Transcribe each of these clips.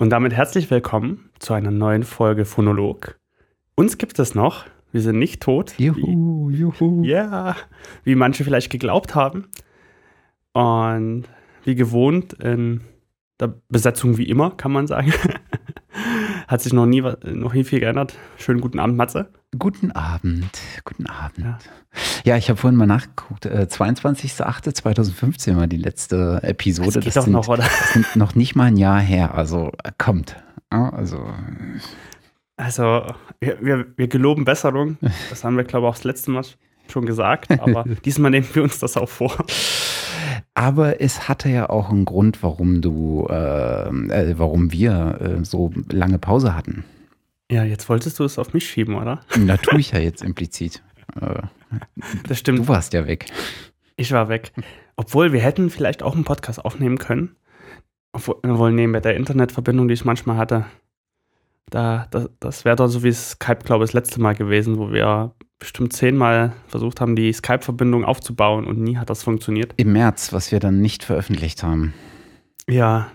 Und damit herzlich willkommen zu einer neuen Folge Phonolog. Uns gibt es noch. Wir sind nicht tot. Juhu, juhu. Ja, wie manche vielleicht geglaubt haben. Und wie gewohnt in der Besetzung wie immer, kann man sagen. Hat sich noch nie, noch nie viel geändert. Schönen guten Abend, Matze. Guten Abend, guten Abend. Ja, ja ich habe vorhin mal nachgeguckt. Äh, 22.08.2015 war die letzte Episode. Das, geht das, sind, noch, oder? das sind noch nicht mal ein Jahr her. Also äh, kommt. Also, also wir, wir, wir geloben Besserung. Das haben wir, glaube ich, auch das letzte Mal schon gesagt. Aber diesmal nehmen wir uns das auch vor. Aber es hatte ja auch einen Grund, warum du, äh, äh, warum wir äh, so lange Pause hatten. Ja, jetzt wolltest du es auf mich schieben, oder? Da tue ich ja jetzt implizit. Das stimmt. Du warst ja weg. Ich war weg. Obwohl, wir hätten vielleicht auch einen Podcast aufnehmen können. Obwohl, mit der Internetverbindung, die ich manchmal hatte, da, das, das wäre doch so wie Skype, glaube ich, das letzte Mal gewesen, wo wir bestimmt zehnmal versucht haben, die Skype-Verbindung aufzubauen und nie hat das funktioniert. Im März, was wir dann nicht veröffentlicht haben. Ja,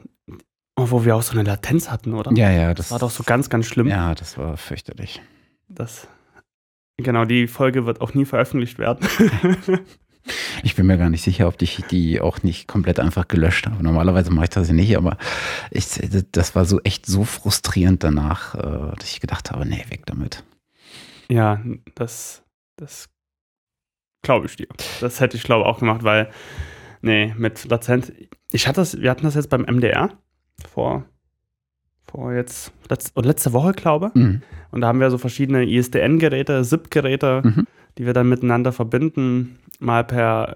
wo wir auch so eine Latenz hatten, oder? Ja, ja. Das, das war doch so ganz, ganz schlimm. Ja, das war fürchterlich. Das, genau, die Folge wird auch nie veröffentlicht werden. Ich bin mir gar nicht sicher, ob ich die auch nicht komplett einfach gelöscht habe. Normalerweise mache ich das ja nicht, aber ich, das war so echt so frustrierend danach, äh, dass ich gedacht habe, nee, weg damit. Ja, das, das glaube ich dir. Das hätte ich glaube auch gemacht, weil, nee, mit Latenz, ich hatte das, wir hatten das jetzt beim MDR vor, vor jetzt, letzt, letzte Woche, glaube ich. Mhm. Und da haben wir so verschiedene ISDN-Geräte, SIP-Geräte, mhm. die wir dann miteinander verbinden mal per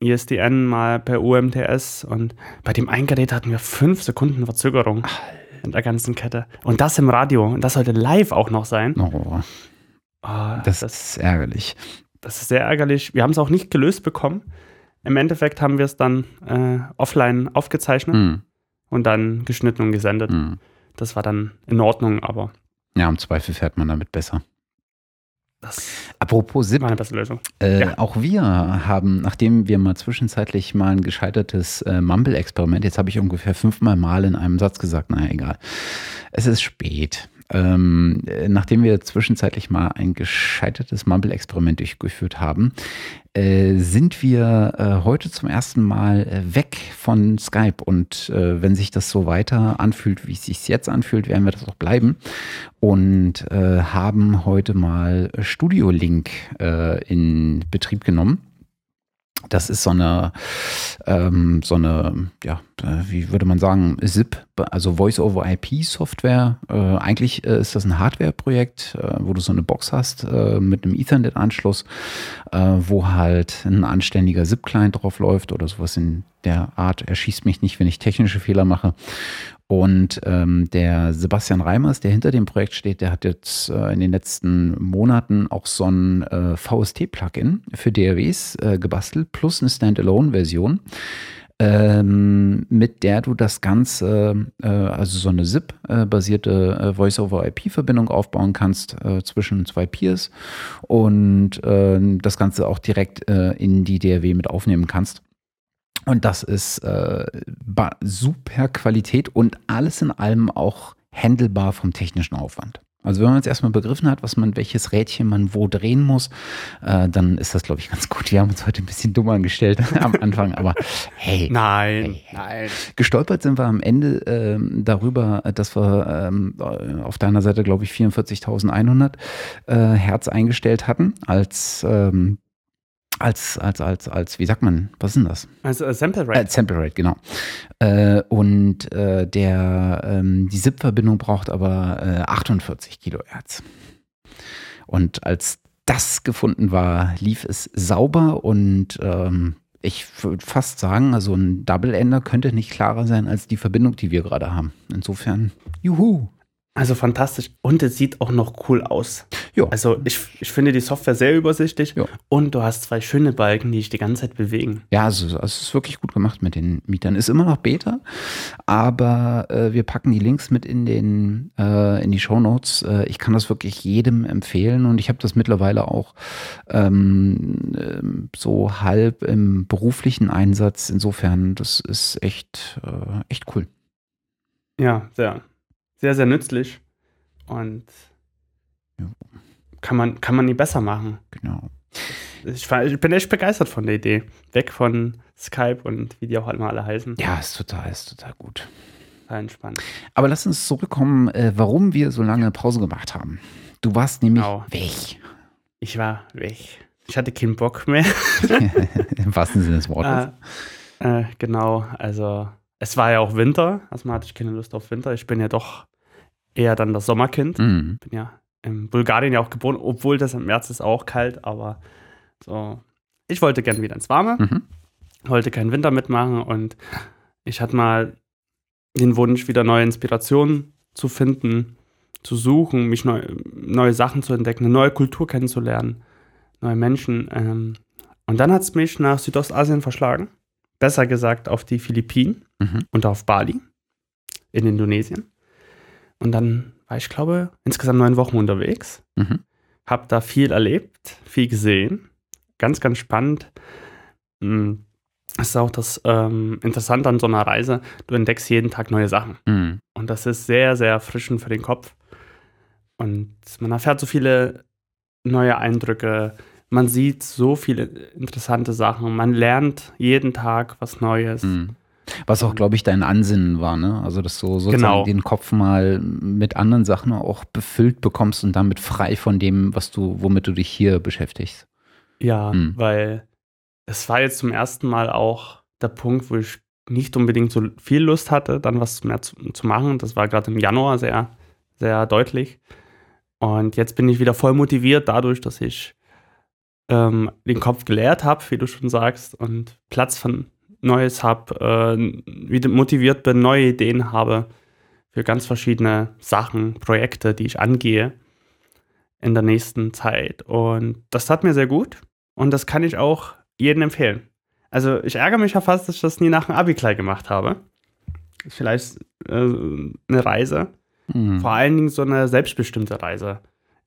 ISDN, mal per UMTS. Und bei dem einen Gerät hatten wir fünf Sekunden Verzögerung in der ganzen Kette. Und das im Radio. Und das sollte live auch noch sein. Oh. Oh, das, das, ist ärgerlich. Das ist sehr ärgerlich. Wir haben es auch nicht gelöst bekommen. Im Endeffekt haben wir es dann äh, offline aufgezeichnet mm. und dann geschnitten und gesendet. Mm. Das war dann in Ordnung, aber. Ja, im Zweifel fährt man damit besser. Das Apropos SIP, eine bessere Lösung. Äh, ja. auch wir haben, nachdem wir mal zwischenzeitlich mal ein gescheitertes äh, Mumble-Experiment, jetzt habe ich ungefähr fünfmal mal in einem Satz gesagt, naja, egal. Es ist spät. Ähm, nachdem wir zwischenzeitlich mal ein gescheitertes Mumble-Experiment durchgeführt haben, äh, sind wir äh, heute zum ersten Mal äh, weg von Skype. Und äh, wenn sich das so weiter anfühlt, wie es sich jetzt anfühlt, werden wir das auch bleiben. Und äh, haben heute mal Studio Link in Betrieb genommen. Das ist so eine, ähm, so eine, ja, wie würde man sagen, ZIP, also Voice-over-IP-Software. Äh, eigentlich äh, ist das ein Hardware-Projekt, äh, wo du so eine Box hast äh, mit einem Ethernet-Anschluss, äh, wo halt ein anständiger ZIP-Client drauf läuft oder sowas in der Art. Erschießt mich nicht, wenn ich technische Fehler mache. Und ähm, der Sebastian Reimers, der hinter dem Projekt steht, der hat jetzt äh, in den letzten Monaten auch so ein äh, VST-Plugin für DRWs äh, gebastelt, plus eine Standalone-Version, ähm, mit der du das Ganze, äh, also so eine ZIP-basierte äh, Voice-over-IP-Verbindung aufbauen kannst äh, zwischen zwei Peers und das Ganze auch direkt in die DRW mit aufnehmen kannst. Und das ist äh, super Qualität und alles in allem auch handelbar vom technischen Aufwand. Also wenn man jetzt erstmal begriffen hat, was man, welches Rädchen man wo drehen muss, äh, dann ist das, glaube ich, ganz gut. Wir haben uns heute ein bisschen dumm angestellt am Anfang, aber hey. Nein, hey, nein. Gestolpert sind wir am Ende ähm, darüber, dass wir ähm, auf deiner Seite, glaube ich, 44.100 äh, Hertz eingestellt hatten als ähm, als, als, als, als, wie sagt man, was ist denn das? Also äh, Sample Rate. Äh, Sample Rate, genau. Äh, und äh, der, ähm, die SIP-Verbindung braucht aber 48 äh, Kilohertz. Und als das gefunden war, lief es sauber und ähm, ich würde fast sagen, also ein Double-Ender könnte nicht klarer sein als die Verbindung, die wir gerade haben. Insofern, juhu. Also fantastisch. Und es sieht auch noch cool aus. Ja. Also ich, ich finde die Software sehr übersichtlich ja. und du hast zwei schöne Balken, die sich die ganze Zeit bewegen. Ja, also, also es ist wirklich gut gemacht mit den Mietern. Ist immer noch Beta, aber äh, wir packen die Links mit in, den, äh, in die Show Notes. Äh, ich kann das wirklich jedem empfehlen und ich habe das mittlerweile auch ähm, ähm, so halb im beruflichen Einsatz. Insofern, das ist echt, äh, echt cool. Ja, sehr. Sehr, sehr nützlich und Ja. kann man, kann man nie besser machen. Genau. Ich, war- ich bin echt begeistert von der Idee. Weg von Skype und wie die auch immer alle heißen. Ja, ist total, ist total gut. War entspannt. Aber lass uns zurückkommen, äh, warum wir so lange Pause gemacht haben. Du warst nämlich Genau. weg. Ich war weg. Ich hatte keinen Bock mehr. Im wahrsten Sinne des Wortes. Äh, äh, genau, also es war ja auch Winter. Erstmal hatte ich keine Lust auf Winter. Ich bin ja doch eher dann das Sommerkind. Mhm. bin ja in Bulgarien ja auch geboren, obwohl das im März ist auch kalt, aber so. Ich wollte gern wieder ins Warme, Mhm. wollte keinen Winter mitmachen und ich hatte mal den Wunsch, wieder neue Inspirationen zu finden, zu suchen, mich neu, neue Sachen zu entdecken, eine neue Kultur kennenzulernen, neue Menschen. Ähm, und dann hat es mich nach Südostasien verschlagen. Besser gesagt auf die Philippinen Mhm. und auf Bali in Indonesien. Und dann war ich, glaube insgesamt neun Wochen unterwegs. Mhm. Habe da viel erlebt, viel gesehen. Ganz, ganz spannend. Das ist auch das ähm, Interessante an so einer Reise. Du entdeckst jeden Tag neue Sachen. Mhm. Und das ist sehr, sehr erfrischend für den Kopf. Und man erfährt so viele neue Eindrücke. Man sieht so viele interessante Sachen. Man lernt jeden Tag was Neues. Mhm. Was auch, glaube ich, dein Ansinnen war, ne? Also, dass du sozusagen Genau. den Kopf mal mit anderen Sachen auch befüllt bekommst und damit frei von dem, was du, womit du dich hier beschäftigst. Ja, Hm. weil es war jetzt zum ersten Mal auch der Punkt, wo ich nicht unbedingt so viel Lust hatte, dann was mehr zu, zu machen. Das war gerade im Januar sehr, sehr deutlich. Und jetzt bin ich wieder voll motiviert dadurch, dass ich ähm, den Kopf geleert habe, wie du schon sagst, und Platz von Neues habe, äh, wieder motiviert bin, neue Ideen habe für ganz verschiedene Sachen, Projekte, die ich angehe in der nächsten Zeit. Und das tat mir sehr gut. Und das kann ich auch jedem empfehlen. Also ich ärgere mich ja fast, dass ich das nie nach dem Abi gleich gemacht habe. Vielleicht äh, eine Reise. Mhm. Vor allen Dingen so eine selbstbestimmte Reise.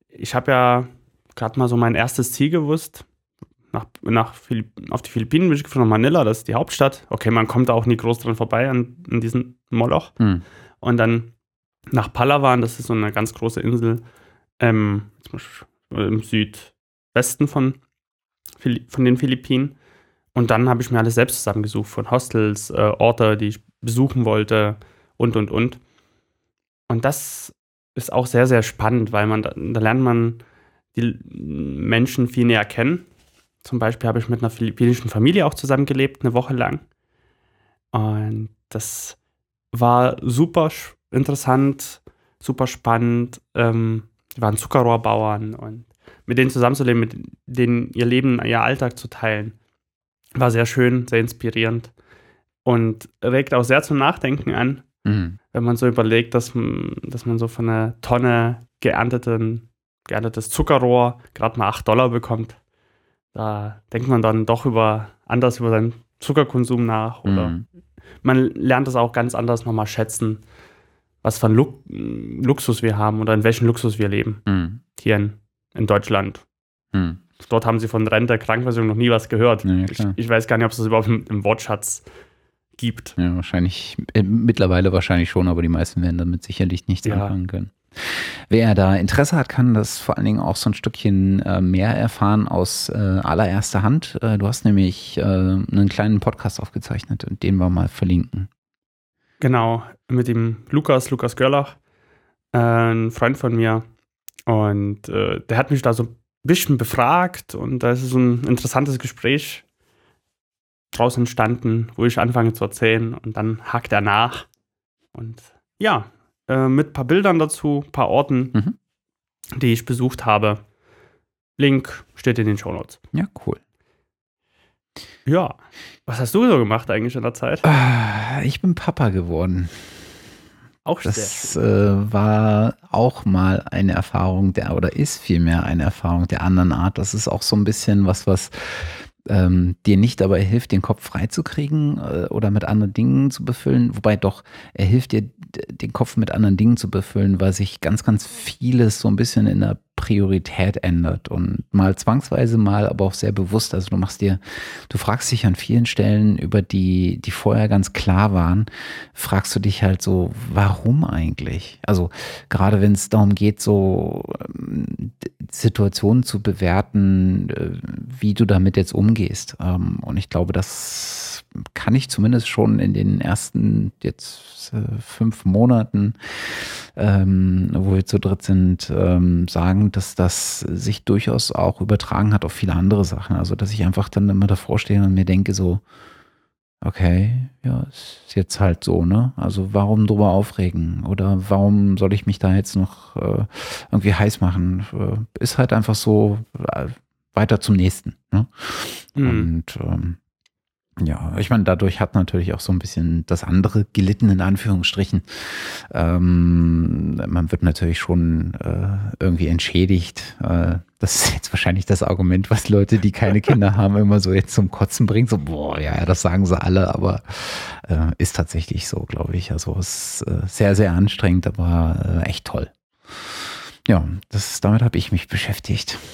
Ich habe ja gerade mal so mein erstes Ziel gewusst. Nach, nach Philipp, auf die Philippinen bin ich gefahren, nach Manila, das ist die Hauptstadt. Okay, man kommt da auch nie groß dran vorbei an, an diesem Moloch. Mhm. Und dann nach Palawan, das ist so eine ganz große Insel ähm, im Südwesten von, von den Philippinen. Und dann habe ich mir alles selbst zusammengesucht, von Hostels, äh, Orte, die ich besuchen wollte und, und, und. Und das ist auch sehr, sehr spannend, weil man da, da lernt man die Menschen viel näher kennen. Zum Beispiel habe ich mit einer philippinischen Familie auch zusammengelebt, eine Woche lang. Und das war super interessant, super spannend. Ähm, die waren Zuckerrohrbauern und mit denen zusammenzuleben, mit denen ihr Leben, ihr Alltag zu teilen, war sehr schön, sehr inspirierend und regt auch sehr zum Nachdenken an, Mhm. wenn man so überlegt, dass, dass man so von einer Tonne geernteten, geerntetes Zuckerrohr gerade mal 8 Dollar bekommt. Da denkt man dann doch über anders über seinen Zuckerkonsum nach oder Mhm. man lernt es auch ganz anders nochmal schätzen, was für ein Lu Luxus wir haben oder in welchem Luxus wir leben Mhm. hier in, in Deutschland. Mhm. Dort haben sie von Rente, Krankenversicherung noch nie was gehört. Ja, ich, ich weiß gar nicht, ob es das überhaupt im, im Wortschatz gibt. Ja, wahrscheinlich, äh, mittlerweile wahrscheinlich schon, aber die meisten werden damit sicherlich nichts Ja. anfangen können. Wer da Interesse hat, kann das vor allen Dingen auch so ein Stückchen äh, mehr erfahren aus äh, allererster Hand. Äh, du hast nämlich einen kleinen Podcast aufgezeichnet und den wir mal verlinken. Genau, mit dem Lukas, Lukas Görlach, ein Freund von mir. Und der hat mich da so ein bisschen befragt und da ist so ein interessantes Gespräch draus entstanden, wo ich anfange zu erzählen und dann hakt er nach. Und ja, äh, mit ein paar Bildern dazu, ein paar Orten, Mhm. die ich besucht habe. Link steht in den Shownotes. Ja, cool. Ja, was hast du so gemacht eigentlich in der Zeit? Ah, Ich bin Papa geworden. Auch sehr Das äh, war auch mal eine Erfahrung der, oder ist vielmehr eine Erfahrung der anderen Art. Das ist auch so ein bisschen was, was ähm, dir nicht dabei hilft, den Kopf freizukriegen äh, oder mit anderen Dingen zu befüllen. Wobei doch, er hilft dir, den Kopf mit anderen Dingen zu befüllen, weil sich ganz, ganz vieles so ein bisschen in der Priorität ändert und mal zwangsweise, mal aber auch sehr bewusst. Also du machst dir, du fragst dich an vielen Stellen über die, die vorher ganz klar waren, fragst du dich halt so, warum eigentlich? Also gerade wenn es darum geht, so ähm, Situationen zu bewerten, äh, wie du damit jetzt umgehst. Ähm, und ich glaube, das kann ich zumindest schon in den ersten jetzt äh, fünf Monaten, ähm, wo wir zu dritt sind, ähm, sagen, dass das sich durchaus auch übertragen hat auf viele andere Sachen. Also, dass ich einfach dann immer davor stehe und mir denke so, okay, ja, ist jetzt halt so, ne? Also warum drüber aufregen? Oder warum soll ich mich da jetzt noch äh, irgendwie heiß machen? Äh, ist halt einfach so äh, weiter zum nächsten. Ne? Mhm. Und ähm, ja, ich meine, dadurch hat natürlich auch so ein bisschen das andere gelitten, in Anführungsstrichen. Ähm, man wird natürlich schon äh, irgendwie entschädigt. Äh, das ist jetzt wahrscheinlich das Argument, was Leute, die keine Kinder haben, immer so jetzt zum Kotzen bringt. So, boah, ja, das sagen sie alle, aber äh, ist tatsächlich so, glaube ich. Also es ist äh, sehr, sehr anstrengend, aber äh, echt toll ja, das, damit habe ich mich beschäftigt.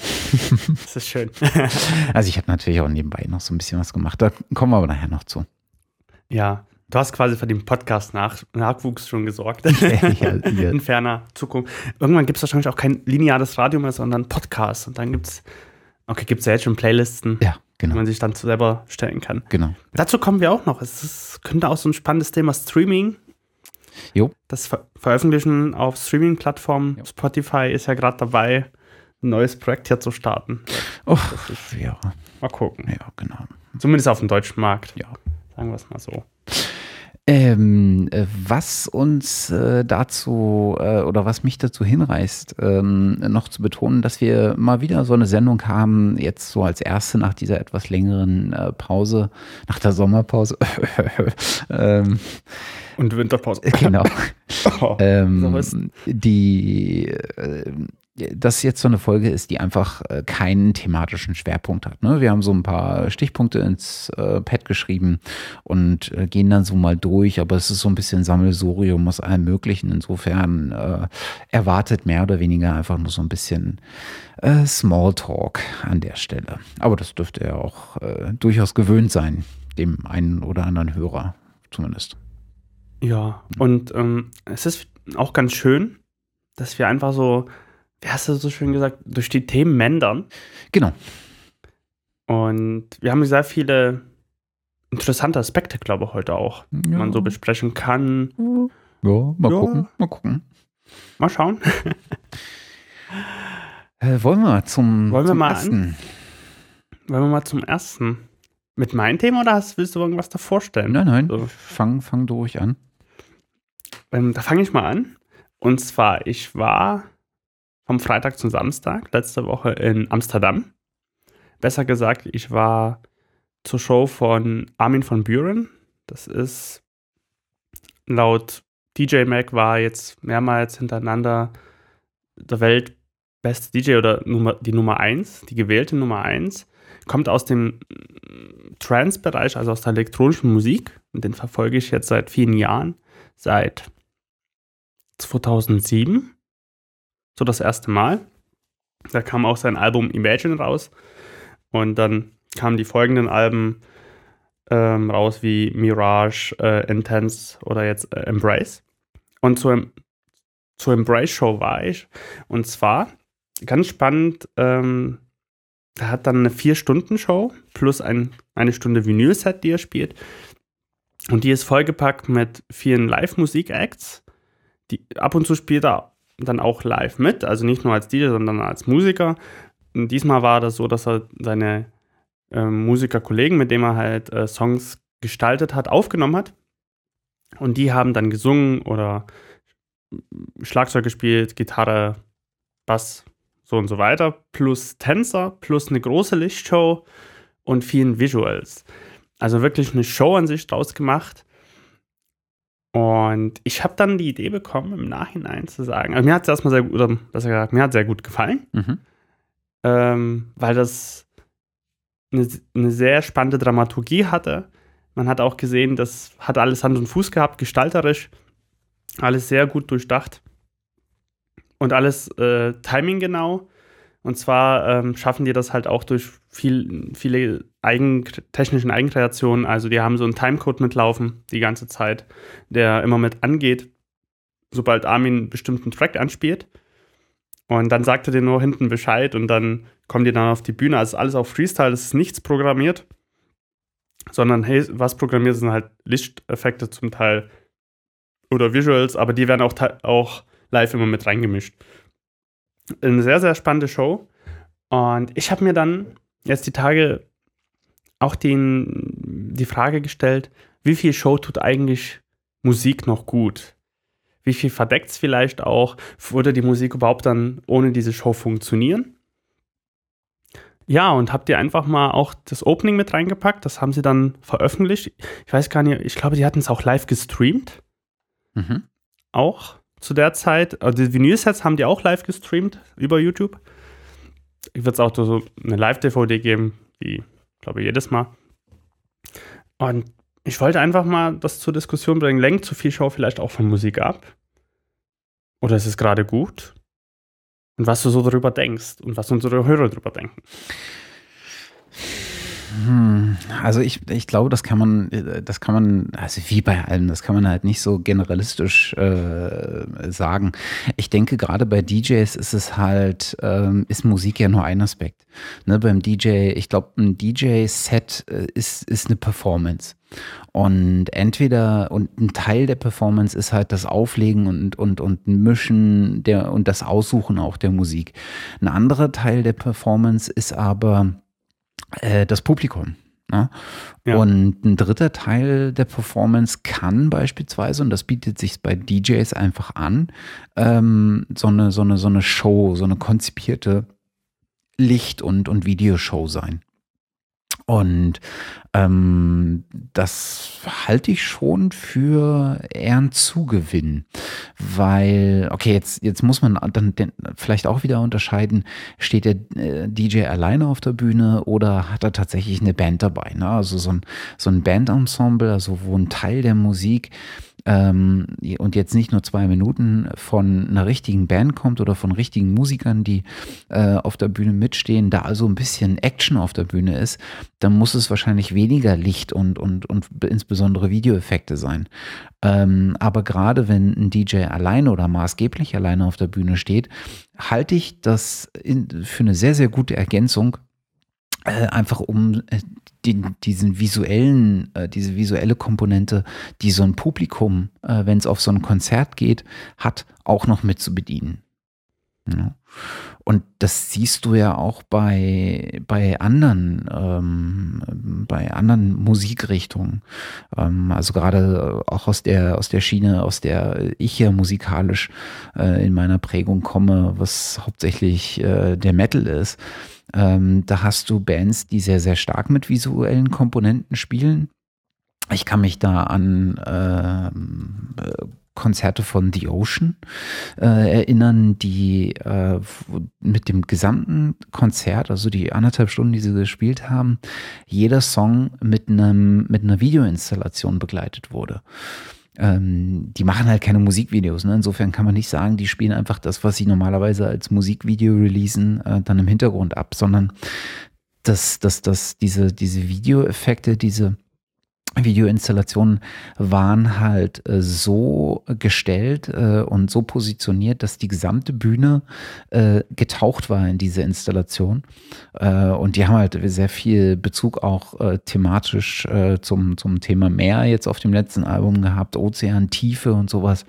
Das ist schön. also ich habe natürlich auch nebenbei noch so ein bisschen was gemacht. Da kommen wir aber nachher noch zu. Ja, du hast quasi für den Podcast nach, Nachwuchs schon gesorgt. Ja, ja. In ferner Zukunft. Irgendwann gibt es wahrscheinlich auch kein lineares Radio mehr, sondern Podcast. Und dann gibt es, okay, gibt es ja jetzt schon Playlisten. Ja. Genau. die man sich dann selber stellen kann. Genau. Dazu kommen wir auch noch. Es ist, könnte auch so ein spannendes Thema Streaming Jo. Das Ver Veröffentlichen auf Streaming-Plattformen. Spotify ist ja gerade dabei, ein neues Projekt hier zu starten. Oh, ja. Mal gucken. Ja, genau. Zumindest auf dem deutschen Markt. Ja. Sagen wir es mal so. Ähm, äh, was uns äh, dazu äh, oder was mich dazu hinreißt, ähm, noch zu betonen, dass wir mal wieder so eine Sendung haben, jetzt so als erste nach dieser etwas längeren äh, Pause, nach der Sommerpause. ähm, und Winterpause. Genau. oh, ähm, die, äh, das jetzt so eine Folge ist, die einfach äh, keinen thematischen Schwerpunkt hat. Ne? Wir haben so ein paar Stichpunkte ins äh, Pad geschrieben und äh, gehen dann so mal durch, aber es ist so ein bisschen Sammelsurium aus allem Möglichen. Insofern äh, erwartet mehr oder weniger einfach nur so ein bisschen äh, Smalltalk an der Stelle. Aber das dürfte ja auch äh, durchaus gewöhnt sein, dem einen oder anderen Hörer zumindest. Ja, und ähm, es ist auch ganz schön, dass wir einfach so, wie hast du so schön gesagt, durch die Themen mändern. Genau. Und wir haben sehr viele interessante Aspekte, glaube ich, heute auch, ja. die man so besprechen kann. Ja, mal ja. gucken, mal gucken. Mal schauen. äh, wollen wir zum, wollen wir zum mal ersten? An? Wollen wir mal zum ersten? Mit meinem Thema oder hast, willst du irgendwas da vorstellen? Nein, nein. So. Fang, fang du ruhig an. Ähm, da fange ich mal an. Und zwar, ich war vom Freitag zum Samstag letzte Woche in Amsterdam. Besser gesagt, ich war zur Show von Armin von Buren. Das ist laut DJ Mac war jetzt mehrmals hintereinander der weltbeste DJ oder Nummer, die Nummer 1, die gewählte Nummer 1. Kommt aus dem Trance-Bereich, also aus der elektronischen Musik. Und den verfolge ich jetzt seit vielen Jahren. Seit 2007, so das erste Mal. Da kam auch sein Album Imagine raus. Und dann kamen die folgenden Alben ähm, raus wie Mirage, äh, Intense oder jetzt äh, Embrace. Und zur, zur Embrace Show war ich. Und zwar ganz spannend, ähm, er hat dann eine Vier-Stunden-Show plus ein, eine Stunde Vinyl-Set, die er spielt. Und die ist vollgepackt mit vielen Live-Musik-Acts die, ab und zu spielt er dann auch live mit, also nicht nur als DJ, sondern als Musiker. Und diesmal war das so, dass er seine äh, Musikerkollegen, mit denen er halt äh, Songs gestaltet hat, aufgenommen hat. Und die haben dann gesungen oder Schlagzeug gespielt, Gitarre, Bass, so und so weiter, plus Tänzer, plus eine große Lichtshow und vielen Visuals. Also wirklich eine Show an sich draus gemacht. Und ich habe dann die Idee bekommen, im Nachhinein zu sagen, also mir hat es erstmal sehr gut, oder besser gesagt, mir hat sehr gut gefallen, mhm. ähm, weil das eine, eine, sehr spannende Dramaturgie hatte. Man hat auch gesehen, das hat alles Hand und Fuß gehabt, gestalterisch, alles sehr gut durchdacht und alles äh, Timing genau. Und zwar ähm, schaffen die das halt auch durch viel, viele eigen, technischen Eigenkreationen. Also die haben so einen Timecode mitlaufen die ganze Zeit, der immer mit angeht, sobald Armin einen bestimmten Track anspielt. Und dann sagt er dir nur hinten Bescheid und dann kommen die dann auf die Bühne. Also alles auf Freestyle, es ist nichts programmiert, sondern hey, was programmiert sind halt Lichteffekte zum Teil oder Visuals, aber die werden auch, auch live immer mit reingemischt. Eine sehr, sehr spannende Show. Und ich habe mir dann jetzt die Tage auch den, die Frage gestellt, wie viel Show tut eigentlich Musik noch gut? Wie viel verdeckt es vielleicht auch? Würde die Musik überhaupt dann ohne diese Show funktionieren? Ja, und habt ihr einfach mal auch das Opening mit reingepackt? Das haben sie dann veröffentlicht. Ich weiß gar nicht, ich glaube, die hatten es auch live gestreamt. Mhm. Auch zu der Zeit. Also die Vinyl-Sets haben die auch live gestreamt über YouTube. Ich würde es auch so eine Live-DVD geben, wie, glaube jedes Mal. Und ich wollte einfach mal das zur Diskussion bringen. Lenkt zu viel Show vielleicht auch von Musik ab? Oder ist es gerade gut? Und was du so darüber denkst und was unsere Hörer darüber denken. Hm, also ich, ich glaube, das kann man, das kann man, also wie bei allem, das kann man halt nicht so generalistisch äh, sagen. Ich denke, gerade bei DJs ist es halt, ähm, ist Musik ja nur ein Aspekt. Ne, beim DJ, ich glaube, ein DJ-Set äh, ist, ist eine Performance. Und entweder, und ein Teil der Performance ist halt das Auflegen und, und, und Mischen der, und das Aussuchen auch der Musik. Ein anderer Teil der Performance ist aber äh, das Publikum. Ne? Ja. Und ein dritter Teil der Performance kann beispielsweise, und das bietet sich bei DJs einfach an, ähm, so, eine, so, eine, so eine Show, so eine konzipierte Licht- und, und Videoshow sein. Und ähm, das halte ich schon für eher ein Zugewinn, weil, okay, jetzt, jetzt muss man dann vielleicht auch wieder unterscheiden, steht der äh, DJ alleine auf der Bühne oder hat er tatsächlich eine Band dabei? Ne? Also so ein, so ein Bandensemble, also wo ein Teil der Musik ähm, und jetzt nicht nur zwei Minuten von einer richtigen Band kommt oder von richtigen Musikern, die äh, auf der Bühne mitstehen, da also ein bisschen Action auf der Bühne ist, dann muss es wahrscheinlich weniger Licht und, und, und insbesondere Videoeffekte sein. Ähm, aber gerade wenn ein DJ alleine oder maßgeblich alleine auf der Bühne steht, halte ich das in, für eine sehr, sehr gute Ergänzung äh, einfach um äh, den, diesen visuellen, äh, diese visuelle Komponente, die so ein Publikum, äh, wenn es auf so ein Konzert geht, hat, auch noch mit zu bedienen. Ja. Und das siehst du ja auch bei, bei anderen, ähm, bei anderen Musikrichtungen. Ähm, also gerade auch aus der, aus der Schiene, aus der ich ja musikalisch äh, in meiner Prägung komme, was hauptsächlich äh, der Metal ist. Ähm, da hast du Bands, die sehr, sehr stark mit visuellen Komponenten spielen. Ich kann mich da an äh, Konzerte von The Ocean äh, erinnern, die äh, mit dem gesamten Konzert, also die anderthalb Stunden, die sie gespielt haben, jeder Song mit einem mit einer Videoinstallation begleitet wurde ähm, die machen halt keine Musikvideos. Ne? Insofern kann man nicht sagen, die spielen einfach das, was sie normalerweise als Musikvideo releasen, äh, dann im Hintergrund ab, sondern dass, dass, dass diese, diese Videoeffekte, diese Videoinstallationen waren halt äh, so gestellt äh, und so positioniert, dass die gesamte Bühne äh, getaucht war in diese Installation. Und die haben halt sehr viel Bezug auch thematisch zum, zum Thema Meer jetzt auf dem letzten Album gehabt, Ozean, Tiefe und sowas.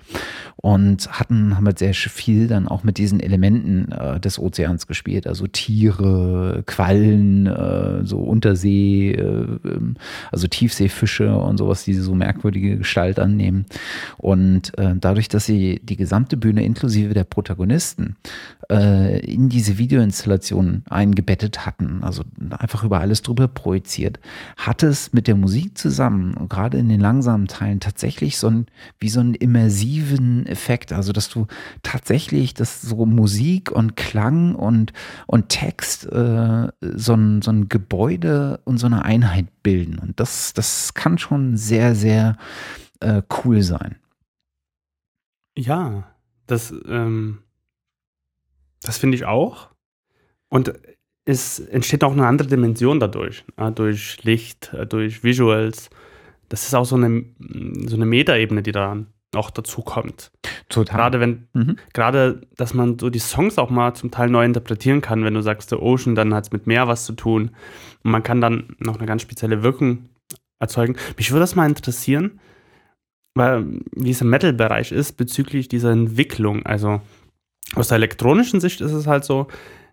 Und hatten, haben halt sehr viel dann auch mit diesen Elementen des Ozeans gespielt, also Tiere, Quallen, so Untersee, ähm, also Tiefseefische Fische und sowas, die so merkwürdige Gestalt annehmen. Und äh, dadurch, dass sie die gesamte Bühne inklusive der Protagonisten äh, in diese Videoinstallation eingebettet hatten, also einfach über alles drüber projiziert, hat es mit der Musik zusammen, gerade in den langsamen Teilen, tatsächlich so ein, wie so einen immersiven Effekt, also dass du tatsächlich, dass so Musik und Klang und, und Text äh, so, ein, so ein Gebäude und so eine Einheit bilden. Und das, das kann schon sehr, sehr äh, cool sein. Ja, das, ähm, das finde ich auch. Und es entsteht auch eine andere Dimension dadurch, ja, durch Licht, äh, durch Visuals. Das ist auch so eine, so eine Metaebene, die da auch dazu kommt. Total. Gerade wenn, Mhm. gerade, dass man so die Songs auch mal zum Teil neu interpretieren kann. Wenn du sagst, The Ocean, dann hat es mit Meer was zu tun. Und man kann dann noch eine ganz spezielle Wirkung erzeugen. Mich würde das mal interessieren, weil, wie es im Metal-Bereich ist, bezüglich dieser Entwicklung. Also aus der elektronischen Sicht ist es halt so,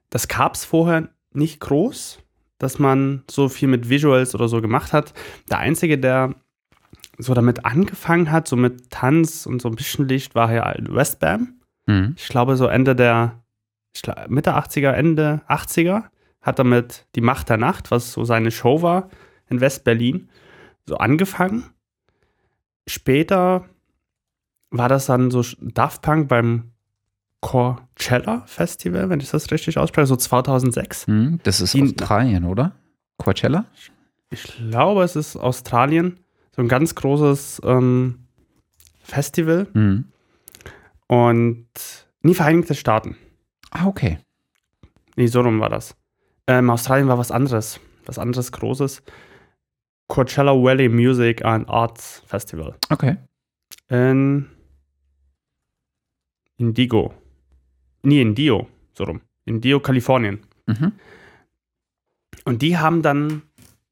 das gab es vorher nicht groß, dass man so viel mit Visuals oder so gemacht hat. Der Einzige, der so damit angefangen hat, so mit Tanz und so ein bisschen Licht, war ja Westbam. Mhm. Ich glaube, so Ende der, ich glaub, Mitte 80er, Ende 80er, hat damit Die Macht der Nacht, was so seine Show war in West-Berlin, so angefangen. Später war das dann so Daft Punk beim Coachella Festival, wenn ich das richtig ausspreche, so 2006. Mhm. Das ist Die- Australien, oder? Coachella? Ich glaube, es ist Australien, so ein ganz großes ähm, Festival Mhm. und nie Vereinigte Staaten. Ah, okay. Nee, so rum war das. Ähm, Australien war was anderes. Was anderes Großes. Coachella Valley Music and Arts Festival. Okay. In Indigo. Nee, in Dio. So rum. In Dio, Kalifornien. Mhm. Und die haben dann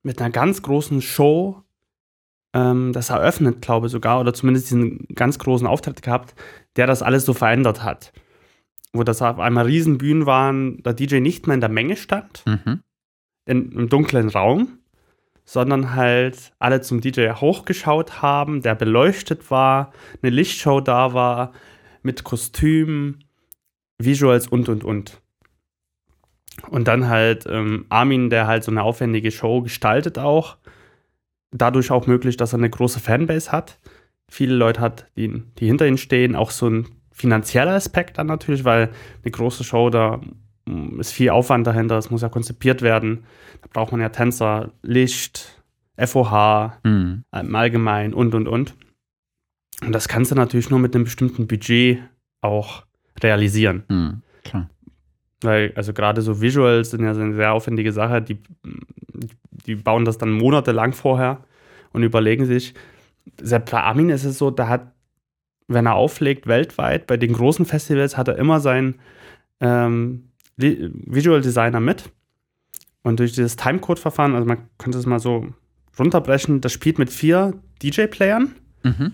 mit einer ganz großen Show ähm, das eröffnet, glaube ich sogar, oder zumindest diesen ganz großen Auftritt gehabt, der das alles so verändert hat. Wo das auf einmal Riesenbühnen waren, der DJ nicht mehr in der Menge stand, Mhm. in, im dunklen Raum, sondern halt alle zum DJ hochgeschaut haben, der beleuchtet war, eine Lichtshow da war, mit Kostüm, Visuals und und und. Und dann halt ähm, Armin, der halt so eine aufwendige Show gestaltet auch. Dadurch auch möglich, dass er eine große Fanbase hat. Viele Leute hat, die, die hinter ihm stehen. Auch so ein finanzieller Aspekt dann natürlich, weil eine große Show, da ist viel Aufwand dahinter. Es muss ja konzipiert werden. Da braucht man ja Tänzer, Licht, FOH, Mhm. im Allgemeinen und und und. Und das kannst du natürlich nur mit einem bestimmten Budget auch realisieren. Mhm. Klar. Weil, also gerade so Visuals sind ja so eine sehr aufwendige Sache, die, die bauen das dann monatelang vorher und überlegen sich. Selbst bei Armin ist es so, da hat, wenn er auflegt weltweit, bei den großen Festivals hat er immer seinen ähm, Visual Designer mit. Und durch dieses Timecode-Verfahren, also man könnte es mal so runterbrechen, das spielt mit vier DJ-Playern Mhm.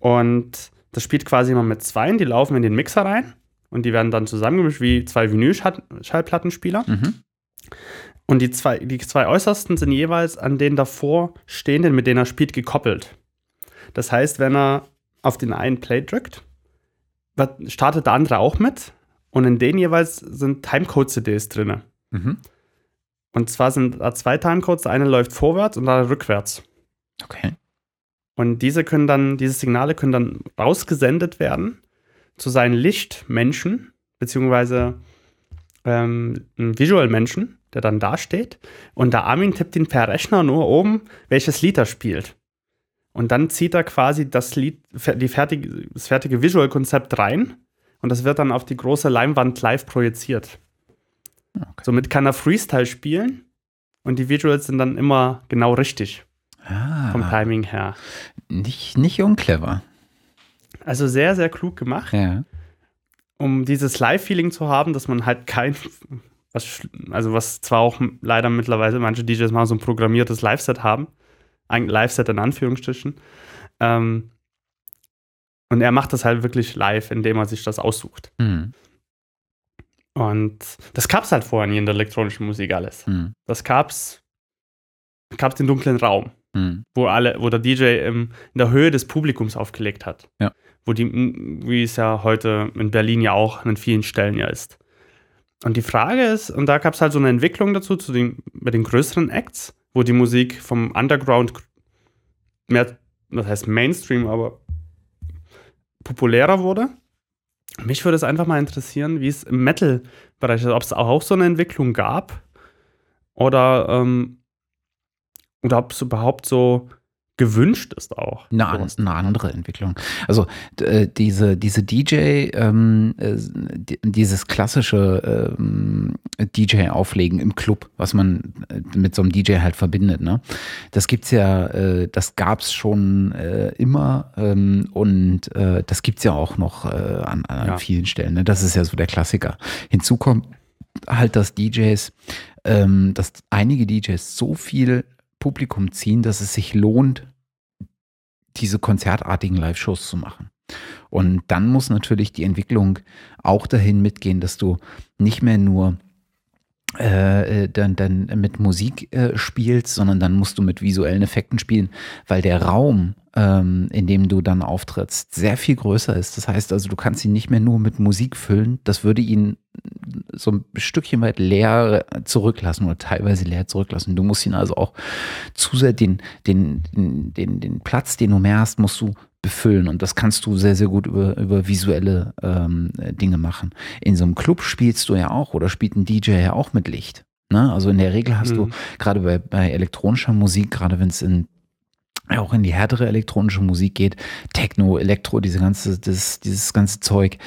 und das spielt quasi immer mit zwei, die laufen in den Mixer rein und die werden dann zusammengemischt wie zwei Vinyl-Schallplattenspieler. Mhm. Und die zwei, die zwei äußersten sind jeweils an den davor stehenden, mit denen er spielt, gekoppelt. Das heißt, wenn er auf den einen Play drückt, startet der andere auch mit und in denen jeweils sind Timecode-CDs drin. Mhm. Und zwar sind da zwei Timecodes, der eine läuft vorwärts und der andere rückwärts. Okay. Und diese können dann, diese Signale können dann rausgesendet werden zu seinen Lichtmenschen, beziehungsweise ähm, einem Visual-Menschen, der dann da steht. Und der Armin tippt ihn per Rechner nur oben, welches Lied er spielt. Und dann zieht er quasi das Lied, die fertige, das fertige Visual-Konzept rein und das wird dann auf die große Leinwand live projiziert. Okay. Somit kann er Freestyle spielen und die Visuals sind dann immer genau richtig vom Ah, Timing her. nicht, nicht unclever. Also sehr, sehr klug gemacht, Ja. um dieses Live-Feeling zu haben, dass man halt kein, was, also was zwar auch leider mittlerweile manche DJs mal so ein programmiertes Live-Set haben, ein Live-Set in Anführungsstrichen. Ähm, und er macht das halt wirklich live, indem er sich das aussucht. Mhm. Und das gab's halt vorher nie in der elektronischen Musik alles. Mhm. Das gab's, gab's den dunklen Raum. Mhm. wo alle, wo der DJ im, in der Höhe des Publikums aufgelegt hat. Ja. Wo die, wie es ja heute in Berlin ja auch an vielen Stellen ja ist. Und die Frage ist, und da gab es halt so eine Entwicklung dazu, zu den, bei den größeren Acts, wo die Musik vom Underground mehr, das heißt Mainstream, aber populärer wurde. Mich würde es einfach mal interessieren, wie es im Metal-Bereich ist, ob es auch so eine Entwicklung gab oder ähm, oder ob es überhaupt so gewünscht ist auch. Eine, an, eine andere Entwicklung. Also äh, diese, diese DJ, ähm, äh, dieses klassische ähm, DJ-Auflegen im Club, was man äh, mit so einem DJ halt verbindet, ne? Das gibt's ja, äh, das gab's schon äh, immer ähm, und äh, das gibt's ja auch noch äh, an, an ja. vielen Stellen. Ne? Das ist ja so der Klassiker. Hinzu kommt halt, dass DJs, ähm, dass einige DJs so viel Publikum ziehen, dass es sich lohnt, diese konzertartigen Live-Shows zu machen. Und dann muss natürlich die Entwicklung auch dahin mitgehen, dass du nicht mehr nur äh, äh, dann, dann mit Musik äh, spielst, sondern dann musst du mit visuellen Effekten spielen, weil der Raum, ähm, in dem du dann auftrittst, sehr viel größer ist. Das heißt also, du kannst ihn nicht mehr nur mit Musik füllen. Das würde ihn so ein Stückchen weit leer zurücklassen oder teilweise leer zurücklassen. Du musst ihn also auch zusätzlich den, den, den, den, den Platz, den du mehr hast, musst du befüllen. Und das kannst du sehr, sehr gut über, über visuelle ähm, Dinge machen. In so einem Club spielst du ja auch oder spielt ein DJ ja auch mit Licht. Ne? Also in der Regel hast mhm. du gerade bei, bei elektronischer Musik, gerade wenn es in auch in die härtere elektronische Musik geht, Techno, Elektro, diese ganze, das, dieses ganze Zeug,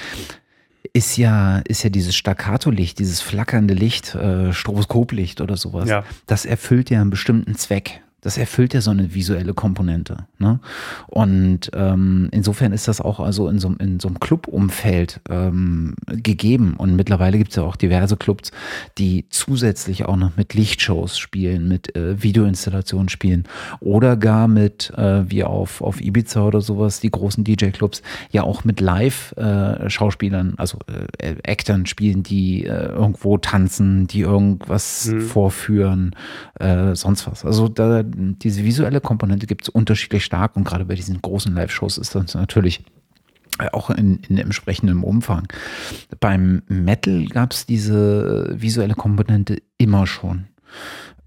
ist ja, ist ja dieses Staccato-Licht, dieses flackernde Licht, äh, Stroboskoplicht oder sowas. Ja. Das erfüllt ja einen bestimmten Zweck. Das erfüllt ja so eine visuelle Komponente. Ne? Und ähm, insofern ist das auch also in so, in so einem Club-Umfeld ähm, gegeben. Und mittlerweile gibt es ja auch diverse Clubs, die zusätzlich auch noch mit Lichtshows spielen, mit äh, Videoinstallationen spielen oder gar mit, äh, wie auf, auf Ibiza oder sowas, die großen DJ-Clubs, ja auch mit Live-Schauspielern, äh, also äh, Actern spielen, die äh, irgendwo tanzen, die irgendwas mhm. vorführen, äh, sonst was. Also da diese visuelle Komponente gibt es unterschiedlich stark und gerade bei diesen großen Live-Shows ist das natürlich auch in, in entsprechendem Umfang. Beim Metal gab es diese visuelle Komponente immer schon,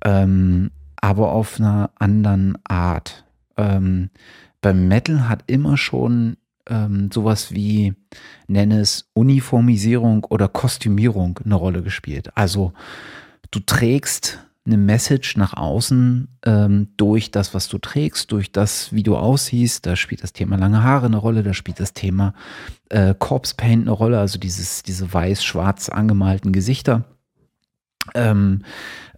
ähm, aber auf einer anderen Art. Ähm, beim Metal hat immer schon ähm, sowas wie, nenne es Uniformisierung oder Kostümierung eine Rolle gespielt. Also du trägst eine Message nach außen ähm, durch das, was du trägst, durch das, wie du aussiehst. Da spielt das Thema lange Haare eine Rolle, da spielt das Thema äh, Corpse Paint eine Rolle, also dieses, diese weiß-schwarz angemalten Gesichter. Ähm,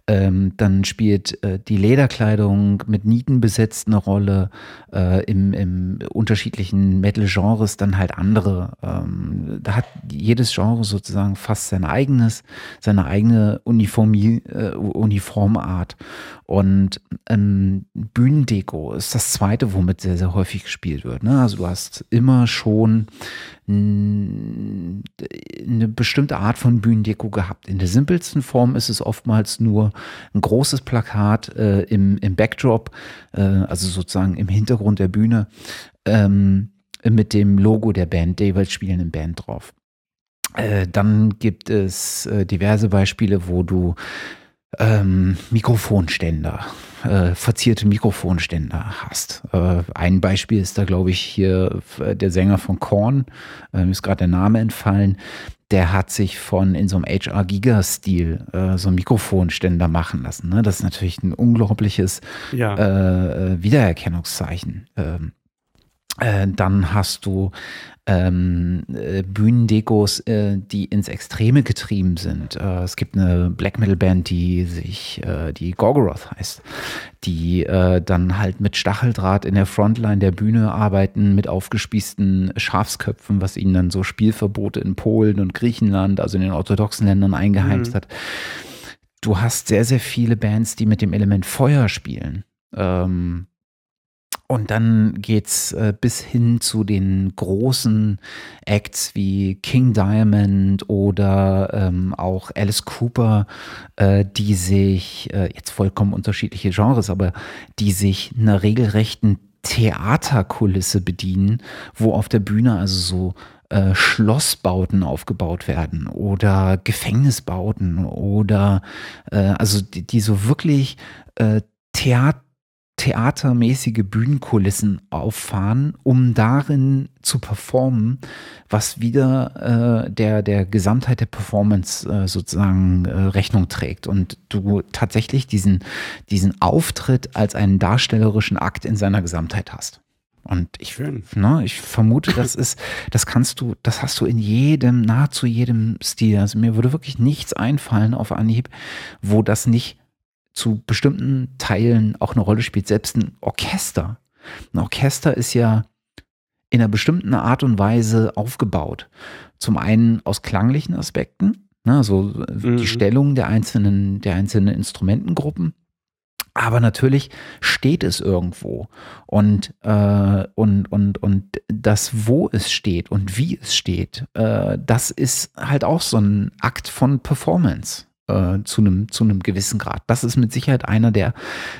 ähm, dann spielt äh, die Lederkleidung mit Nieten besetzt eine Rolle. Äh, im, Im unterschiedlichen Metal-Genres dann halt andere. Ähm, da hat jedes Genre sozusagen fast sein eigenes, seine eigene Uniformi äh, Uniformart. Und ähm, Bühnendeko ist das zweite, womit sehr, sehr häufig gespielt wird. Ne? Also du hast immer schon eine bestimmte Art von Bühnendeko gehabt. In der simpelsten Form ist es oftmals nur ein großes Plakat äh, im, im Backdrop, äh, also sozusagen im Hintergrund der Bühne, ähm, mit dem Logo der Band, der jeweils spielenden Band drauf. Äh, dann gibt es äh, diverse Beispiele, wo du ähm, Mikrofonständer, äh, verzierte Mikrofonständer hast. Äh, ein Beispiel ist da, glaube ich, hier äh, der Sänger von Korn, äh, ist gerade der Name entfallen. Der hat sich von in so einem HR-Giga-Stil äh, so einen Mikrofonständer machen lassen. Ne? Das ist natürlich ein unglaubliches ja. Äh, äh, Wiedererkennungszeichen. Ähm, äh, dann hast du ähm, äh, Bühnendekos, äh, die ins Extreme getrieben sind. Äh, es gibt eine Black Metal Band, die sich, äh, die Gorgoroth heißt, die äh, dann halt mit Stacheldraht in der Frontline der Bühne arbeiten, mit aufgespießten Schafsköpfen, was ihnen dann so Spielverbote in Polen und Griechenland, also in den orthodoxen Ländern eingeheimst mhm. hat. Du hast sehr, sehr viele Bands, die mit dem Element Feuer spielen. Ähm, und dann geht's äh, bis hin zu den großen Acts wie King Diamond oder ähm, auch Alice Cooper, äh, die sich, äh, jetzt vollkommen unterschiedliche Genres, aber die sich einer regelrechten Theaterkulisse bedienen, wo auf der Bühne also so äh, Schlossbauten aufgebaut werden oder Gefängnisbauten oder äh, also die, die so wirklich äh, Theater theatermäßige Bühnenkulissen auffahren, um darin zu performen, was wieder äh, der, der Gesamtheit der Performance äh, sozusagen äh, Rechnung trägt. Und du tatsächlich diesen, diesen Auftritt als einen darstellerischen Akt in seiner Gesamtheit hast. Und ich, ne, ich vermute, das ist, das kannst du, das hast du in jedem, nahezu jedem Stil. Also mir würde wirklich nichts einfallen auf Anhieb, wo das nicht zu bestimmten Teilen auch eine Rolle spielt. Selbst ein Orchester. Ein Orchester ist ja in einer bestimmten Art und Weise aufgebaut. Zum einen aus klanglichen Aspekten, ne, also mhm. die Stellung der einzelnen, der einzelnen Instrumentengruppen. Aber natürlich steht es irgendwo. Und, äh, und, und, und das, wo es steht und wie es steht, äh, das ist halt auch so ein Akt von Performance äh, zu einem zu einem gewissen Grad. Das ist mit Sicherheit einer der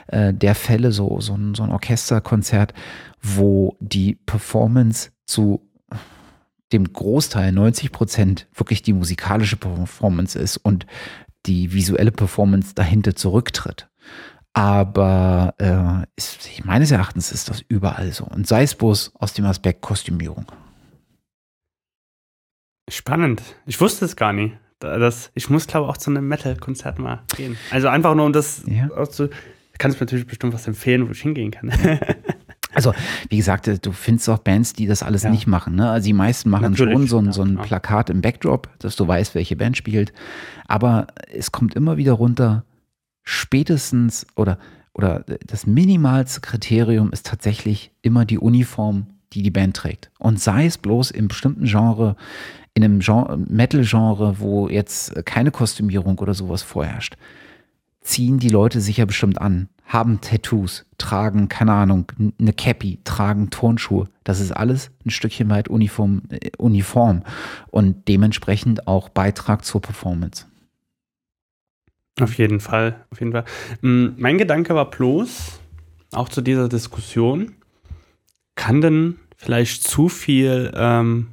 äh, der Fälle so so ein, so ein Orchesterkonzert, wo die Performance zu dem Großteil 90 Prozent wirklich die musikalische Performance ist und die visuelle Performance dahinter zurücktritt. Aber äh, ist, meines Erachtens ist das überall so. Und sei es bloß aus dem Aspekt Kostümierung. Spannend. Ich wusste es gar nicht. Das, ich muss, glaube ich, auch zu einem Metal-Konzert mal gehen. Also einfach nur, um das ja. auszu. Kannst du natürlich bestimmt was empfehlen, wo ich hingehen kann. Also, wie gesagt, du findest auch Bands, die das alles ja. nicht machen. Ne? Also die meisten machen Natürlich, schon so ein, so ein ja, Plakat im Backdrop, dass du weißt, welche Band spielt. Aber es kommt immer wieder runter, spätestens oder, oder das minimalste Kriterium ist tatsächlich immer die Uniform, die die Band trägt. Und sei es bloß im bestimmten Genre, in einem Metal-Genre, wo jetzt keine Kostümierung oder sowas vorherrscht, ziehen die Leute sich ja bestimmt an, haben Tattoos, tragen, keine Ahnung, eine Cappy, tragen Turnschuhe. Das ist alles ein Stückchen weit Uniform, äh, Uniform und dementsprechend auch Beitrag zur Performance. Auf jeden Fall, auf jeden Fall. Mm, mein Gedanke war bloß, auch zu dieser Diskussion, kann denn vielleicht zu viel ähm,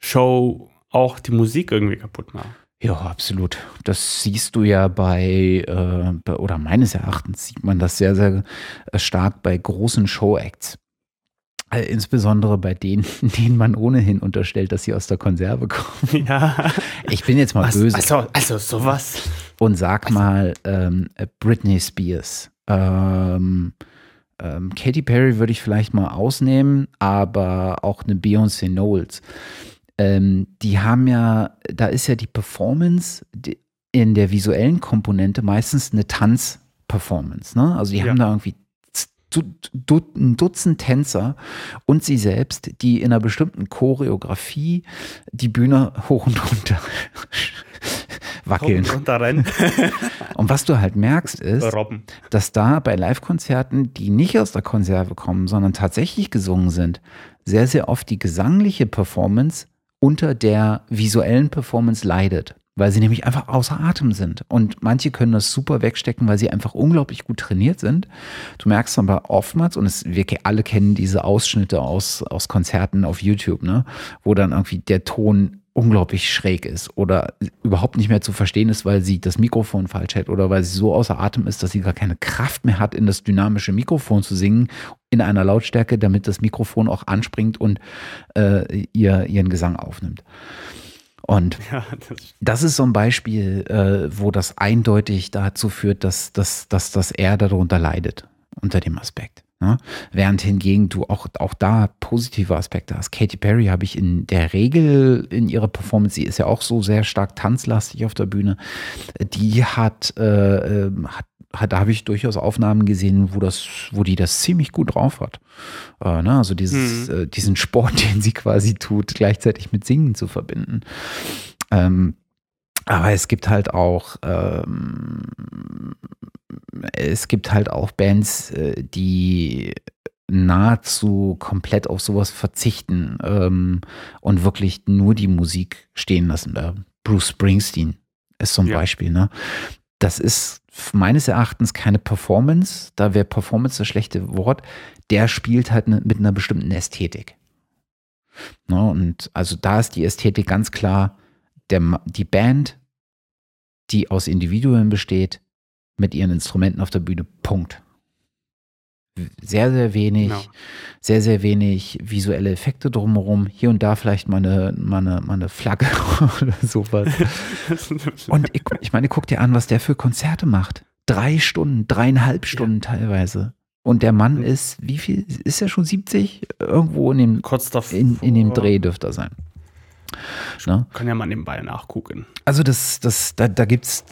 Show auch die Musik irgendwie kaputt machen. Ja, absolut. Das siehst du ja bei, äh, oder meines Erachtens sieht man das sehr, sehr äh, stark bei großen Show-Acts. Äh, insbesondere bei denen, denen man ohnehin unterstellt, dass sie aus der Konserve kommen. Ja. Ich bin jetzt mal Was? böse. Also, also sowas. Und sag also. mal ähm, Britney Spears. Ähm, ähm, Katy Perry würde ich vielleicht mal ausnehmen, aber auch eine Beyoncé Knowles ähm, die haben ja, da ist ja die Performance die, in der visuellen Komponente meistens eine Tanzperformance. Ne? Also die ja. haben da irgendwie ein Dutzend Tänzer und sie selbst, die in einer bestimmten Choreografie die Bühne hoch und runter wackeln. Und, und was du halt merkst, ist, Robben. dass da bei Live-Konzerten, die nicht aus der Konserve kommen, sondern tatsächlich gesungen sind, sehr, sehr oft die gesangliche Performance unter der visuellen Performance leidet, weil sie nämlich einfach außer Atem sind. Und manche können das super wegstecken, weil sie einfach unglaublich gut trainiert sind. Du merkst aber oftmals, und es, wir alle kennen diese Ausschnitte aus, aus Konzerten auf YouTube, ne, wo dann irgendwie der Ton unglaublich schräg ist oder überhaupt nicht mehr zu verstehen ist, weil sie das Mikrofon falsch hält oder weil sie so außer Atem ist, dass sie gar keine Kraft mehr hat, in das dynamische Mikrofon zu singen, in einer Lautstärke, damit das Mikrofon auch anspringt und äh, ihr, ihren Gesang aufnimmt. Und ja, das, das, ist so ein Beispiel, äh, wo das eindeutig dazu führt, dass, dass, dass, dass er darunter leidet, unter dem Aspekt. Ne? Während hingegen du auch, auch da positive Aspekte hast. Katy Perry habe ich in der Regel in ihrer Performance, sie ist ja auch so sehr stark tanzlastig auf der Bühne, die hat, äh, ähm, hat da habe ich durchaus Aufnahmen gesehen, wo das, wo die das ziemlich gut drauf hat. Äh, ne? Also dieses, mhm. äh, diesen Sport, den sie quasi tut, gleichzeitig mit Singen zu verbinden. Ähm, aber es gibt halt auch ähm, es gibt halt auch Bands, äh, die nahezu komplett auf sowas verzichten ähm, und wirklich nur die Musik stehen lassen. Äh, Bruce Springsteen ist so ein ja. Beispiel. Ne? Das ist meines Erachtens keine Performance. Da wäre Performance das schlechte Wort. Der spielt halt ne, mit einer bestimmten Ästhetik. Ne? Und also da ist die Ästhetik ganz klar, der, die Band, die aus Individuen besteht, mit ihren Instrumenten auf der Bühne. Punkt. Sehr, sehr wenig, Genau. sehr, sehr wenig visuelle Effekte drumherum. Hier und da vielleicht mal eine, mal eine, mal eine Flagge oder sowas. Und ich, ich meine, guck dir an, was der für Konzerte macht. Drei Stunden, dreieinhalb Stunden teilweise. Und der Mann ist, wie viel, ist er schon 70? Irgendwo in dem, in, in dem Dreh dürfte er sein. Ne? Kann ja mal nebenbei nachgucken. Also das, das, da, da gibt es,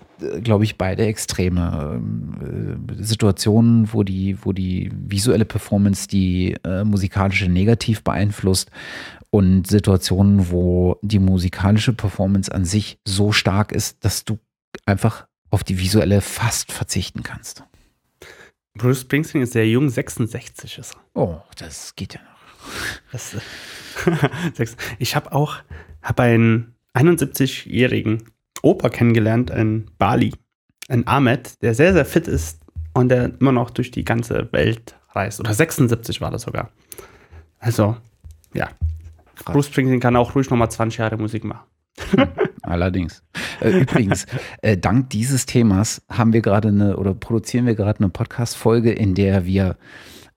glaube ich, beide Extreme. Ähm, äh, Situationen, wo die, wo die visuelle Performance die äh, musikalische negativ beeinflusst und Situationen, wo die musikalische Performance an sich so stark ist, dass du einfach auf die visuelle fast verzichten kannst. Bruce Springsteen ist sehr jung, 66 ist er. Oh, das geht ja noch. Das, ich habe auch hab einen 71-jährigen Opa kennengelernt in Bali, ein Ahmed, der sehr, sehr fit ist und der immer noch durch die ganze Welt reist. Oder 76 war das sogar. Also, ja. Krass. Bruce Springsteen kann auch ruhig nochmal 20 Jahre Musik machen. Allerdings. Äh, übrigens, äh, dank dieses Themas haben wir gerade eine oder produzieren wir gerade eine Podcast-Folge, in der wir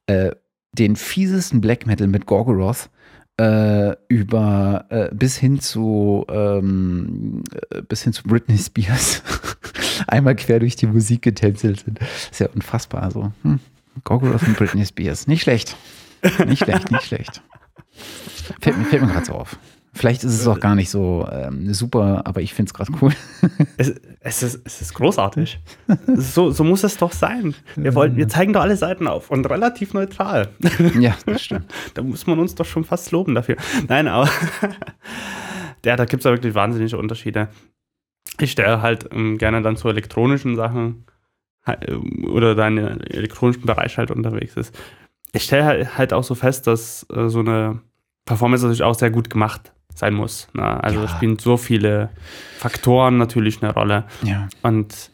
äh, den fiesesten Black Metal mit Gorgoroth äh, über äh, bis hin zu ähm, äh, bis hin zu Britney Spears einmal quer durch die Musik getänzelt sind. Ist ja unfassbar. Also, hm, Gorgoroth und Britney Spears. Nicht schlecht. Nicht schlecht, nicht schlecht. Fällt mir, fällt mir gerade so auf. Vielleicht ist es auch gar nicht so ähm, super, aber ich finde es gerade cool. Es, es, ist, es ist großartig. so, so muss es doch sein. Wir, wollen, wir zeigen doch alle Seiten auf und relativ neutral. ja, das stimmt. Da muss man uns doch schon fast loben dafür. Nein, aber ja, da gibt es ja wirklich wahnsinnige Unterschiede. Ich stelle halt ähm, gerne dann zu elektronischen Sachen ähm, oder da in den elektronischen Bereich halt unterwegs ist. Ich stelle halt, halt auch so fest, dass äh, so eine Performance natürlich auch sehr gut gemacht sein muss. Ne? Also Ja. spielen so viele Faktoren natürlich eine Rolle. Ja. Und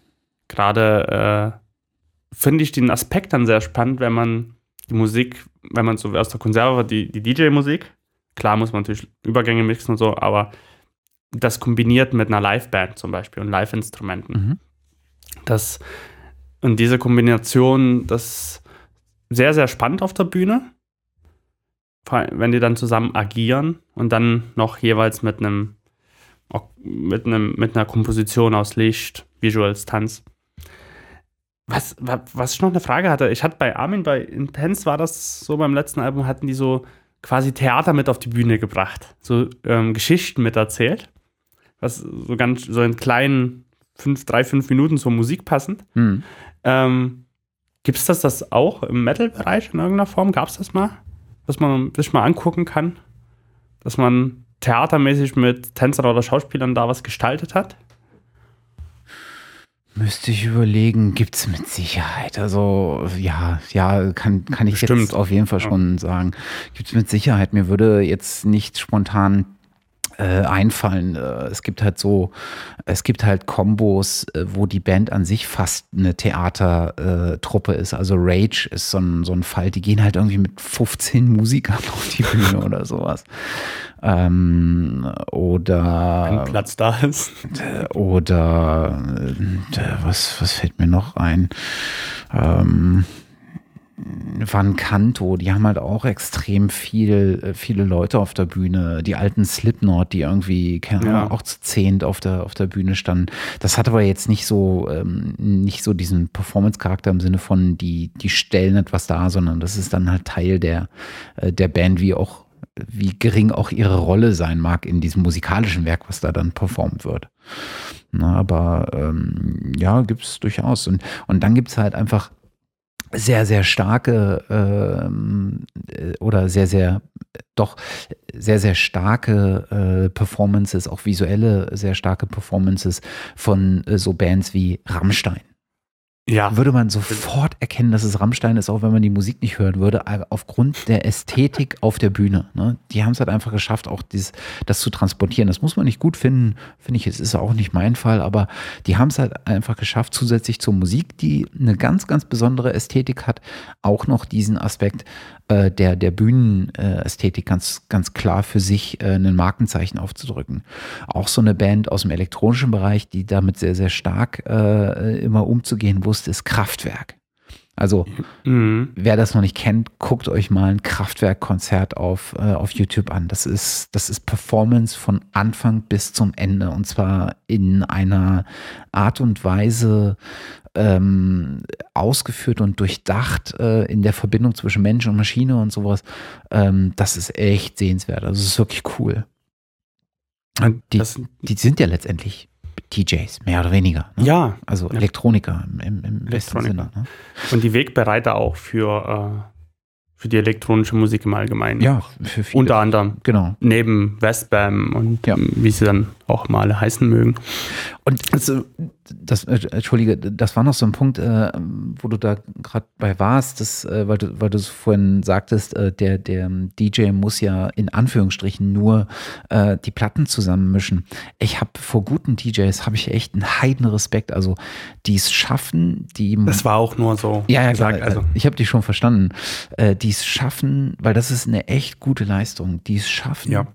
gerade äh, finde ich den Aspekt dann sehr spannend, wenn man die Musik, wenn man so aus der Konserve, die, die DJ-Musik, klar muss man natürlich Übergänge mixen und so, aber das kombiniert mit einer Liveband zum Beispiel und Live-Instrumenten. Mhm. Das, und diese Kombination, das sehr, sehr spannend auf der Bühne, wenn die dann zusammen agieren und dann noch jeweils mit einem mit, einem, mit einer Komposition aus Licht, Visuals, Tanz. Was, wa- was ich noch eine Frage hatte, ich hatte bei Armin, bei Intense war das so beim letzten Album, hatten die so quasi Theater mit auf die Bühne gebracht, so ähm, Geschichten mit erzählt, was so ganz, so in kleinen fünf, drei, fünf Minuten zur Musik passend. Hm. Ähm, Gibt es das, das auch im Metal-Bereich in irgendeiner Form? Gab es das mal? Was man sich mal angucken kann? Dass man theatermäßig mit Tänzern oder Schauspielern da was gestaltet hat? Müsste ich überlegen, gibt es mit Sicherheit. Also ja, ja, kann, kann ich jetzt Bestimmt. auf jeden Fall schon sagen. Gibt es mit Sicherheit. Mir würde jetzt nicht spontan äh, einfallen. Äh, es gibt halt so, es gibt halt Kombos, äh, wo die Band an sich fast eine Theatertruppe äh, Truppe ist. Also Rage ist so ein, so ein Fall, die gehen halt irgendwie mit 15 Musikern auf die Bühne oder sowas. Ähm, oder Wenn Platz da ist. oder äh, was, was fällt mir noch ein? Ähm, Van Canto, die haben halt auch extrem viel, äh, viele Leute auf der Bühne. Die alten Slipknot, die irgendwie keine Ja. Ahnung, auch zu zehnt auf der, auf der Bühne standen. Das hat aber jetzt nicht so, ähm, nicht so diesen Performance-Charakter im Sinne von, die, die stellen etwas dar, sondern das ist dann halt Teil der, äh, der Band, wie auch, wie gering auch ihre Rolle sein mag in diesem musikalischen Werk, was da dann performt wird. Na, aber ähm, ja, gibt es durchaus. Und, und dann gibt es halt einfach sehr, sehr starke äh, oder sehr, sehr, doch sehr, sehr starke äh, Performances, auch visuelle, sehr starke Performances von äh, so Bands wie Rammstein. Ja. Würde man sofort erkennen, dass es Rammstein ist, auch wenn man die Musik nicht hören würde, aufgrund der Ästhetik auf der Bühne. Ne? Die haben es halt einfach geschafft, auch dieses, das zu transportieren. Das muss man nicht gut finden, finde ich, es ist auch nicht mein Fall, aber die haben es halt einfach geschafft, zusätzlich zur Musik, die eine ganz, ganz besondere Ästhetik hat, auch noch diesen Aspekt äh, der, der Bühnenästhetik ganz, ganz klar für sich äh, ein Markenzeichen aufzudrücken. Auch so eine Band aus dem elektronischen Bereich, die damit sehr, sehr stark äh, immer umzugehen wusste, ist Kraftwerk. Also Mhm. wer das noch nicht kennt, guckt euch mal ein Kraftwerk-Konzert auf, äh, auf YouTube an. Das ist, das ist Performance von Anfang bis zum Ende und zwar in einer Art und Weise ähm, ausgeführt und durchdacht äh, in der Verbindung zwischen Mensch und Maschine und sowas. Ähm, das ist echt sehenswert. Also es ist wirklich cool. Und die, die sind ja letztendlich DJs, mehr oder weniger. Ne? ja, Also. Elektroniker im, im, im besten. Sinne. Ne? und die Wegbereiter auch für, äh, für die elektronische Musik im Allgemeinen. Ja, für viele. Unter anderem. Genau. Neben Westbam und Ja. wie sie dann auch mal heißen mögen. Und also, das, äh, Entschuldige, das war noch so ein Punkt, äh, wo du da gerade bei warst, das, äh, weil du, weil du es vorhin sagtest, äh, der, der DJ muss ja in Anführungsstrichen nur äh, die Platten zusammenmischen. Ich habe vor guten DJs habe ich echt einen Heidenrespekt. Also die es schaffen, die Das war auch nur so ja, ja, gesagt. Also, ich habe die schon verstanden. Äh, die es schaffen, weil das ist eine echt gute Leistung, die es schaffen, Ja.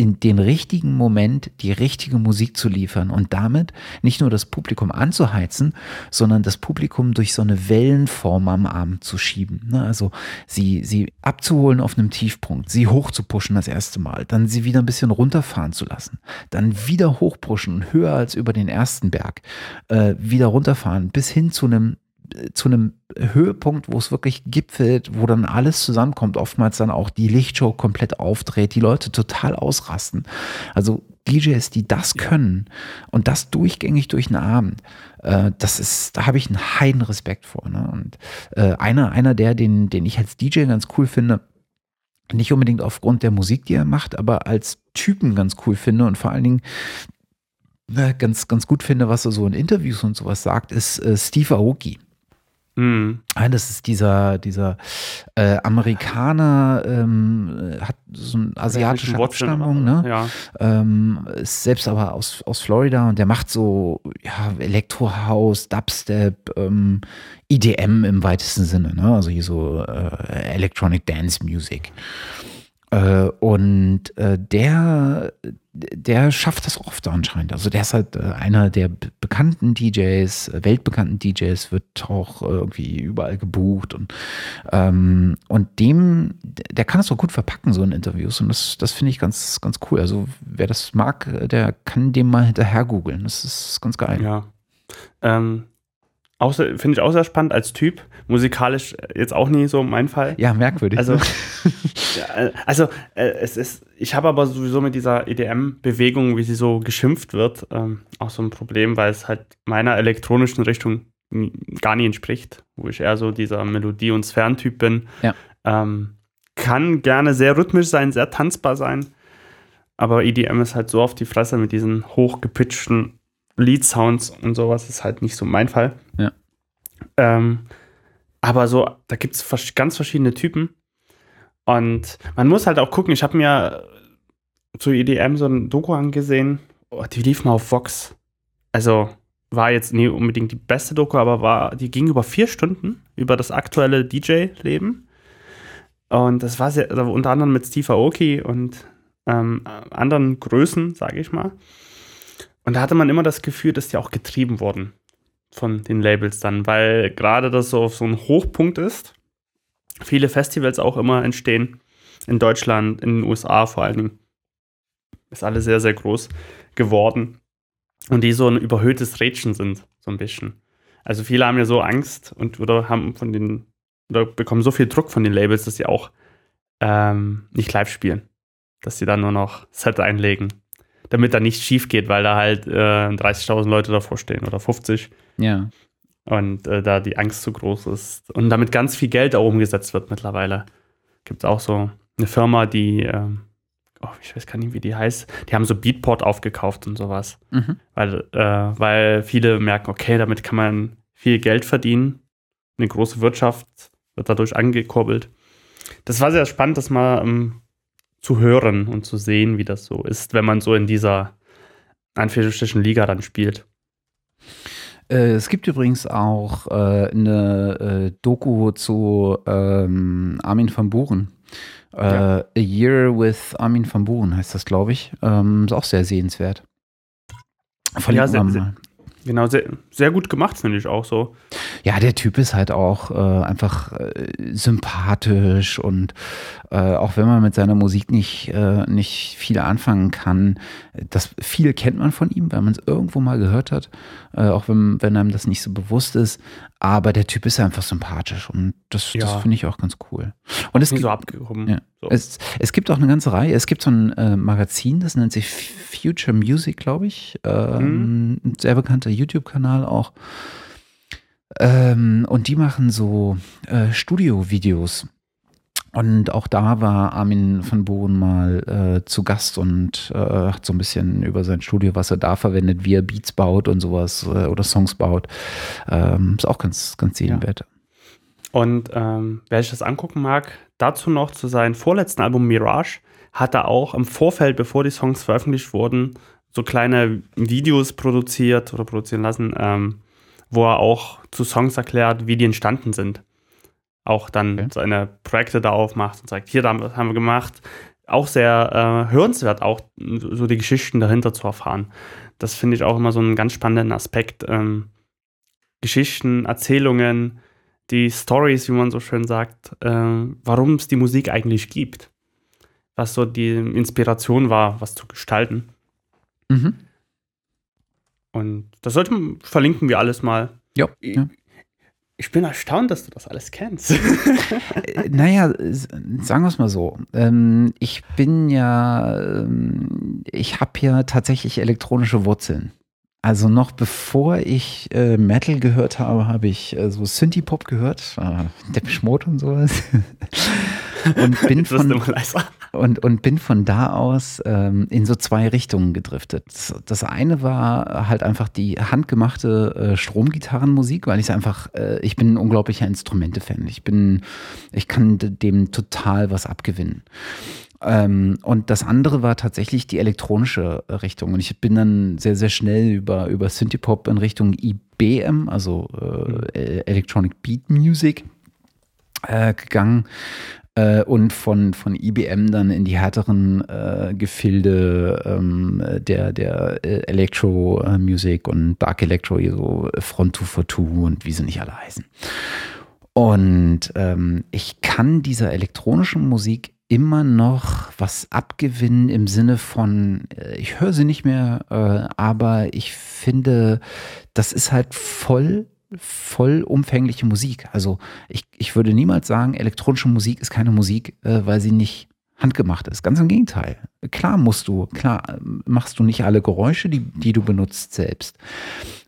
In den richtigen Moment die richtige Musik zu liefern und damit nicht nur das Publikum anzuheizen, sondern das Publikum durch so eine Wellenform am Abend zu schieben. Ne? Also sie, sie abzuholen auf einem Tiefpunkt, sie hochzupuschen das erste Mal, dann sie wieder ein bisschen runterfahren zu lassen, dann wieder hochpushen, höher als über den ersten Berg, äh, wieder runterfahren, bis hin zu einem zu einem Höhepunkt, wo es wirklich gipfelt, wo dann alles zusammenkommt, oftmals dann auch die Lichtshow komplett aufdreht, die Leute total ausrasten. Also DJs, die das können und das durchgängig durch den Abend, äh, das ist, da habe ich einen heiden Respekt vor. Ne? Und äh, einer, einer der, den, den ich als DJ ganz cool finde, nicht unbedingt aufgrund der Musik, die er macht, aber als Typen ganz cool finde und vor allen Dingen äh, ganz, ganz gut finde, was er so in Interviews und sowas sagt, ist äh, Steve Aoki. Mh, Ah, das ist dieser, dieser äh, Amerikaner, ähm, hat so eine asiatische Abstammung, ne? Ja. Ähm, ist selbst aber aus, aus Florida und der macht so ja, Elektrohouse, Dubstep, ähm, EDM im weitesten Sinne, ne? Also hier so äh, Electronic Dance Music. Äh, und äh, der, der schafft das oft anscheinend. Also der ist halt äh, einer der be- bekannten DJs, äh, weltbekannten DJs, wird auch äh, irgendwie überall gebucht und, ähm, und dem, der kann das so gut verpacken, so in Interviews. Und das, das finde ich ganz, ganz cool. Also wer das mag, der kann dem mal hinterher googeln. Das ist ganz geil. Ja. Ähm, auch Finde ich auch sehr spannend als Typ. Musikalisch jetzt auch nie so mein Fall. Ja, merkwürdig. Also, ne? ja, äh, also äh, es ist, ich habe aber sowieso mit dieser EDM-Bewegung, wie sie so geschimpft wird, ähm, auch so ein Problem, weil es halt meiner elektronischen Richtung gar nie entspricht, wo ich eher so dieser Melodie- und Sphärentyp bin. Ja. Ähm, kann gerne sehr rhythmisch sein, sehr tanzbar sein, aber EDM ist halt so auf die Fresse mit diesen hochgepitchten Lead-Sounds und sowas, ist halt nicht so mein Fall. Ja. Ähm, aber so, da gibt es ganz verschiedene Typen. Und man muss halt auch gucken, ich habe mir zu EDM so ein Doku angesehen, oh, die lief mal auf Vox. Also war jetzt nie unbedingt die beste Doku, aber war, die ging über vier Stunden über das aktuelle DJ-Leben. Und das war sehr, also unter anderem mit Steve Aoki und ähm, anderen Größen, sage ich mal. Und da hatte man immer das Gefühl, dass die auch getrieben wurden von den Labels dann, weil gerade das so auf so ein Hochpunkt ist. Viele Festivals auch immer entstehen in Deutschland, in den USA vor allen Dingen. Ist alles sehr, sehr groß geworden. Und die so ein überhöhtes Rädchen sind, so ein bisschen. Also viele haben ja so Angst und oder haben von den oder bekommen so viel Druck von den Labels, dass sie auch ähm, nicht live spielen. Dass sie dann nur noch Set einlegen, damit da nichts schief geht, weil da halt äh, 30.000 Leute davor stehen oder 50 ja. und äh, da die Angst zu groß ist und damit ganz viel Geld auch umgesetzt wird mittlerweile. Gibt es auch so eine Firma, die, ähm, oh, ich weiß gar nicht, wie die heißt, die haben so Beatport aufgekauft und sowas, Mhm. weil, äh, weil viele merken, okay, damit kann man viel Geld verdienen, eine große Wirtschaft wird dadurch angekurbelt. Das war sehr spannend, das mal ähm, zu hören und zu sehen, wie das so ist, wenn man so in dieser Anführungsstrichen Liga dann spielt. Äh, es gibt übrigens auch äh, eine äh, Doku zu ähm, Armin van Buren. Äh, Ja. A Year with Armin van Buren heißt das, glaube ich. Ähm, ist auch sehr sehenswert. Verlinken Ja, sehr- wir mal. Genau, sehr, sehr gut gemacht, finde ich auch so. Ja, der Typ ist halt auch äh, einfach äh, sympathisch und äh, auch wenn man mit seiner Musik nicht, äh, nicht viel anfangen kann, das viel kennt man von ihm, weil man es irgendwo mal gehört hat, äh, auch wenn, wenn einem das nicht so bewusst ist. Aber der Typ ist einfach sympathisch und das, Ja. das finde ich auch ganz cool. Und es gibt, so ja. So. Es, es gibt auch eine ganze Reihe. Es gibt so ein äh, Magazin, das nennt sich Future Music, glaube ich. Ähm, Ein sehr bekannter YouTube-Kanal auch. Ähm, und die machen so äh, Studio-Videos. Und auch da war Armin van Buuren mal äh, zu Gast und äh, hat so ein bisschen über sein Studio, was er da verwendet, wie er Beats baut und sowas äh, oder Songs baut. Ähm, ist auch ganz, ganz sehenswert. Und ähm, wer sich das angucken mag, dazu noch zu seinem vorletzten Album Mirage hat er auch im Vorfeld, bevor die Songs veröffentlicht wurden, so kleine Videos produziert oder produzieren lassen, ähm, wo er auch zu Songs erklärt, wie die entstanden sind. Auch dann Okay. seine Projekte da aufmacht und sagt, hier da haben wir gemacht. Auch sehr äh, hörenswert, auch so die Geschichten dahinter zu erfahren. Das finde ich auch immer so einen ganz spannenden Aspekt. Ähm, Geschichten, Erzählungen, die Stories, wie man so schön sagt, äh, warum es die Musik eigentlich gibt. Was so die Inspiration war, was zu gestalten. Mhm. Und das sollte verlinken wir alles mal. Ja, ja. Ich bin erstaunt, dass du das alles kennst. Äh, Naja, sagen wir es mal so. Ähm, ich bin ja, ähm, ich habe ja tatsächlich elektronische Wurzeln. Also noch bevor ich äh, Metal gehört habe, habe ich äh, so Synthie-Pop gehört, äh, Depeche Mode und sowas. und bin von, und, und bin von da aus ähm, in so zwei Richtungen gedriftet. Das, eine war halt einfach die handgemachte äh, Stromgitarrenmusik, weil ich einfach, äh, ich bin ein unglaublicher Instrumente-Fan. Ich bin, ich kann dem total was abgewinnen. Ähm, und das andere war tatsächlich die elektronische äh, Richtung. Und ich bin dann sehr, sehr schnell über, über Synthie-Pop in Richtung IBM, also äh, Electronic Beat Music, äh, gegangen äh, und von, von IBM dann in die härteren äh, Gefilde ähm, der, der äh, Electro äh, Music und Dark Electro, so Front 242 und wie sie nicht alle heißen. Und ähm, ich kann dieser elektronischen Musik immer noch was abgewinnen im Sinne von, äh, ich höre sie nicht mehr, äh, aber ich finde, das ist halt voll vollumfängliche Musik. Also ich, ich würde niemals sagen, elektronische Musik ist keine Musik, äh, weil sie nicht handgemacht ist. Ganz im Gegenteil. Klar musst du, klar äh, machst du nicht alle Geräusche, die, die du benutzt selbst.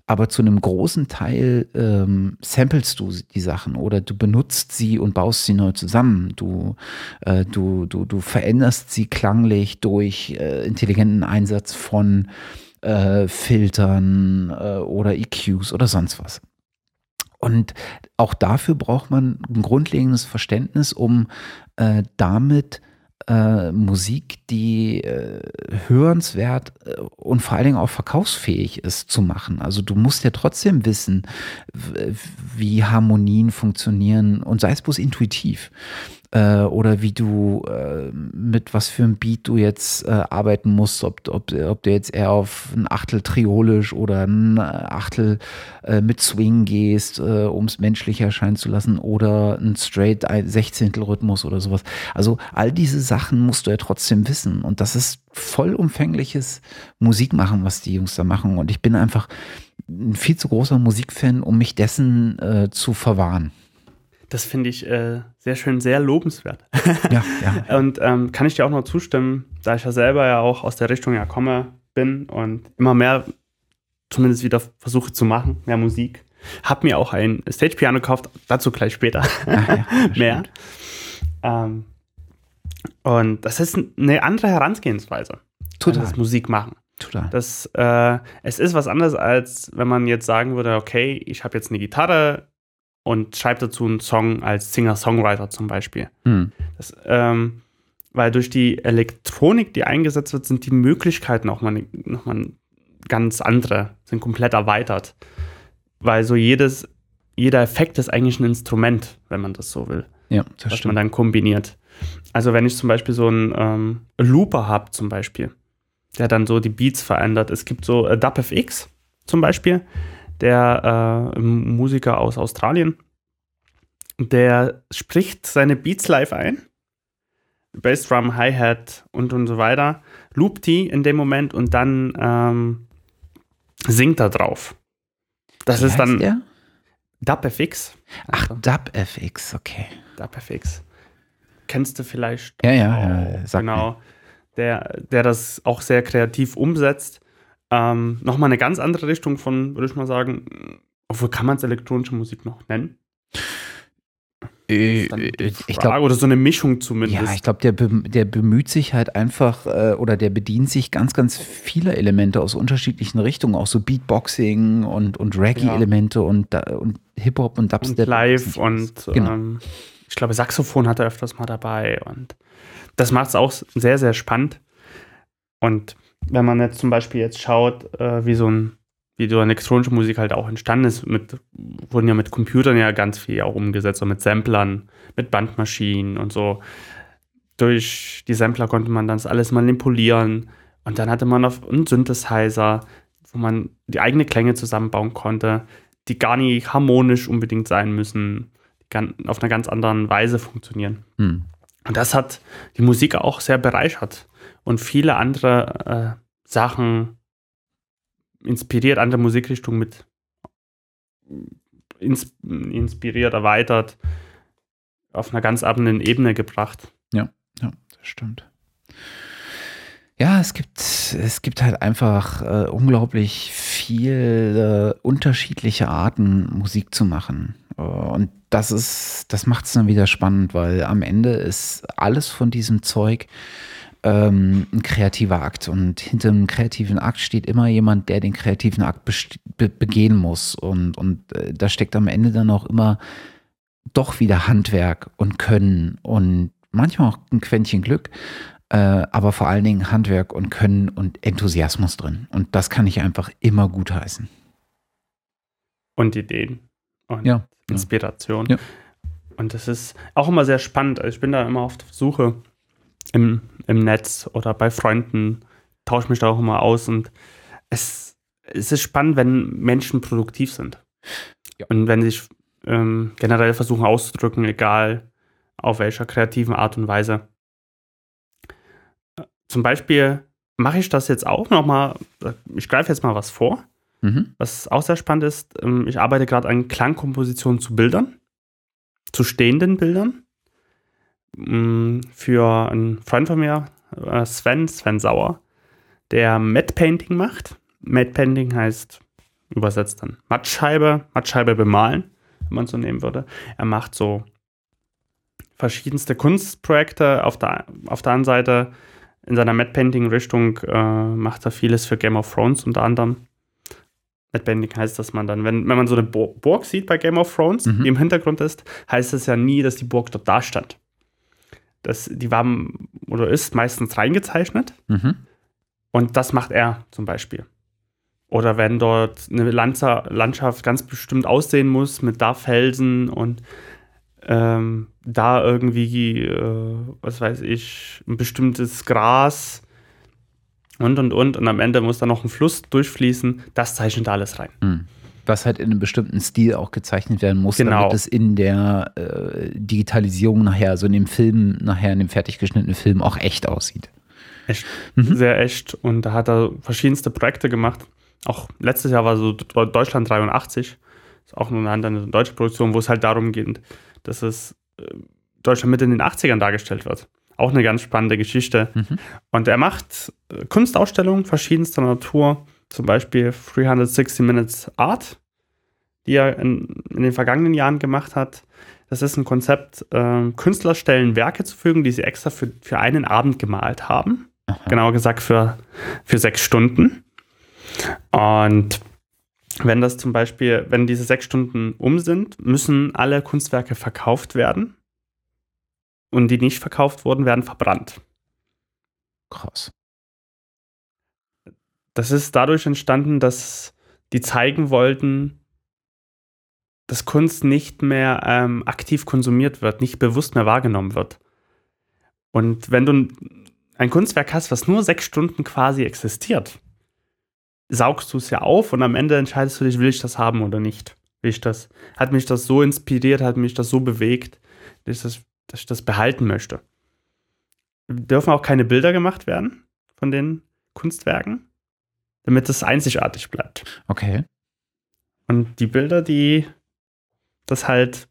Aber zu einem großen Teil ähm, samplest du die Sachen oder du benutzt sie und baust sie neu zusammen. Du, äh, du, du, du veränderst sie klanglich durch äh, intelligenten Einsatz von äh, Filtern äh, oder EQs oder sonst was. Und auch dafür braucht man ein grundlegendes Verständnis, um äh, damit äh, Musik, die äh, hörenswert äh, und vor allen Dingen auch verkaufsfähig ist, zu machen. Also du musst ja trotzdem wissen, wie Harmonien funktionieren und sei es bloß intuitiv äh, oder wie du äh, mit was für einem Beat du jetzt äh, arbeiten musst, ob, ob, ob du jetzt eher auf ein Achtel triolisch oder ein Achtel äh, mit Swing gehst, äh, um es menschlich erscheinen zu lassen oder ein straight Sechzehntel Rhythmus oder sowas. Also all diese Sachen musst du ja trotzdem wissen und das ist vollumfängliches Musikmachen, was die Jungs da machen und ich bin einfach ein viel zu großer Musikfan, um mich dessen äh, zu verwahren. Das finde ich äh, sehr schön, sehr lobenswert. Ja, ja. Und ähm, kann ich dir auch noch zustimmen, da ich ja selber ja auch aus der Richtung ja komme, bin und immer mehr zumindest wieder versuche zu machen, mehr Musik. Hab mir auch ein Stage-Piano gekauft, dazu gleich später ja, mehr. Ähm, und das ist eine andere Herangehensweise. an Total. Das Musik machen. Total. Das, äh, es ist was anderes, als wenn man jetzt sagen würde, okay, ich habe jetzt eine Gitarre und schreibe dazu einen Song als Singer-Songwriter zum Beispiel. Hm. Das, ähm, weil durch die Elektronik, die eingesetzt wird, sind die Möglichkeiten auch mal, noch mal ganz andere, sind komplett erweitert. Weil so jedes, jeder Effekt ist eigentlich ein Instrument, wenn man das so will, Ja, das was man stimmt. dann kombiniert. Also wenn ich zum Beispiel so einen ähm, Looper habe zum Beispiel, der dann so die Beats verändert. Es gibt so äh, DubFX, zum Beispiel, der äh, Musiker aus Australien, der spricht seine Beats live ein. Bassdrum, Hi-Hat und und so weiter, loopt die in dem Moment und dann ähm, singt er drauf. Das Wie ist dann der? DubFX. Ach, DubFX, okay. DubFX. Kennst du vielleicht? Ja, ja, auch, ja, sag genau. Der, der das auch sehr kreativ umsetzt. Ähm, Nochmal eine ganz andere Richtung von, würde ich mal sagen, obwohl kann man es elektronische Musik noch nennen? Äh, äh, ich glaube, oder so eine Mischung zumindest. ja, ich glaube, der, der bemüht sich halt einfach äh, oder der bedient sich ganz, ganz vieler Elemente aus unterschiedlichen Richtungen, auch so Beatboxing und, und Reggae-Elemente und, da- und Hip-Hop und und Dubstep. live und Genau. ähm, ich glaube, Saxophon hat er öfters mal dabei und das macht es auch sehr, sehr spannend. Und wenn man jetzt zum Beispiel jetzt schaut, äh, wie so ein wie so eine elektronische Musik halt auch entstanden ist, mit, wurden ja mit Computern ja ganz viel auch umgesetzt, so mit Samplern, mit Bandmaschinen und so. Durch die Sampler konnte man das alles manipulieren und dann hatte man auf einen Synthesizer, wo man die eigene Klänge zusammenbauen konnte, die gar nicht harmonisch unbedingt sein müssen, die auf einer ganz anderen Weise funktionieren. Hm. Und das hat die Musik auch sehr bereichert und viele andere äh, Sachen inspiriert, andere Musikrichtungen mit ins, inspiriert, erweitert, auf einer ganz anderen Ebene gebracht. Ja, das stimmt. Ja, es gibt, es gibt halt einfach äh, unglaublich viele unterschiedliche Arten, Musik zu machen. Äh, und das ist, das macht es dann wieder spannend, weil am Ende ist alles von diesem Zeug ähm, ein kreativer Akt. Und hinter einem kreativen Akt steht immer jemand, der den kreativen Akt be begehen muss. Und, und äh, da steckt am Ende dann auch immer doch wieder Handwerk und Können und manchmal auch ein Quäntchen Glück, äh, aber vor allen Dingen Handwerk und Können und Enthusiasmus drin. Und das kann ich einfach immer gutheißen. Und Ideen und Ja, Inspiration. Ja. Und das ist auch immer sehr spannend. Also ich bin da immer auf der Suche im, im Netz oder bei Freunden, tausche mich da auch immer aus und es, es ist spannend, wenn Menschen produktiv sind. Ja. Und wenn sie sich ähm, generell versuchen auszudrücken, egal auf welcher kreativen Art und Weise. Äh, Zum Beispiel mache ich das jetzt auch nochmal, ich greife jetzt mal was vor. Mhm. Was auch sehr spannend ist, ähm, ich arbeite gerade an Klangkompositionen zu Bildern, zu stehenden Bildern. Mm, Für einen Freund von mir, äh, Sven, Sven Sauer, der Matte Painting macht. Matte Painting heißt übersetzt dann Mattscheibe, Mattscheibe bemalen, wenn man so nehmen würde. Er macht so verschiedenste Kunstprojekte. Auf der, auf der einen Seite in seiner Matte Painting Richtung äh, macht er vieles für Game of Thrones unter anderem. Matte Painting heißt, dass man dann, wenn, wenn man so eine Burg sieht bei Game of Thrones, Mhm. die im Hintergrund ist, heißt es ja nie, dass die Burg dort da stand. Das, die war oder ist meistens reingezeichnet Mhm. und das macht er zum Beispiel. Oder wenn dort eine Landschaft ganz bestimmt aussehen muss mit da Felsen und ähm, da irgendwie, äh, was weiß ich, ein bestimmtes Gras und und und und am Ende muss da noch ein Fluss durchfließen, das zeichnet alles rein. Mhm. Was halt in einem bestimmten Stil auch gezeichnet werden muss, Genau. damit es in der äh, Digitalisierung nachher, also in dem Film, nachher in dem fertig geschnittenen Film auch echt aussieht. Echt, Mhm. sehr echt. Und da hat er verschiedenste Projekte gemacht. Auch letztes Jahr war so Deutschland 83. Ist auch eine andere deutsche Produktion, wo es halt darum geht, dass es äh, Deutschland mit in den 80ern dargestellt wird. Auch eine ganz spannende Geschichte. Mhm. Und er macht äh, Kunstausstellungen verschiedenster Natur, zum Beispiel 360 Minutes Art, die er in, in den vergangenen Jahren gemacht hat. Das ist ein Konzept, ähm, Künstler stellen Werke zur Verfügung, die sie extra für, für einen Abend gemalt haben. Aha. Genauer gesagt für, für sechs Stunden. Und wenn das zum Beispiel, wenn diese sechs Stunden um sind, müssen alle Kunstwerke verkauft werden. Und die nicht verkauft wurden, werden verbrannt. Krass. Das ist dadurch entstanden, dass die zeigen wollten, dass Kunst nicht mehr ähm, aktiv konsumiert wird, nicht bewusst mehr wahrgenommen wird. Und wenn du ein Kunstwerk hast, was nur sechs Stunden quasi existiert, saugst du es ja auf und am Ende entscheidest du dich, will ich das haben oder nicht. Will ich das, hat mich das so inspiriert, hat mich das so bewegt, dass ich das, dass ich das behalten möchte. Dürfen auch keine Bilder gemacht werden von den Kunstwerken, damit es einzigartig bleibt. Okay. Und die Bilder, die das halt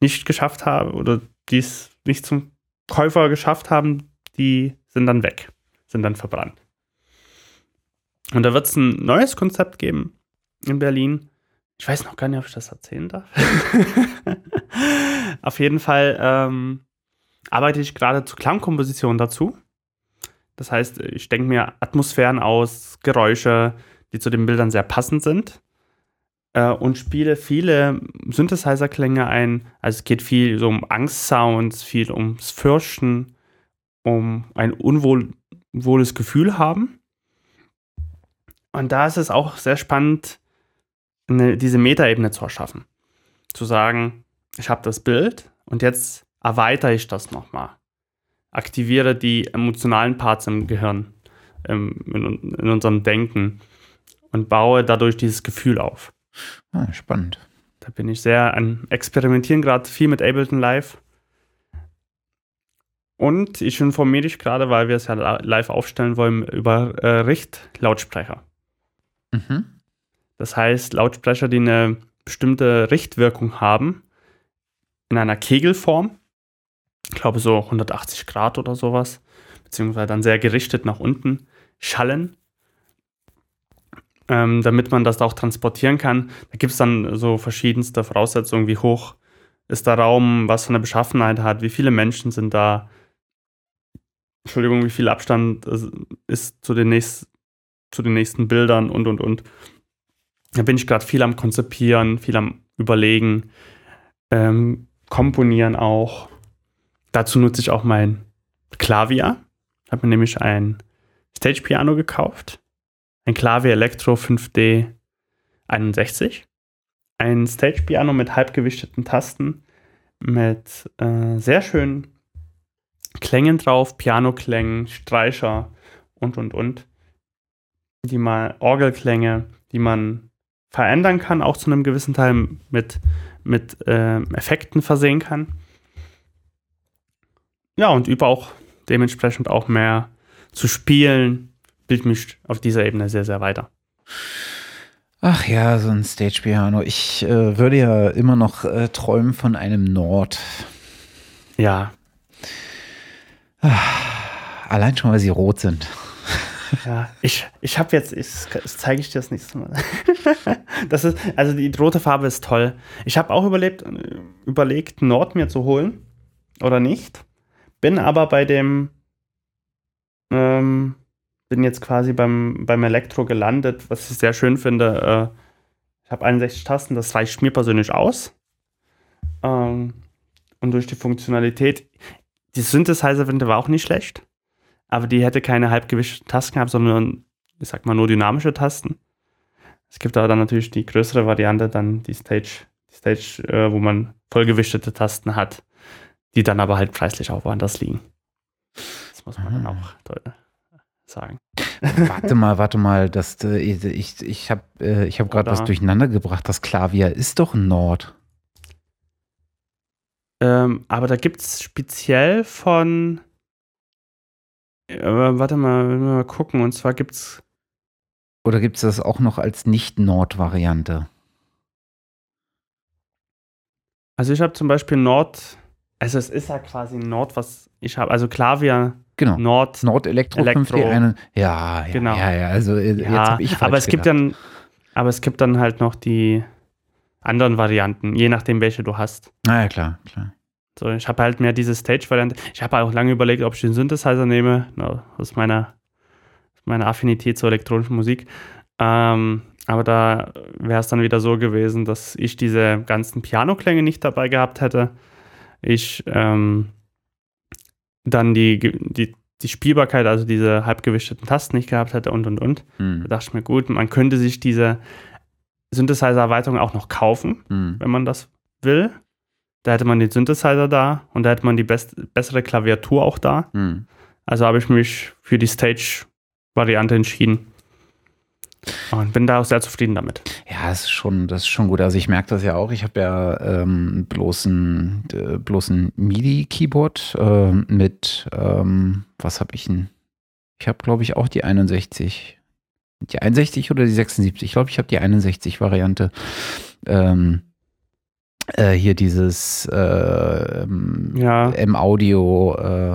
nicht geschafft haben oder die es nicht zum Käufer geschafft haben, die sind dann weg, sind dann verbrannt. Und da wird es ein neues Konzept geben in Berlin. Ich weiß noch gar nicht, ob ich das erzählen darf. Auf jeden Fall ähm, arbeite ich gerade zur Klangkomposition dazu. Das heißt, ich denke mir Atmosphären aus, Geräusche, die zu den Bildern sehr passend sind. Äh, und spiele viele Synthesizer-Klänge ein. Also es geht viel so um Angstsounds, viel ums Fürchten, um ein unwohles Gefühl haben. Und da ist es auch sehr spannend, eine, diese Metaebene zu erschaffen. Zu sagen, ich habe das Bild und jetzt erweitere ich das nochmal. Aktiviere die emotionalen Parts im Gehirn, in, in, unserem Denken und baue dadurch dieses Gefühl auf. Ah, spannend. Da bin ich sehr an Experimentieren, gerade viel mit Ableton Live. Und ich informiere dich gerade, weil wir es ja live aufstellen wollen, über äh, Richtlautsprecher. Mhm. Das heißt, Lautsprecher, die eine bestimmte Richtwirkung haben, in einer Kegelform, ich glaube so 180 Grad oder sowas, beziehungsweise dann sehr gerichtet nach unten, schallen, ähm, damit man das auch transportieren kann. Da gibt es dann so verschiedenste Voraussetzungen, wie hoch ist der Raum, was für eine Beschaffenheit hat, wie viele Menschen sind da, Entschuldigung, wie viel Abstand ist zu den nächsten zu den nächsten Bildern und, und, und. Da bin ich gerade viel am Konzipieren, viel am Überlegen, ähm, Komponieren auch. Dazu nutze ich auch mein Klavier. Habe mir nämlich ein Stage Piano gekauft. Ein Klavier Elektro 5D 61. Ein Stage Piano mit halbgewichteten Tasten, mit äh, sehr schönen Klängen drauf, Pianoklängen, Streicher und und und die mal Orgelklänge, die man verändern kann, auch zu einem gewissen Teil mit, mit äh, Effekten versehen kann. Ja, und übe auch dementsprechend auch mehr zu spielen, bildet mich auf dieser Ebene sehr, sehr weiter. Ach ja, so ein Stage-Piano. Ich äh, würde ja immer noch äh, träumen von einem Nord. Ja. Allein schon, weil sie rot sind. Ja, ich, ich habe jetzt, ich, das zeige ich dir das nächste Mal. das ist, also die rote Farbe ist toll. Ich habe auch überlebt, überlegt, Nord mir zu holen oder nicht. Bin aber bei dem, ähm, bin jetzt quasi beim, beim Elektro gelandet, was ich sehr schön finde. Äh, ich habe 61 Tasten, das reicht mir persönlich aus. Ähm, und durch die Funktionalität, die Synthesizer-Winde war auch nicht schlecht aber die hätte keine halbgewischten Tasten gehabt, sondern, ich sag mal, nur dynamische Tasten. Es gibt aber dann natürlich die größere Variante, dann die Stage, die Stage, äh, wo man vollgewichtete Tasten hat, die dann aber halt preislich auch woanders liegen. Das muss man dann ah. auch sagen. Warte mal, warte mal, das, äh, ich, ich habe äh, ich hab gerade was durcheinander gebracht. Das Klavier ist doch ein Nord. Ähm, aber da gibt es speziell von aber warte mal, wir mal gucken. Und zwar gibt's. Oder gibt es das auch noch als Nicht-Nord-Variante? Also ich habe zum Beispiel Nord, also es ist ja quasi Nord, was ich habe, also Klavier, genau. Nord, Nord Elektro, Elektro 5 ja, ja, genau. ja, ja, also äh, jetzt ja, habe ich aber es gedacht. gibt dann, aber es gibt dann halt noch die anderen Varianten, je nachdem welche du hast. Na ja, klar, klar. So, ich habe halt mehr diese Stage-Variante. Ich habe auch lange überlegt, ob ich den Synthesizer nehme, no, aus meiner, meiner Affinität zur elektronischen Musik. Ähm, aber da wäre es dann wieder so gewesen, dass ich diese ganzen Piano-Klänge nicht dabei gehabt hätte. Ich ähm, dann die, die, die Spielbarkeit, also diese halbgewichteten Tasten nicht gehabt hätte und und und. Mhm. Da dachte ich mir, gut, man könnte sich diese Synthesizer-Erweiterung auch noch kaufen, mhm. wenn man das will. Da hätte man den Synthesizer da und da hätte man die best, bessere Klaviatur auch da. Mhm. Also habe ich mich für die Stage-Variante entschieden. Und bin da auch sehr zufrieden damit. Ja, das ist schon, das ist schon gut. Also ich merke das ja auch. Ich habe ja ähm, bloß ein, äh, bloß ein MIDI-Keyboard äh, mit, ähm, was habe ich denn? Ich habe, glaube ich, auch die 61. Die 61 oder die 76? Ich glaube, ich habe die 61-Variante. Ähm, äh, hier dieses äh, ja. im Audio, äh,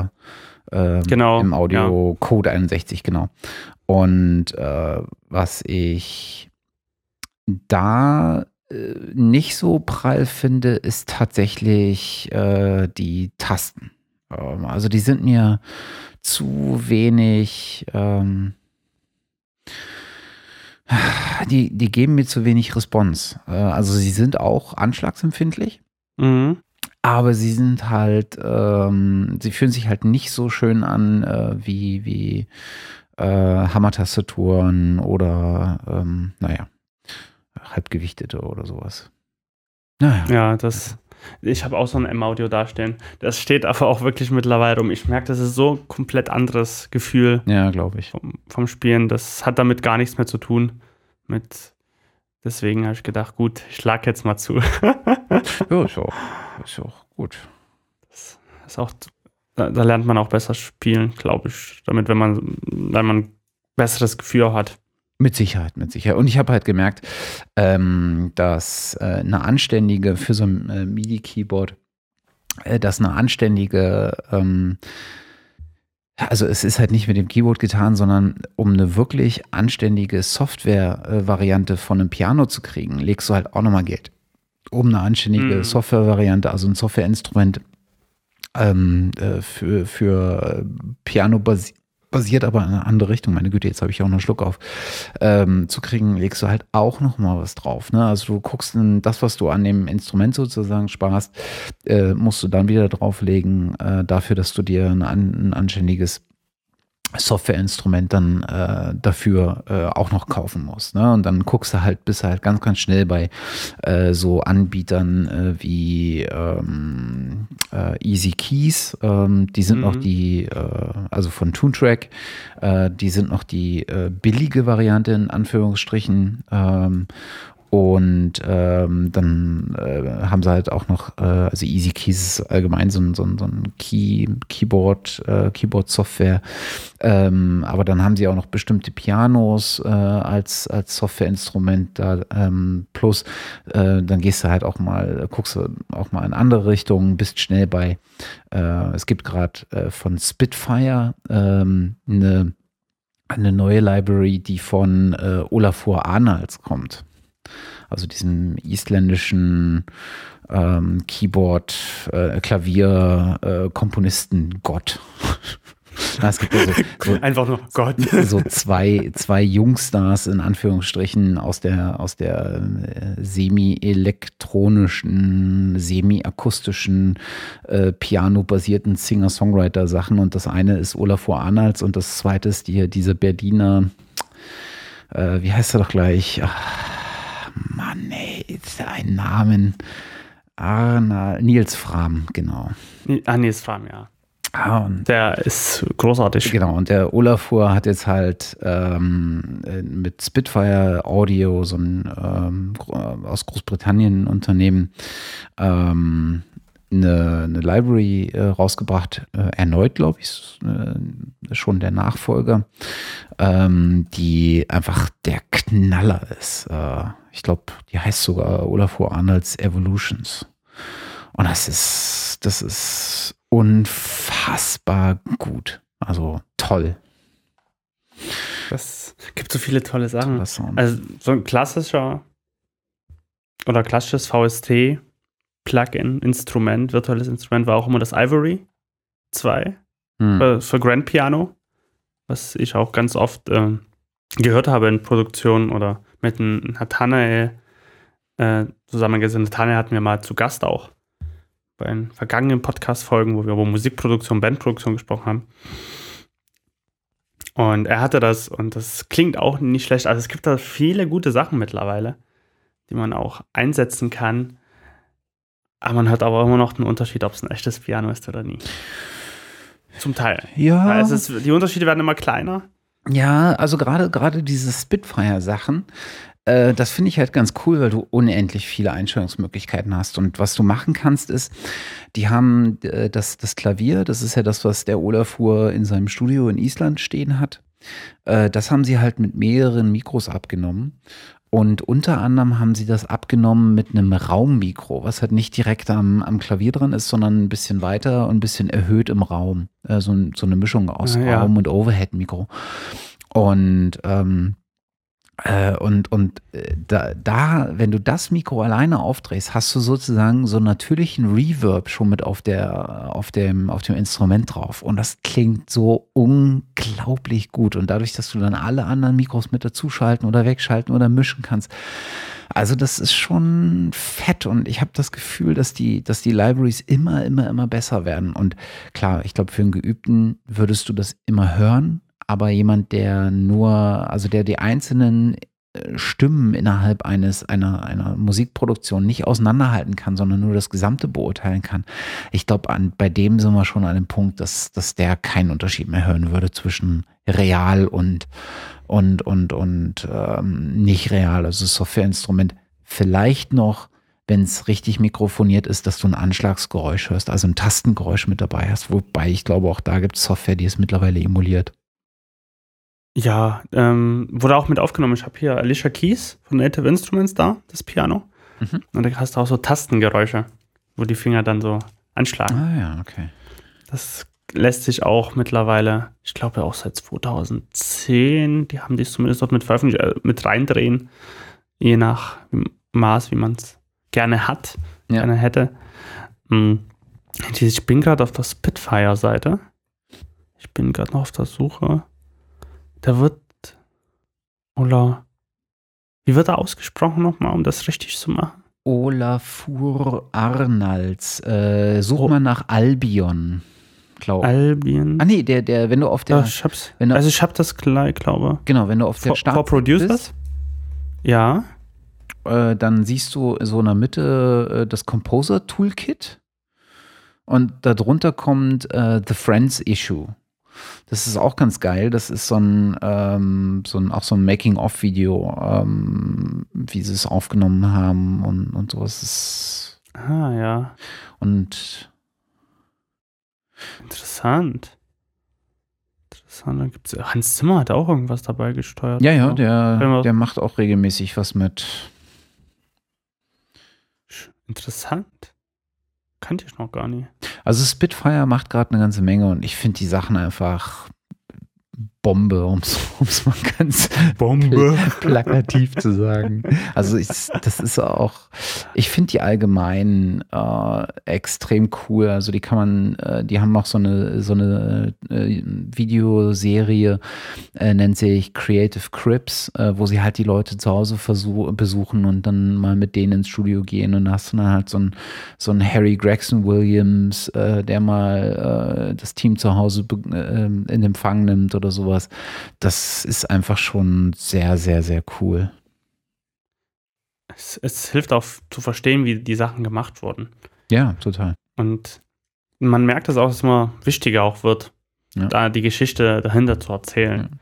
äh, genau, im Audio ja. Code 61, genau. Und äh, was ich da äh, nicht so prall finde, ist tatsächlich äh, die Tasten. Ähm, also die sind mir zu wenig. Ähm, die, die geben mir zu wenig Response. Äh, also sie sind auch anschlagsempfindlich. Mhm. Aber sie sind halt, ähm, sie fühlen sich halt nicht so schön an äh, wie, wie äh, Hammertastaturen oder, ähm, naja, halbgewichtete oder sowas. Naja. Ja, das, ich habe auch so ein M-Audio dastehen. Das steht aber auch wirklich mittlerweile rum. Ich merke, das ist so ein komplett anderes Gefühl. Ja, glaube ich. Vom, vom, Spielen. Das hat damit gar nichts mehr zu tun. Mit Deswegen habe ich gedacht, gut, ich schlag jetzt mal zu. ja, ist auch, ist auch gut. Das ist auch, da, da lernt man auch besser spielen, glaube ich. Damit, wenn man, wenn man ein besseres Gefühl hat. Mit Sicherheit, mit Sicherheit. Und ich habe halt gemerkt, ähm, dass äh, eine anständige, für so ein äh, MIDI-Keyboard, äh, dass eine anständige ähm, also es ist halt nicht mit dem Keyboard getan, sondern um eine wirklich anständige Software-Variante von einem Piano zu kriegen, legst du halt auch nochmal Geld. Um eine anständige mhm. Software-Variante, also ein Software-Instrument ähm, äh, für, für Piano basi basiert aber in eine andere Richtung. Meine Güte, jetzt habe ich auch noch einen Schluck auf. Ähm, zu kriegen, legst du halt auch noch mal was drauf. Ne? Also du guckst in das, was du an dem Instrument sozusagen sparst, äh, musst du dann wieder drauflegen, äh, dafür, dass du dir ein, ein anständiges Softwareinstrument dann äh, dafür äh, auch noch kaufen musst. Ne? Und dann guckst du halt, bist halt ganz, ganz schnell bei äh, so Anbietern äh, wie ähm, äh, Easy Keys, ähm, die sind mhm. noch die, äh, also von Toontrack, äh, die sind noch die äh, billige Variante in Anführungsstrichen. Ähm, und ähm, dann äh, haben sie halt auch noch, äh, also Easy Keys ist allgemein so ein, so ein, so ein Key, Keyboard, äh, Keyboard-Software. Ähm, aber dann haben sie auch noch bestimmte Pianos äh, als, als Softwareinstrument da. Ähm, plus, äh, dann gehst du halt auch mal, guckst du auch mal in andere Richtungen, bist schnell bei. Äh, es gibt gerade äh, von Spitfire ähm, eine, eine neue Library, die von äh, Olafur Arnalds kommt also diesem isländischen ähm, Keyboard, äh, Klavier, äh, Komponisten Gott. es gibt ja so, so, einfach nur Gott. So zwei, zwei Jungstars in Anführungsstrichen aus der, aus der äh, semi-elektronischen, semi-akustischen, äh, piano-basierten Singer-Songwriter-Sachen. Und das eine ist Olafur Arnalds und das zweite ist die, diese Berliner, äh, wie heißt er doch gleich? Ach, Mann, ey, ist ein Namen. Arna, Nils Fram, genau. Ah, Nils Fram, ja. Ah, der ist großartig. Genau, und der Olafur hat jetzt halt ähm, mit Spitfire Audio, so ein ähm, aus Großbritannien Unternehmen, ähm, eine, eine Library äh, rausgebracht, äh, erneut, glaube ich, äh, schon der Nachfolger, ähm, die einfach der Knaller ist. Äh, ich glaube, die heißt sogar Olafur Arnolds Evolutions. Und das ist, das ist unfassbar gut. Also toll. Es gibt so viele tolle Sachen. Also so ein klassischer oder klassisches VST Plugin, Instrument, virtuelles Instrument war auch immer das Ivory 2 hm. für, für Grand Piano, was ich auch ganz oft äh, gehört habe in Produktionen oder mit Nathanael äh, zusammengesetzt. Nathanael hatten wir mal zu Gast auch bei den vergangenen Podcast-Folgen, wo wir über Musikproduktion, Bandproduktion gesprochen haben. Und er hatte das und das klingt auch nicht schlecht. Also es gibt da viele gute Sachen mittlerweile, die man auch einsetzen kann. Aber man hat aber immer noch einen Unterschied, ob es ein echtes Piano ist oder nie. Zum Teil. Ja. Also es, die Unterschiede werden immer kleiner. Ja, also gerade gerade diese Spitfire-Sachen, äh, das finde ich halt ganz cool, weil du unendlich viele Einstellungsmöglichkeiten hast. Und was du machen kannst, ist, die haben äh, das, das Klavier, das ist ja das, was der Olafur in seinem Studio in Island stehen hat. Äh, das haben sie halt mit mehreren Mikros abgenommen. Und unter anderem haben sie das abgenommen mit einem Raummikro, was halt nicht direkt am, am Klavier dran ist, sondern ein bisschen weiter und ein bisschen erhöht im Raum. Äh, so, so, eine Mischung aus ja. Raum- und Overhead-Mikro. Und ähm, äh, und und äh, da, da, wenn du das Mikro alleine aufdrehst, hast du sozusagen so einen natürlichen Reverb schon mit auf, der, auf, dem, auf dem Instrument drauf. Und das klingt so unglaublich gut. Und dadurch, dass du dann alle anderen Mikros mit dazuschalten oder wegschalten oder mischen kannst. Also das ist schon fett und ich habe das Gefühl, dass die, dass die Libraries immer, immer, immer besser werden. Und klar, ich glaube, für einen Geübten würdest du das immer hören, aber jemand, der nur, also der die einzelnen äh, Stimmen innerhalb eines einer einer Musikproduktion nicht auseinanderhalten kann, sondern nur das Gesamte beurteilen kann. Ich glaube, bei dem sind wir schon an dem Punkt, dass dass der keinen Unterschied mehr hören würde zwischen real und und und und ähm, nicht real, also Softwareinstrument. Vielleicht noch wenn es richtig mikrofoniert ist, dass du ein Anschlagsgeräusch hörst, also ein Tastengeräusch mit dabei hast. Wobei ich glaube, auch da gibt es Software, die es mittlerweile emuliert. Ja, ähm, wurde auch mit aufgenommen. Ich habe hier Alicia Keys von Native Instruments da, das Piano. Mhm. Und da hast du auch so Tastengeräusche, wo die Finger dann so anschlagen. Ah ja, okay. Das lässt sich auch mittlerweile, ich glaube auch seit 2010, die haben dies zumindest dort mit veröffentlicht, äh, mit reindrehen, je nach Maß, wie man es gerne hat, ja. gerne hätte. Hm. Ich bin gerade auf der Spitfire-Seite. Ich bin gerade noch auf der Suche. Da wird. Oder. Wie wird er ausgesprochen nochmal, um das richtig zu machen? Olafur Arnalds. Äh, such oh. mal nach Albion. Glaube. Albion. Ah nee, der, der, wenn du auf der. Ja, ich hab's. Du, also ich hab das gleich, glaube. Genau, wenn du auf der Start. For Producers? Bist, ja. Äh, dann siehst du so in der Mitte äh, das Composer Toolkit. Und darunter kommt äh, The Friends Issue. Das ist auch ganz geil. Das ist so ein, ähm, so ein auch so ein Making-of-Video, ähm, wie sie es aufgenommen haben und, und sowas. Ist ah, ja. Und interessant. Interessant. Dann gibt's, Hans Zimmer hat auch irgendwas dabei gesteuert. Ja, ja, der, der macht auch regelmäßig was mit. Interessant. Kannte ich noch gar nicht. Also Spitfire macht gerade eine ganze Menge und ich finde die Sachen einfach Bombe, um es mal ganz Bombe. plakativ zu sagen. Also ich, das ist auch, ich finde die allgemein äh, extrem cool. Also die kann man, äh, die haben auch so eine, so eine äh, Videoserie, äh, nennt sich Creative Crips, äh, wo sie halt die Leute zu Hause versuch, besuchen und dann mal mit denen ins Studio gehen und da hast du dann halt so ein, so ein Harry Gregson Williams, äh, der mal das Team zu Hause in Empfang nimmt oder sowas sowas. Das ist einfach schon sehr, sehr, sehr cool. Es, es hilft auch zu verstehen, wie die Sachen gemacht wurden. Ja, total. Und man merkt das auch, dass es immer wichtiger auch wird, ja. da die Geschichte dahinter zu erzählen. Ja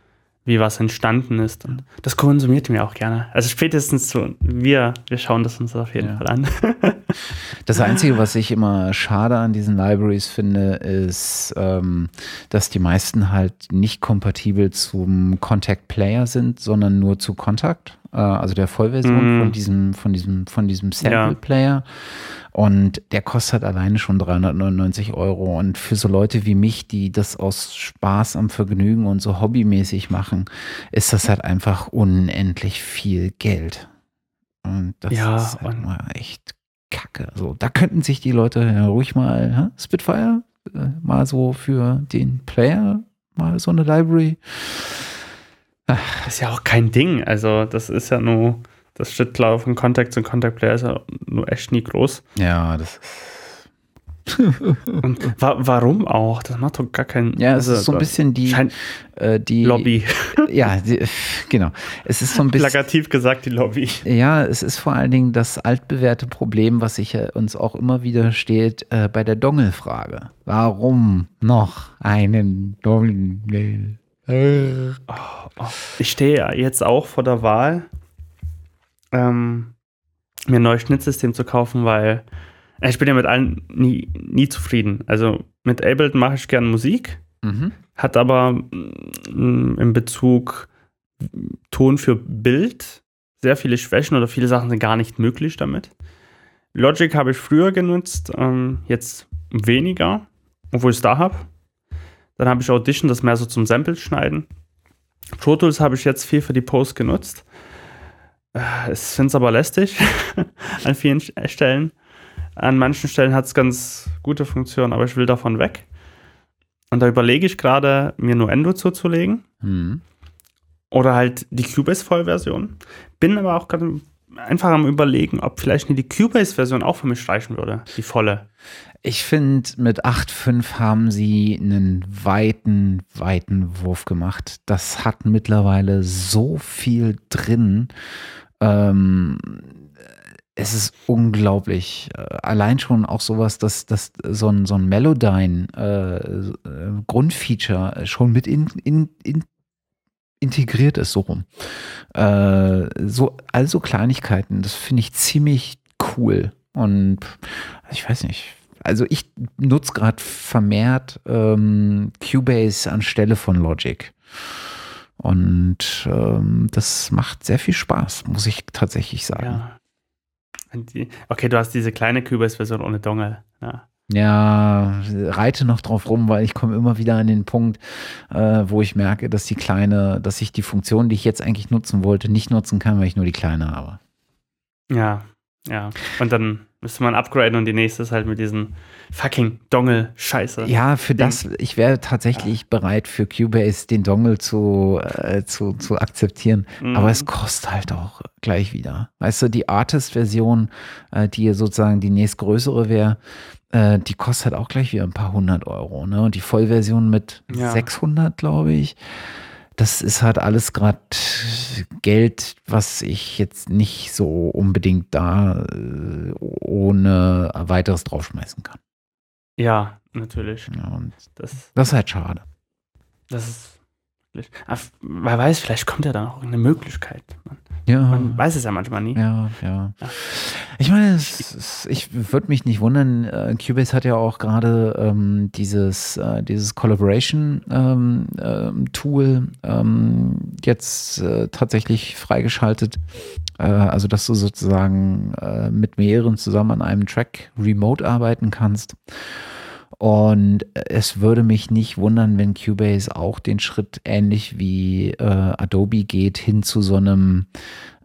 wie was entstanden ist. Und das konsumiert mir auch gerne. Also spätestens zu, wir, wir schauen das uns auf jeden ja. Fall an. das Einzige, was ich immer schade an diesen Libraries finde, ist, ähm, dass die meisten halt nicht kompatibel zum Contact Player sind, sondern nur zu Contact, äh, also der Vollversion mm. von diesem, von diesem, von diesem Sample Player. Ja. Und der kostet alleine schon 399 Euro. Und für so Leute wie mich, die das aus Spaß am Vergnügen und so hobbymäßig machen, ist das halt einfach unendlich viel Geld. Und das ja, ist halt mal echt kacke. So, da könnten sich die Leute ja ruhig mal, ja, Spitfire, äh, mal so für den Player, mal so eine Library. Ach. Das ist ja auch kein Ding. Also, das ist ja nur das Schritt, glaube von Contact zu Contact Player ist ja nur echt nie groß. Ja, das ist. Und wa warum auch? Das macht doch gar keinen Ja, es also, ist so ein bisschen die, äh, die Lobby. Ja, die, genau. Es ist so ein bisschen. Plakativ gesagt, die Lobby. Ja, es ist vor allen Dingen das altbewährte Problem, was sich äh, uns auch immer wieder steht äh, bei der Dongle-Frage. Warum noch einen Dongle? Oh, oh. Ich stehe jetzt auch vor der Wahl, ähm, mir ein neues Schnittsystem zu kaufen, weil äh, ich bin ja mit allen nie, nie zufrieden. Also mit Ableton mache ich gerne Musik, Mhm. hat aber mm, in Bezug Ton für Bild sehr viele Schwächen oder viele Sachen sind gar nicht möglich damit. Logic habe ich früher genutzt, ähm, jetzt weniger, obwohl ich es da habe. Dann habe ich Audition, das mehr so zum Sample schneiden. Pro Tools habe ich jetzt viel für die Post genutzt. Ich finde es aber lästig an vielen Stellen. An manchen Stellen hat es ganz gute Funktionen, aber ich will davon weg. Und da überlege ich gerade, mir Nuendo zuzulegen Mhm. oder halt die Cubase-Vollversion. Bin aber auch gerade einfach am überlegen, ob vielleicht die Cubase-Version auch für mich reichen würde, die volle. Ich finde, mit 8.5 haben sie einen weiten, weiten Wurf gemacht. Das hat mittlerweile so viel drin. Ähm, es ist unglaublich. Äh, Allein schon auch sowas, dass, dass so ein, so ein Melodyne äh, äh, schon mit in, in, in integriert ist, so rum. Äh, so, also Kleinigkeiten, das finde ich ziemlich cool. Und ich weiß nicht. Also ich nutze gerade vermehrt ähm, Cubase anstelle von Logic. Und ähm, das macht sehr viel Spaß, muss ich tatsächlich sagen. Ja. Die, okay, du hast diese kleine Cubase-Version ohne Dongle. Ja. Ja, reite noch drauf rum, weil ich komme immer wieder an den Punkt, äh, wo ich merke, dass die kleine, dass ich die Funktion, die ich jetzt eigentlich nutzen wollte, nicht nutzen kann, weil ich nur die kleine habe. ja, ja. Und dann müsste man upgraden und die nächste ist halt mit diesen fucking Dongle-Scheiße. Ja, für das, ich wäre tatsächlich bereit, für Cubase den Dongle zu, äh, zu, zu akzeptieren. Mhm. Aber es kostet halt auch gleich wieder. Weißt du, die Artist-Version, äh, die sozusagen die nächstgrößere wäre, äh, die kostet halt auch gleich wieder ein paar hundert Euro. Ne? Und die Vollversion mit Ja. 600, glaube ich. Das ist halt alles gerade Geld, was ich jetzt nicht so unbedingt da äh, ohne weiteres draufschmeißen kann. Ja, natürlich. Ja, und Das, das ist halt schade. das ist wer weiß, vielleicht kommt ja dann auch eine Möglichkeit. Man, Ja, man weiß es ja manchmal nie. ja, ja. Ja. Ich meine, es, ich würde mich nicht wundern, äh, Cubase hat ja auch gerade ähm, dieses, äh, dieses Collaboration-Tool ähm, jetzt äh, tatsächlich freigeschaltet. Äh, also, dass du sozusagen äh, mit mehreren zusammen an einem Track remote arbeiten kannst. Und es würde mich nicht wundern, wenn Cubase auch den Schritt ähnlich wie äh, Adobe geht hin zu so einem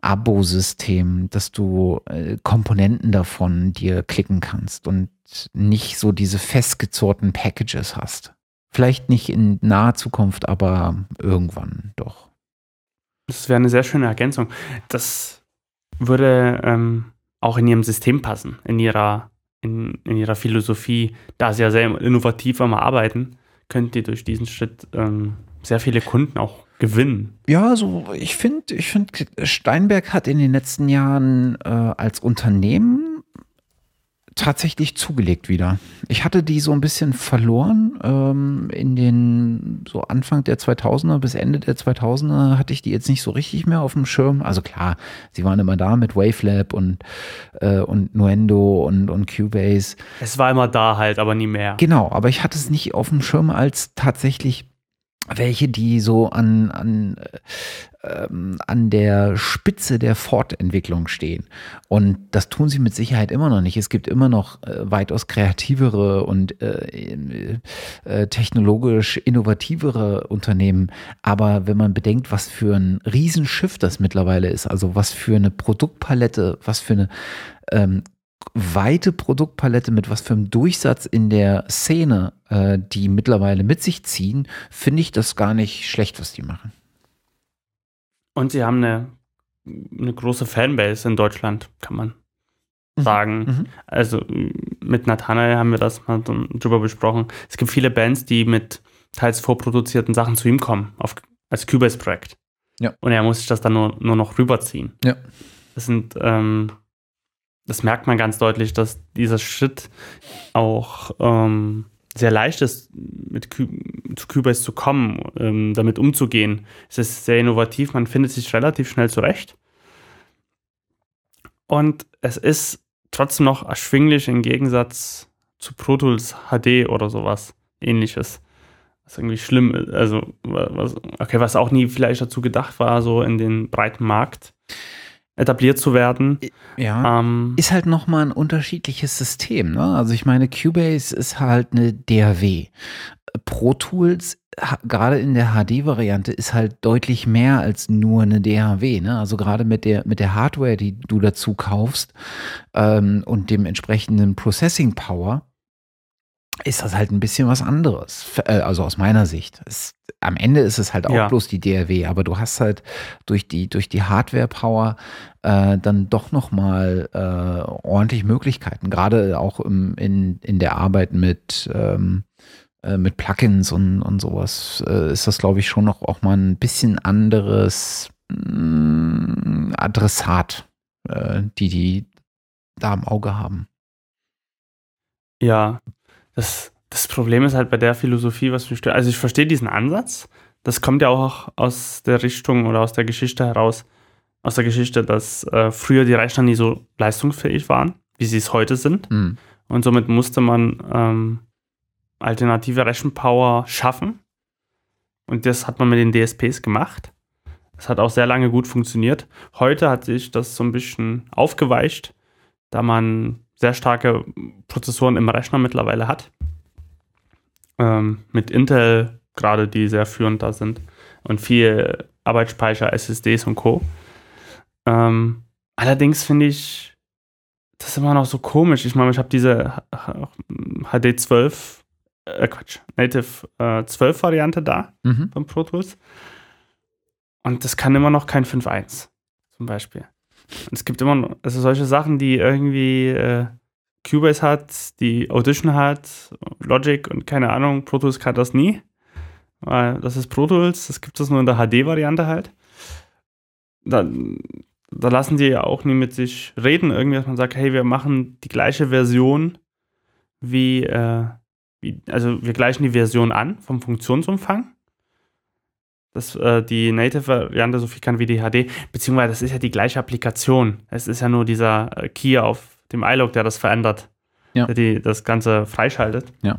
Abo-System, dass du äh, Komponenten davon dir klicken kannst und nicht so diese festgezurrten Packages hast. Vielleicht nicht in naher Zukunft, aber irgendwann doch. Das wäre eine sehr schöne Ergänzung. Das würde ähm, auch in ihrem System passen, in ihrer, in, in ihrer Philosophie. Da sie ja sehr innovativ am Arbeiten, könnt ihr durch diesen Schritt ähm, sehr viele Kunden auch gewinnen. Ja, also ich finde, ich finde, Steinberg hat in den letzten Jahren äh, als Unternehmen tatsächlich zugelegt wieder. Ich hatte die so ein bisschen verloren ähm, in den so Anfang der 2000er bis Ende der 2000er hatte ich die jetzt nicht so richtig mehr auf dem Schirm. Also klar, sie waren immer da mit Wavelab und äh, und Nuendo und und Cubase. Es war immer da halt, aber nie mehr. Genau, aber ich hatte es nicht auf dem Schirm als tatsächlich welche, die so an, an, äh, ähm, an der Spitze der Fortentwicklung stehen. Und das tun sie mit Sicherheit immer noch nicht. Es gibt immer noch äh, weitaus kreativere und äh, äh, technologisch innovativere Unternehmen. Aber wenn man bedenkt, was für ein Riesenschiff das mittlerweile ist, also was für eine Produktpalette, was für eine ähm, weite Produktpalette mit was für einem Durchsatz in der Szene, äh, die mittlerweile mit sich ziehen, finde ich das gar nicht schlecht, was die machen. Und sie haben eine, eine große Fanbase in Deutschland, kann man sagen. Mhm. Also mit Nathanael haben wir das mal drüber besprochen. Es gibt viele Bands, die mit teils vorproduzierten Sachen zu ihm kommen, auf, als Cubase-Projekt. Ja. Und er muss sich das dann nur, nur noch rüberziehen. Ja. Das sind, ähm, das merkt man ganz deutlich, dass dieser Schritt auch ähm, sehr leicht ist, mit Ky zu Cubase zu kommen, ähm, damit umzugehen. Es ist sehr innovativ, man findet sich relativ schnell zurecht. Und es ist trotzdem noch erschwinglich im Gegensatz zu Pro Tools HD oder sowas ähnliches. Was irgendwie schlimm ist. Also, was, okay, was auch nie vielleicht dazu gedacht war, so in den breiten Markt etabliert zu werden. Ja. Ähm, ist halt nochmal ein unterschiedliches System. Ne? Also ich meine, Cubase ist halt eine DAW. Pro Tools, gerade in der HD-Variante, ist halt deutlich mehr als nur eine DAW. Ne? Also gerade mit der, mit der Hardware, die du dazu kaufst ähm, und dem entsprechenden Processing Power, ist das halt ein bisschen was anderes. Äh, also aus meiner Sicht. Es, am Ende ist es halt auch ja. bloß die DRW, aber du hast halt durch die, durch die Hardware-Power äh, dann doch nochmal äh, ordentlich Möglichkeiten. Gerade auch im, in, in der Arbeit mit, ähm, äh, mit Plugins und, und sowas äh, ist das, glaube ich, schon noch auch mal ein bisschen anderes mh, mm, Adressat, äh, die die da im Auge haben. Ja, das, das Problem ist halt bei der Philosophie, was mich stört. Also ich verstehe diesen Ansatz. Das kommt ja auch aus der Richtung oder aus der Geschichte heraus, aus der Geschichte, dass äh, früher die Rechner nie so leistungsfähig waren, wie sie es heute sind. Mhm. Und somit musste man ähm, alternative Rechenpower schaffen. Und das hat man mit den DSPs gemacht. Das hat auch sehr lange gut funktioniert. Heute hat sich das so ein bisschen aufgeweicht, da man sehr starke Prozessoren im Rechner mittlerweile hat. Ähm, mit Intel gerade, die sehr führend da sind. Und viel Arbeitsspeicher, SSDs und Co. Ähm, allerdings finde ich das immer noch so komisch. Ich meine, ich habe diese HD12, äh Quatsch, Native äh, 12 Variante da mhm. beim Pro Tools. Und das kann immer noch kein 5.1 zum Beispiel. Es gibt immer noch, also solche Sachen, die irgendwie äh, Cubase hat, die Audition hat, Logic und keine Ahnung, Pro Tools kann das nie. Weil das ist Pro Tools, das gibt es nur in der HD-Variante halt. Da, da lassen die ja auch nie mit sich reden, irgendwie, dass man sagt, hey, wir machen die gleiche Version wie, äh, wie also wir gleichen die Version an vom Funktionsumfang dass äh, die Native-Variante so viel kann wie die HD, beziehungsweise das ist ja die gleiche Applikation. Es ist ja nur dieser äh, Key auf dem iLog, der das verändert, ja. der die, das Ganze freischaltet. Ja.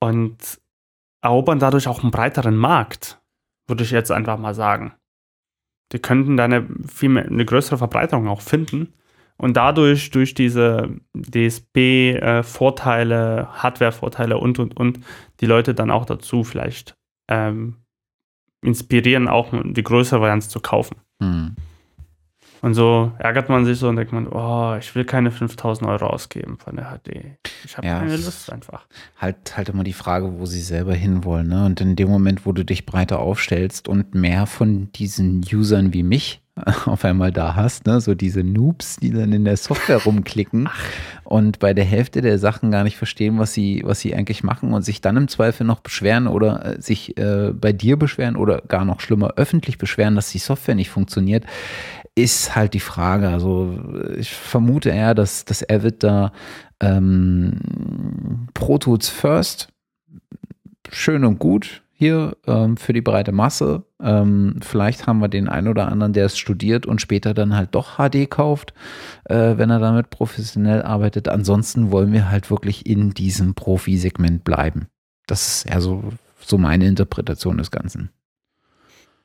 Und erobern dadurch auch einen breiteren Markt, würde ich jetzt einfach mal sagen. Die könnten da eine, viel mehr, eine größere Verbreiterung auch finden und dadurch durch diese DSP-Vorteile, äh, Hardware-Vorteile und und und die Leute dann auch dazu vielleicht ähm, inspirieren, auch die größere Variante zu kaufen. Mhm. Und so ärgert man sich so und denkt man, oh, ich will keine 5000 Euro ausgeben von der HD. Ich habe ja, keine Lust einfach. Halt, halt immer die Frage, wo sie selber hinwollen. Ne? Und in dem Moment, wo du dich breiter aufstellst und mehr von diesen Usern wie mich auf einmal da hast, ne? so diese Noobs, die dann in der Software rumklicken Ach. und bei der Hälfte der Sachen gar nicht verstehen, was sie, was sie eigentlich machen und sich dann im Zweifel noch beschweren oder äh, sich äh, bei dir beschweren oder gar noch schlimmer öffentlich beschweren, dass die Software nicht funktioniert, ist halt die Frage. Also ich vermute eher, dass, dass Avid da ähm, Pro Tools First schön und gut hier ähm, für die breite Masse. Ähm, vielleicht haben wir den einen oder anderen, der es studiert und später dann halt doch HD kauft, äh, wenn er damit professionell arbeitet. Ansonsten wollen wir halt wirklich in diesem Profi-Segment bleiben. Das ist eher so, so meine Interpretation des Ganzen.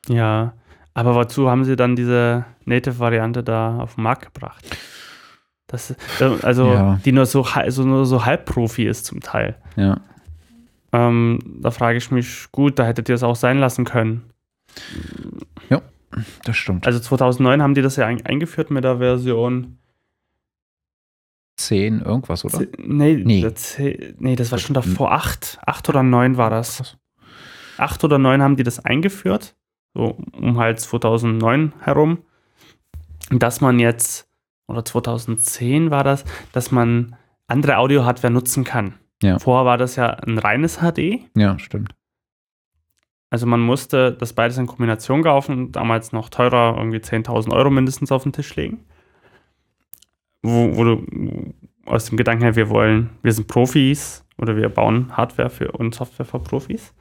Ja, aber wozu haben sie dann diese Native-Variante da auf den Markt gebracht? Das, äh, also, ja. die nur so, also nur so Halbprofi ist zum Teil. Ja. Ähm, da frage ich mich, gut, da hättet ihr es auch sein lassen können. Ja, das stimmt. Also 2009 haben die das ja eingeführt mit der Version 10 irgendwas, oder? 10, nee, nee. Das, nee, das war schon davor 8. 8 oder 9 war das. 8 oder 9 haben die das eingeführt, so um halt 2009 herum, dass man jetzt, oder 2010 war das, dass man andere Audio-Hardware nutzen kann. Ja. Vorher war das ja ein reines HD. Ja, stimmt. Also man musste das beides in Kombination kaufen, damals noch teurer, irgendwie 10.000 Euro mindestens auf den Tisch legen. Wo, wo du aus dem Gedanken her, wir wollen, wir sind Profis oder wir bauen Hardware für und Software für Profis.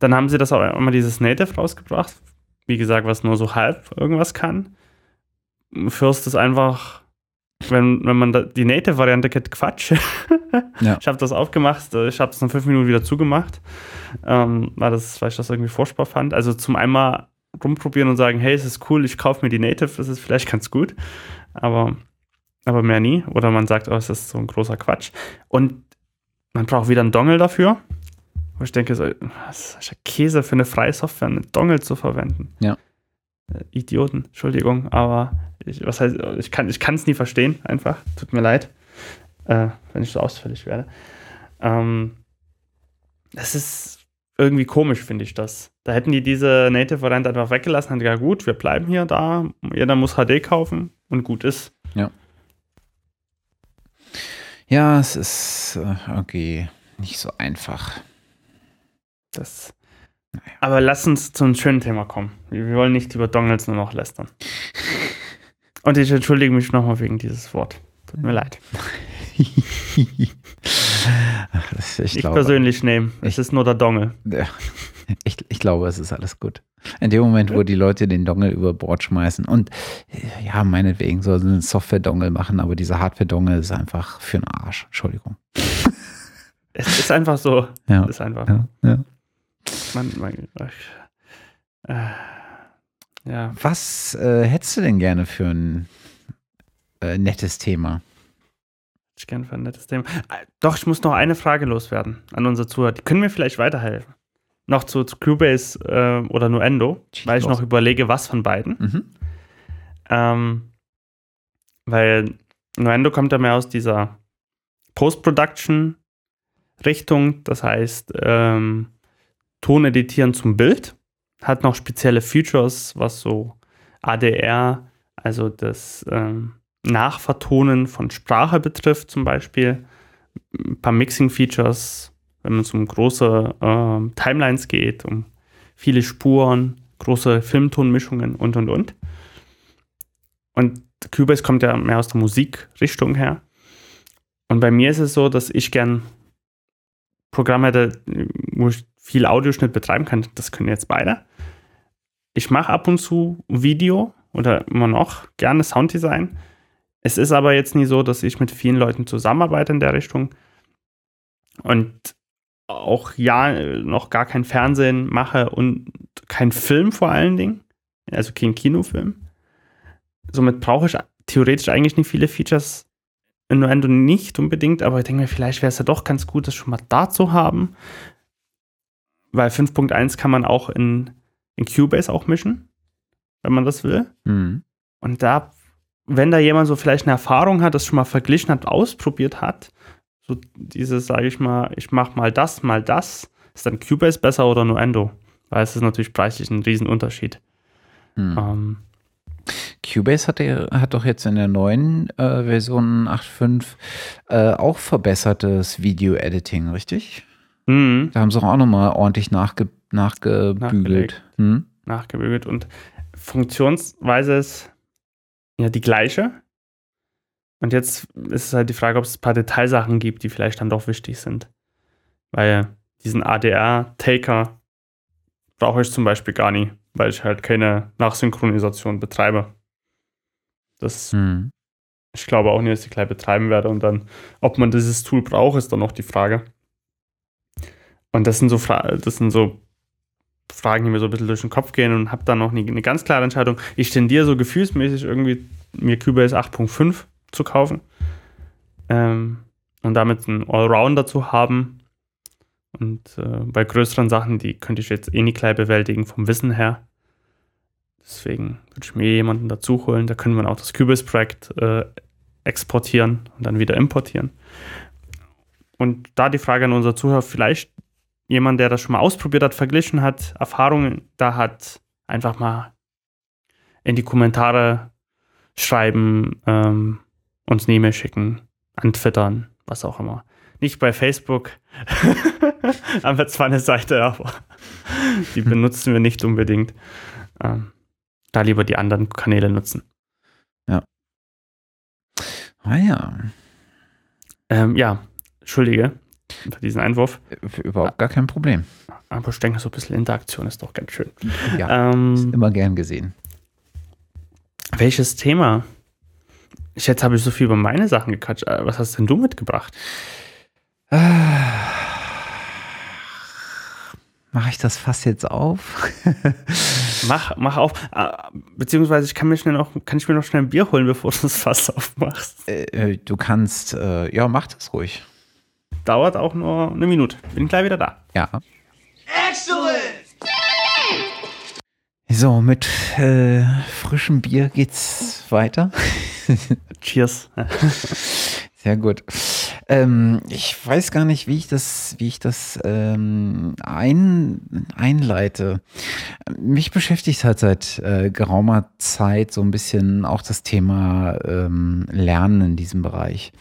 Dann haben sie das auch immer dieses Native rausgebracht. Wie gesagt, was nur so halb irgendwas kann. First ist einfach, wenn, wenn man die Native-Variante kennt, Quatsch. ja. Ich habe das aufgemacht, ich habe es nach fünf Minuten wieder zugemacht, ähm, weil, das, weil ich das irgendwie furchtbar fand. Also zum einmal rumprobieren und sagen, hey, es ist cool, ich kaufe mir die Native, das ist vielleicht ganz gut, aber, aber mehr nie. Oder man sagt, oh, es ist so ein großer Quatsch. Und man braucht wieder einen Dongle dafür. Wo ich denke, so, was ist Käse für eine freie Software, einen Dongle zu verwenden. Ja. Äh, Idioten, Entschuldigung, aber ich, was heißt, ich kann ich es nie verstehen, einfach. Tut mir leid, äh, wenn ich so ausfällig werde. Ähm, das ist irgendwie komisch, finde ich das. Da hätten die diese Native-Variante einfach weggelassen und gesagt, gut, wir bleiben hier da, jeder muss HD kaufen und gut ist. Ja. Ja, es ist äh, okay, nicht so einfach. Das. Naja. Aber lass uns zu einem schönen Thema kommen. Wir wollen nicht über Dongles nur noch lästern. Und ich entschuldige mich nochmal wegen dieses Wort. Tut mir leid. Ach, ich, ich glaube, persönlich nehme. Es ist nur der Dongle. Ja, ich, ich glaube, es ist alles gut. In dem Moment, wo die Leute den Dongle über Bord schmeißen und ja, meinetwegen soll sie einen Software-Dongle machen, aber dieser Hardware-Dongle ist einfach für einen Arsch. Entschuldigung. Es ist einfach so. Ja. Es ist einfach. Ja, ja. Man, man, äh, ja. Was äh, hättest du denn gerne für ein äh, nettes Thema? Ich gerne für ein nettes Thema. Äh, doch, ich muss noch eine Frage loswerden an unsere Zuhörer. Die können mir vielleicht weiterhelfen. Noch zu, zu Cubase äh, oder Nuendo, Schieß weil ich los. noch überlege, was von beiden. Mhm. Ähm, weil Nuendo kommt ja mehr aus dieser Post-Production-Richtung, das heißt ähm, Ton editieren zum Bild hat noch spezielle Features, was so ADR, also das ähm, Nachvertonen von Sprache betrifft, zum Beispiel. Ein paar Mixing-Features, wenn man um große äh, Timelines geht, um viele Spuren, große Filmtonmischungen und und und. Und Cubase kommt ja mehr aus der Musikrichtung her. Und bei mir ist es so, dass ich gern Programme hätte, wo ich viel Audioschnitt betreiben kann. Das können jetzt beide. Ich mache ab und zu Video oder immer noch gerne Sounddesign. Es ist aber jetzt nie so, dass ich mit vielen Leuten zusammenarbeite in der Richtung und auch ja noch gar kein Fernsehen mache und kein Film vor allen Dingen, also kein Kinofilm. Somit brauche ich theoretisch eigentlich nicht viele Features in Nuendo nicht unbedingt, aber ich denke mir, vielleicht wäre es ja doch ganz gut, das schon mal da zu haben weil 5.1 kann man auch in, in Cubase auch mischen, wenn man das will. Mhm. Und da, wenn da jemand so vielleicht eine Erfahrung hat, das schon mal verglichen hat, ausprobiert hat, so dieses, sage ich mal, ich mache mal das, mal das, ist dann Cubase besser oder Nuendo? Weil es ist natürlich preislich ein Riesenunterschied. Mhm. Ähm, Cubase hat, der, hat doch jetzt in der neuen äh, Version 8.5 äh, auch verbessertes Video-Editing, richtig? Mhm. Da haben sie auch nochmal ordentlich nachge nachgebügelt. Hm? Nachgebügelt und Funktionsweise ist ja die gleiche. Und jetzt ist es halt die Frage, ob es ein paar Detailsachen gibt, die vielleicht dann doch wichtig sind. Weil diesen ADR-Taker brauche ich zum Beispiel gar nicht, weil ich halt keine Nachsynchronisation betreibe. Das, hm. ich glaube auch nicht, dass ich gleich betreiben werde. Und dann, ob man dieses Tool braucht, ist dann noch die Frage. Und das sind so, Fra das sind so Fragen, die mir so ein bisschen durch den Kopf gehen und habe dann noch nie eine ganz klare Entscheidung. Ich tendiere so gefühlsmäßig irgendwie, mir Cubase 8.5 zu kaufen ähm, und damit einen Allrounder zu haben. Und äh, bei größeren Sachen, die könnte ich jetzt eh nicht gleich bewältigen vom Wissen her. Deswegen würde ich mir jemanden dazu holen. Da können wir auch das Cubase-Projekt äh, exportieren und dann wieder importieren. Und da die Frage an unser Zuhörer, vielleicht jemand, der das schon mal ausprobiert hat, verglichen hat, Erfahrungen da hat, einfach mal in die Kommentare schreiben, ähm, uns eine E-Mail schicken, antwittern, was auch immer. Nicht bei Facebook. haben wir zwar eine Seite, aber die benutzen wir nicht unbedingt. Ähm, da lieber die anderen Kanäle nutzen. Ja. Ah ja. Ähm, ja, Entschuldige für diesen Einwurf. Überhaupt gar kein Problem. Aber ich denke, so ein bisschen Interaktion ist doch ganz schön. Ja, ähm, immer gern gesehen. Welches Thema? Jetzt habe ich so viel über meine Sachen gequatscht. Äh, was hast denn du mitgebracht? Mache ich das Fass jetzt auf? mach, mach auf. Ah, beziehungsweise ich kann mir schnell noch, kann ich mir noch schnell ein Bier holen, bevor du das Fass aufmachst. Äh, äh, du kannst, äh, ja, mach das ruhig. Dauert auch nur eine Minute. Bin gleich wieder da. Ja. Excellent! So, mit äh, frischem Bier geht's weiter. Cheers. Sehr gut. Ähm, ich weiß gar nicht, wie ich das, wie ich das ähm, ein, einleite. Mich beschäftigt halt seit äh, geraumer Zeit so ein bisschen auch das Thema ähm, Lernen in diesem Bereich.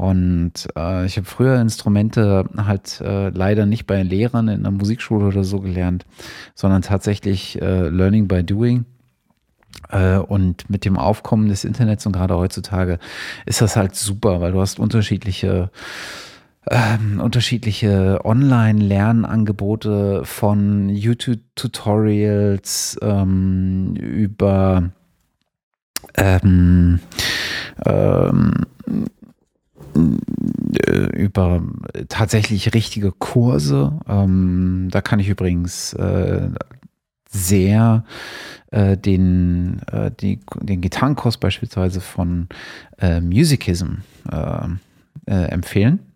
Und äh, ich habe früher Instrumente halt äh, leider nicht bei Lehrern in der Musikschule oder so gelernt, sondern tatsächlich äh, Learning by Doing. Äh, und mit dem Aufkommen des Internets und gerade heutzutage ist das halt super, weil du hast unterschiedliche ähm, unterschiedliche Online-Lernangebote von YouTube-Tutorials ähm, über ähm, ähm, äh, über tatsächlich richtige Kurse. Ähm, da kann ich übrigens äh, sehr äh, den, äh, die, den Gitarrenkurs beispielsweise von äh, Musicism äh, empfehlen.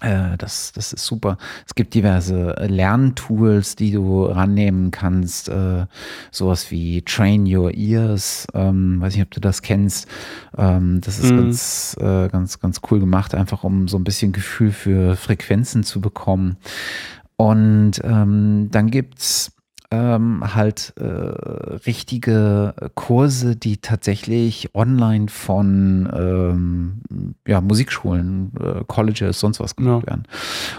Äh, das, das ist super. Es gibt diverse Lerntools, die du rannehmen kannst. Äh, sowas wie Train Your Ears. Ähm, weiß nicht, ob du das kennst. Ähm, das ist mhm. ganz, äh, ganz, ganz cool gemacht, einfach um so ein bisschen Gefühl für Frequenzen zu bekommen. Und ähm, dann gibt's ähm, halt äh, richtige Kurse, die tatsächlich online von ähm, ja, Musikschulen, äh, Colleges, sonst was gemacht ja. werden.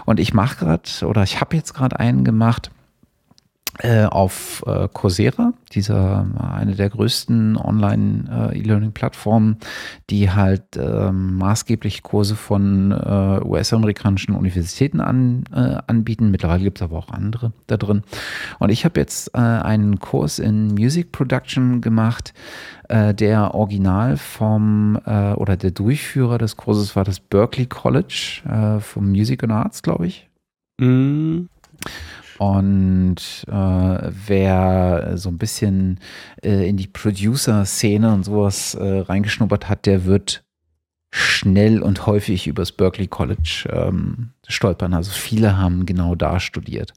Und ich mache gerade, oder ich habe jetzt gerade einen gemacht, auf äh, Coursera, dieser eine der größten Online-E-Learning-Plattformen, die halt äh, maßgeblich Kurse von äh, US-amerikanischen Universitäten an, äh, anbieten. Mittlerweile gibt es aber auch andere da drin. Und ich habe jetzt äh, einen Kurs in Music Production gemacht, der original vom oder der Durchführer des Kurses war das Berkeley College vom Music and Arts, glaube ich. Mm. Und äh, wer so ein bisschen äh, in die Producer-Szene und sowas äh, reingeschnuppert hat, der wird schnell und häufig übers Berkeley College ähm, stolpern. Also viele haben genau da studiert.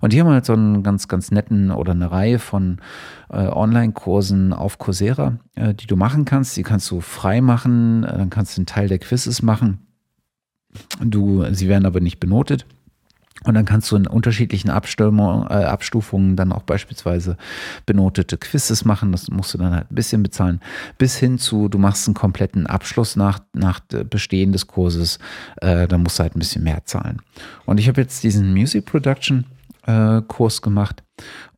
Und die haben halt so einen ganz, ganz netten oder eine Reihe von äh, Online-Kursen auf Coursera, äh, die du machen kannst. Die kannst du frei machen, äh, dann kannst du einen Teil der Quizzes machen. Du, sie werden aber nicht benotet. Und dann kannst du in unterschiedlichen Abstufungen, äh, Abstufungen dann auch beispielsweise benotete Quizzes machen. Das musst du dann halt ein bisschen bezahlen. Bis hin zu, du machst einen kompletten Abschluss nach, nach Bestehen des Kurses. Äh, dann musst du halt ein bisschen mehr zahlen. Und ich habe jetzt diesen Music Production äh, Kurs gemacht.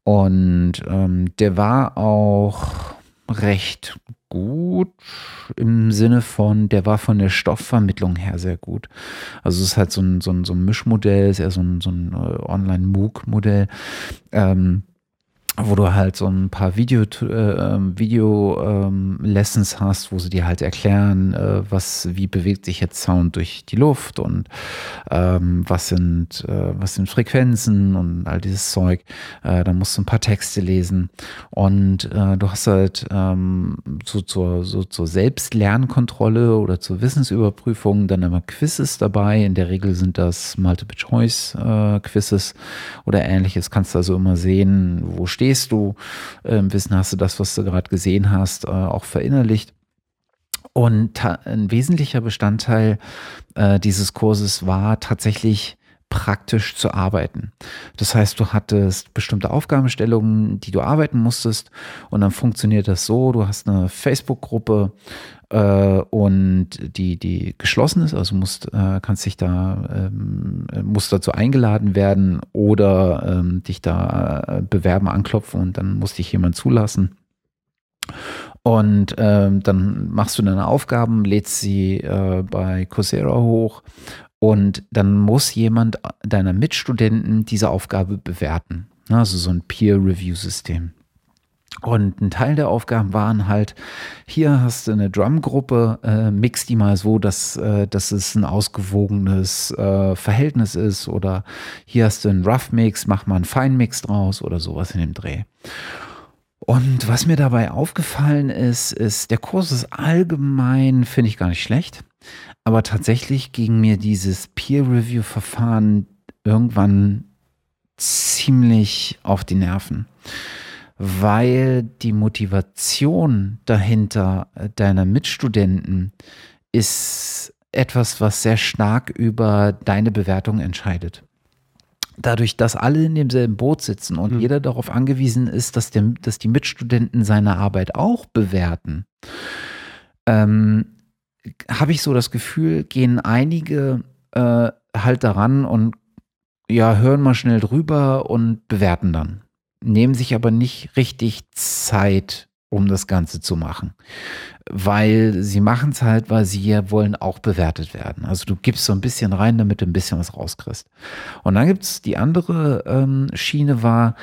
Und ähm, der war auch recht gut im Sinne von, der war von der Stoffvermittlung her sehr gut. Also es ist halt so ein, so ein, so ein Mischmodell, ist eher so ein, so ein äh, Online-MOOC-Modell. Ähm, wo du halt so ein paar Video, äh, ähm, Video ähm, Lessons hast, wo sie dir halt erklären, äh, was, wie bewegt sich jetzt Sound durch die Luft und ähm, was sind, äh, was sind Frequenzen und all dieses Zeug. Äh, dann musst du ein paar Texte lesen und äh, du hast halt ähm, so zur, so zur Selbstlernkontrolle oder zur Wissensüberprüfung dann immer Quizzes dabei. In der Regel sind das Multiple Choice äh, Quizzes oder ähnliches. Kannst du also immer sehen, wo steht stehst du, äh, wissen hast du das, was du gerade gesehen hast, äh, auch verinnerlicht. Und ein wesentlicher Bestandteil äh, dieses Kurses war tatsächlich praktisch zu arbeiten. Das heißt, du hattest bestimmte Aufgabenstellungen, die du arbeiten musstest und dann funktioniert das so, du hast eine Facebook-Gruppe und die, die geschlossen ist, also musst, äh, kannst dich da, ähm, musst dazu eingeladen werden oder ähm, dich da äh, bewerben, anklopfen und dann muss dich jemand zulassen. Und ähm, dann machst du deine Aufgaben, lädst sie äh, bei Coursera hoch und dann muss jemand deiner Mitstudenten diese Aufgabe bewerten. Also so ein Peer-Review-System. Und ein Teil der Aufgaben waren halt, hier hast du eine Drumgruppe, äh, mix die mal so, dass, äh, dass es ein ausgewogenes äh, Verhältnis ist. Oder hier hast du einen Rough Mix, mach mal einen Fine Mix draus oder sowas in dem Dreh. Und was mir dabei aufgefallen ist, ist, der Kurs ist allgemein, finde ich gar nicht schlecht. Aber tatsächlich ging mir dieses Peer-Review-Verfahren irgendwann ziemlich auf die Nerven weil die Motivation dahinter äh, deiner Mitstudenten ist etwas, was sehr stark über deine Bewertung entscheidet. Dadurch, dass alle in demselben Boot sitzen und mhm. jeder darauf angewiesen ist, dass, der, dass die Mitstudenten seine Arbeit auch bewerten, ähm, habe ich so das Gefühl, gehen einige äh, halt daran und ja, hören mal schnell drüber und bewerten dann nehmen sich aber nicht richtig Zeit, um das Ganze zu machen. Weil sie machen es halt, weil sie ja wollen auch bewertet werden. Also du gibst so ein bisschen rein, damit du ein bisschen was rauskriegst. Und dann gibt es die andere ähm, Schiene war,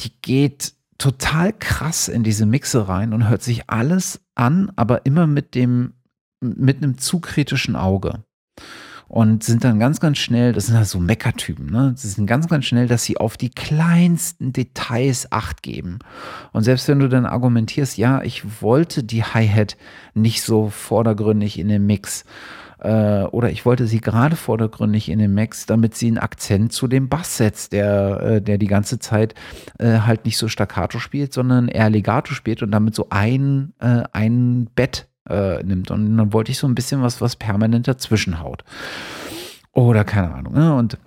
die geht total krass in diese Mixe rein und hört sich alles an, aber immer mit dem, mit einem zu kritischen Auge und sind dann ganz, ganz schnell, das sind halt so Meckertypen, ne? Sie sind ganz, ganz schnell, dass sie auf die kleinsten Details Acht geben. Und selbst wenn du dann argumentierst, ja, ich wollte die Hi-Hat nicht so vordergründig in dem Mix, äh, oder ich wollte sie gerade vordergründig in dem Mix, damit sie einen Akzent zu dem Bass setzt, der, äh, der die ganze Zeit äh, halt nicht so staccato spielt, sondern eher legato spielt und damit so ein, äh, ein Bett äh, nimmt. Und dann wollte ich so ein bisschen was, was permanent dazwischen haut. Oder keine Ahnung. Ne? Und,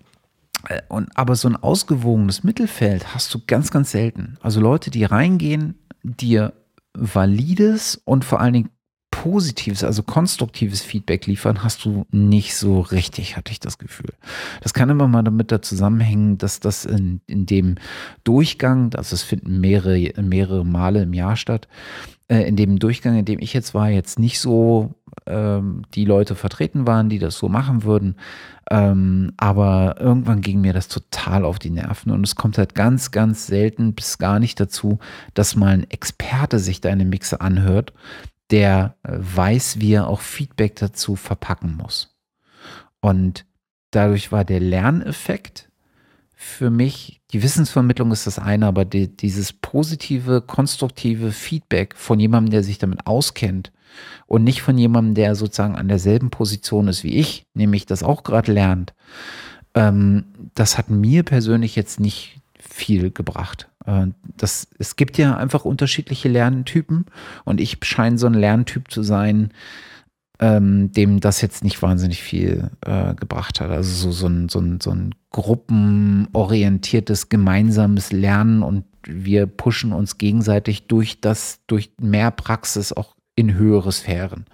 äh, und aber so ein ausgewogenes Mittelfeld hast du ganz, ganz selten. Also Leute, die reingehen, dir valides und vor allen Dingen positives, also konstruktives Feedback liefern, hast du nicht so richtig, hatte ich das Gefühl. Das kann immer mal damit da zusammenhängen, dass das in, in dem Durchgang, also es finden mehrere, mehrere Male im Jahr statt, äh, in dem Durchgang, in dem ich jetzt war, jetzt nicht so ähm, die Leute vertreten waren, die das so machen würden. Ähm, aber irgendwann ging mir das total auf die Nerven und es kommt halt ganz, ganz selten bis gar nicht dazu, dass mal ein Experte sich deine Mixe anhört, der äh, weiß, wie er auch Feedback dazu verpacken muss. Und dadurch war der Lerneffekt für mich, die Wissensvermittlung ist das eine, aber die, dieses positive, konstruktive Feedback von jemandem, der sich damit auskennt und nicht von jemandem, der sozusagen an derselben Position ist wie ich, nämlich das auch gerade lernt, ähm, das hat mir persönlich jetzt nicht viel gebracht. Äh, das, es gibt ja einfach unterschiedliche Lerntypen und ich scheine so ein Lerntyp zu sein, ähm, dem das jetzt nicht wahnsinnig viel äh, gebracht hat. Also so, so, ein, so, ein, so ein gruppenorientiertes gemeinsames Lernen und wir pushen uns gegenseitig durch das, durch mehr Praxis auch in höhere Sphären.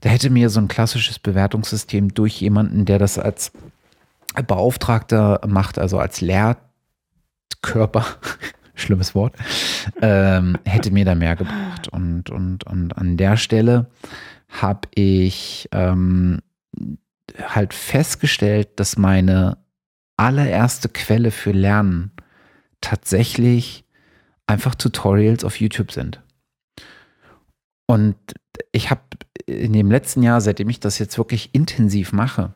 Da hätte mir so ein klassisches Bewertungssystem durch jemanden, der das als Beauftragter macht, also als Lehrkörper, schlimmes Wort, ähm, hätte mir da mehr gebracht. Und, und, und an der Stelle habe ich ähm, halt festgestellt, dass meine allererste Quelle für Lernen tatsächlich einfach Tutorials auf YouTube sind. Und ich habe in dem letzten Jahr, seitdem ich das jetzt wirklich intensiv mache,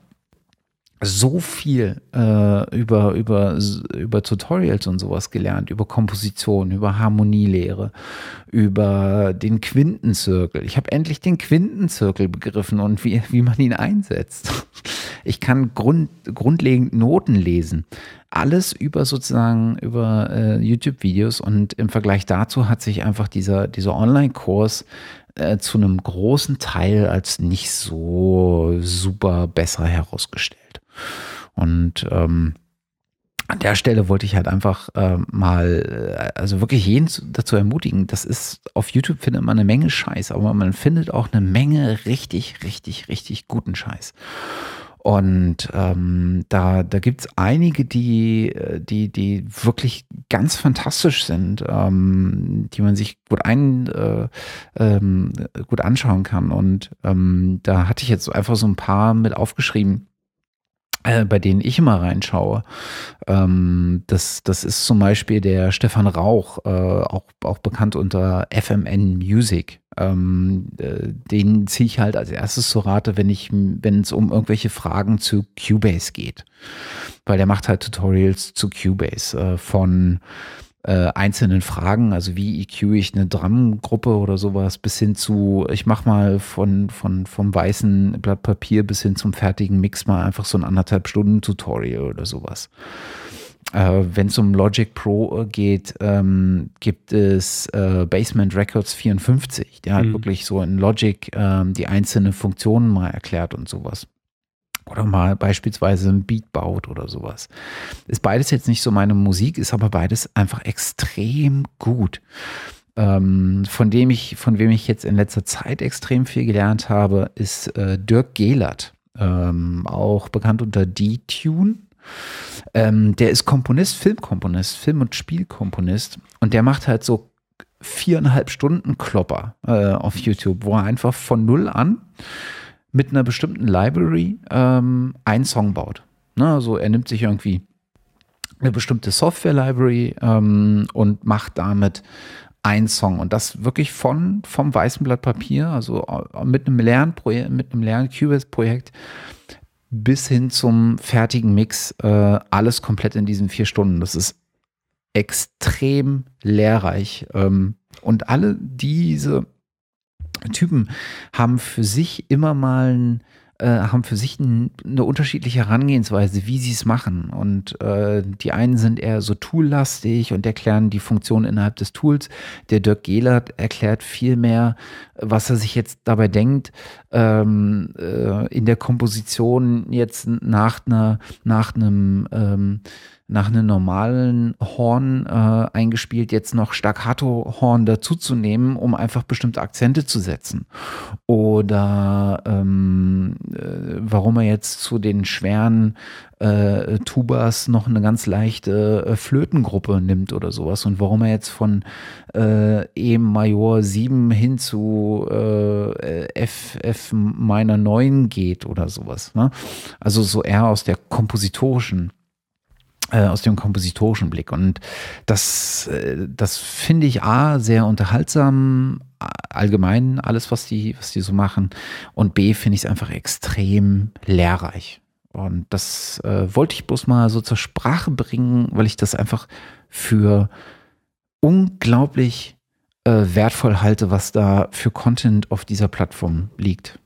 so viel äh, über, über, über Tutorials und sowas gelernt, über Komposition, über Harmonielehre, über den Quintenzirkel. Ich habe endlich den Quintenzirkel begriffen und wie, wie man ihn einsetzt. Ich kann grund, grundlegend Noten lesen. Alles über sozusagen über äh, YouTube-Videos und im Vergleich dazu hat sich einfach dieser, dieser Online-Kurs äh, zu einem großen Teil als nicht so super besser herausgestellt. Und ähm, an der Stelle wollte ich halt einfach äh, mal, äh, also wirklich jeden dazu ermutigen, das ist, auf YouTube findet man eine Menge Scheiß, aber man findet auch eine Menge richtig, richtig, richtig guten Scheiß. Und ähm, da, da gibt es einige, die, die, die wirklich ganz fantastisch sind, ähm, die man sich gut, ein, äh, ähm, gut anschauen kann. Und ähm, da hatte ich jetzt einfach so ein paar mit aufgeschrieben äh, bei denen ich immer reinschaue. Ähm, das, das ist zum Beispiel der Stefan Rauch, äh, auch, auch bekannt unter FMN Music. Ähm, äh, den ziehe ich halt als erstes zur Rate, wenn ich, wenn es um irgendwelche Fragen zu Cubase geht. Weil der macht halt Tutorials zu Cubase äh, von äh, einzelnen Fragen, also wie EQ ich eine Drumgruppe oder sowas, bis hin zu, ich mach mal von, von, vom weißen Blatt Papier bis hin zum fertigen Mix mal einfach so ein anderthalb Stunden Tutorial oder sowas. Äh, Wenn es um Logic Pro geht, ähm, gibt es äh, Basement Records 54, der mhm. hat wirklich so in Logic ähm, die einzelnen Funktionen mal erklärt und sowas oder mal beispielsweise ein Beat baut oder sowas. Ist beides jetzt nicht so meine Musik, ist aber beides einfach extrem gut. Ähm, von dem ich, von wem ich jetzt in letzter Zeit extrem viel gelernt habe, ist äh, Dirk Gehlert, ähm, auch bekannt unter D-Tune. Ähm, der ist Komponist, Filmkomponist, Film- und Spielkomponist und der macht halt so viereinhalb Stunden Klopper äh, auf YouTube, wo er einfach von null an mit einer bestimmten Library ähm, einen Song baut. Ne? Also er nimmt sich irgendwie eine bestimmte Software-Library ähm, und macht damit einen Song. Und das wirklich von, vom weißen Blatt Papier, also äh, mit einem Lernprojekt, mit einem Lern-Cubase-Projekt bis hin zum fertigen Mix, äh, alles komplett in diesen vier Stunden. Das ist extrem lehrreich. Ähm, und alle diese Typen haben für sich immer mal ein, äh, haben für sich ein, eine unterschiedliche Herangehensweise, wie sie es machen. Und äh, die einen sind eher so toollastig und erklären die Funktion innerhalb des Tools. Der Dirk Gehlert erklärt viel mehr, was er sich jetzt dabei denkt, ähm, äh, in der Komposition jetzt nach einer, nach einem ähm, nach einem normalen Horn äh, eingespielt, jetzt noch Staccato-Horn dazuzunehmen, um einfach bestimmte Akzente zu setzen. Oder ähm, äh, warum er jetzt zu den schweren äh, Tubas noch eine ganz leichte äh, Flötengruppe nimmt oder sowas und warum er jetzt von äh, E Major 7 hin zu äh, F, F Minor 9 geht oder sowas. Ne? Also so eher aus der kompositorischen äh, aus dem kompositorischen Blick. Und das, äh, das finde ich A, sehr unterhaltsam, allgemein alles, was die, was die so machen. Und B, finde ich es einfach extrem lehrreich. Und das äh, wollte ich bloß mal so zur Sprache bringen, weil ich das einfach für unglaublich äh, wertvoll halte, was da für Content auf dieser Plattform liegt.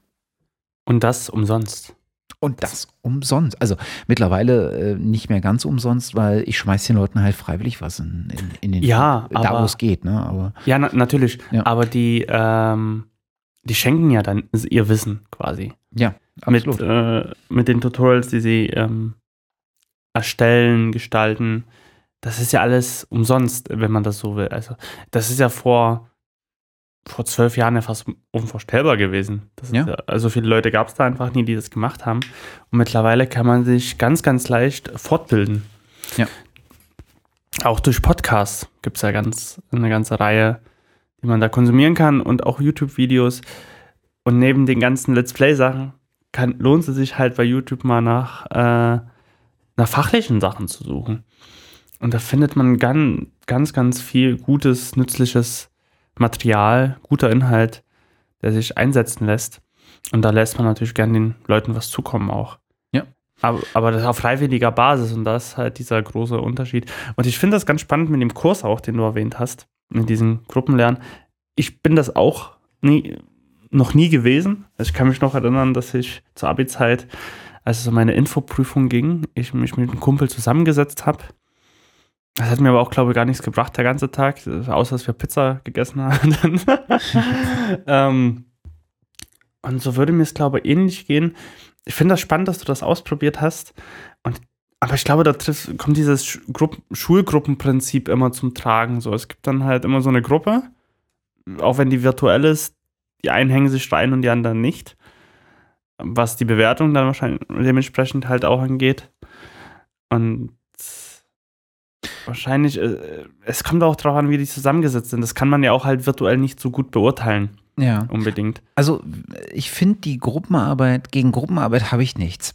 Und das umsonst. Und das umsonst. Also mittlerweile äh, nicht mehr ganz umsonst, weil ich schmeiß den Leuten halt freiwillig was in, in, in den ja, da wo es geht. Ne? Aber, ja, na, natürlich. Ja. Aber die, ähm, die schenken ja dann ihr Wissen quasi. Ja, absolut. Mit, äh, mit den Tutorials, die sie ähm, erstellen, gestalten. Das ist ja alles umsonst, wenn man das so will. Also, das ist ja vor vor zwölf Jahren ja fast unvorstellbar gewesen. Ja. Ja, also viele Leute gab es da einfach nie, die das gemacht haben. Und mittlerweile kann man sich ganz, ganz leicht fortbilden. Ja. Auch durch Podcasts gibt es ja ganz eine ganze Reihe, die man da konsumieren kann und auch YouTube-Videos. Und neben den ganzen Let's Play-Sachen lohnt es sich halt bei YouTube mal nach, äh, nach fachlichen Sachen zu suchen. Und da findet man ganz, ganz, ganz viel Gutes, Nützliches Material, guter Inhalt, der sich einsetzen lässt. Und da lässt man natürlich gerne den Leuten was zukommen auch. Ja. Aber, aber das auf freiwilliger Basis und das ist halt dieser große Unterschied. Und ich finde das ganz spannend mit dem Kurs auch, den du erwähnt hast, mit diesem Gruppenlernen. Ich bin das auch nie, noch nie gewesen. Also ich kann mich noch erinnern, dass ich zur Abi-Zeit, als es um meine Infoprüfung ging, ich mich mit einem Kumpel zusammengesetzt habe das hat mir aber auch, glaube ich, gar nichts gebracht, der ganze Tag, außer dass wir Pizza gegessen haben. ähm, und so würde mir es, glaube ich, ähnlich gehen. Ich finde das spannend, dass du das ausprobiert hast. Und, aber ich glaube, da trifft, kommt dieses Grupp Schulgruppenprinzip immer zum Tragen. So, es gibt dann halt immer so eine Gruppe, auch wenn die virtuell ist, die einen hängen sich rein und die anderen nicht. was die Bewertung dann wahrscheinlich dementsprechend halt auch angeht. Und wahrscheinlich, äh, es kommt auch darauf an, wie die zusammengesetzt sind. Das kann man ja auch halt virtuell nicht so gut beurteilen. Ja. Unbedingt. Also ich finde die Gruppenarbeit, gegen Gruppenarbeit habe ich nichts.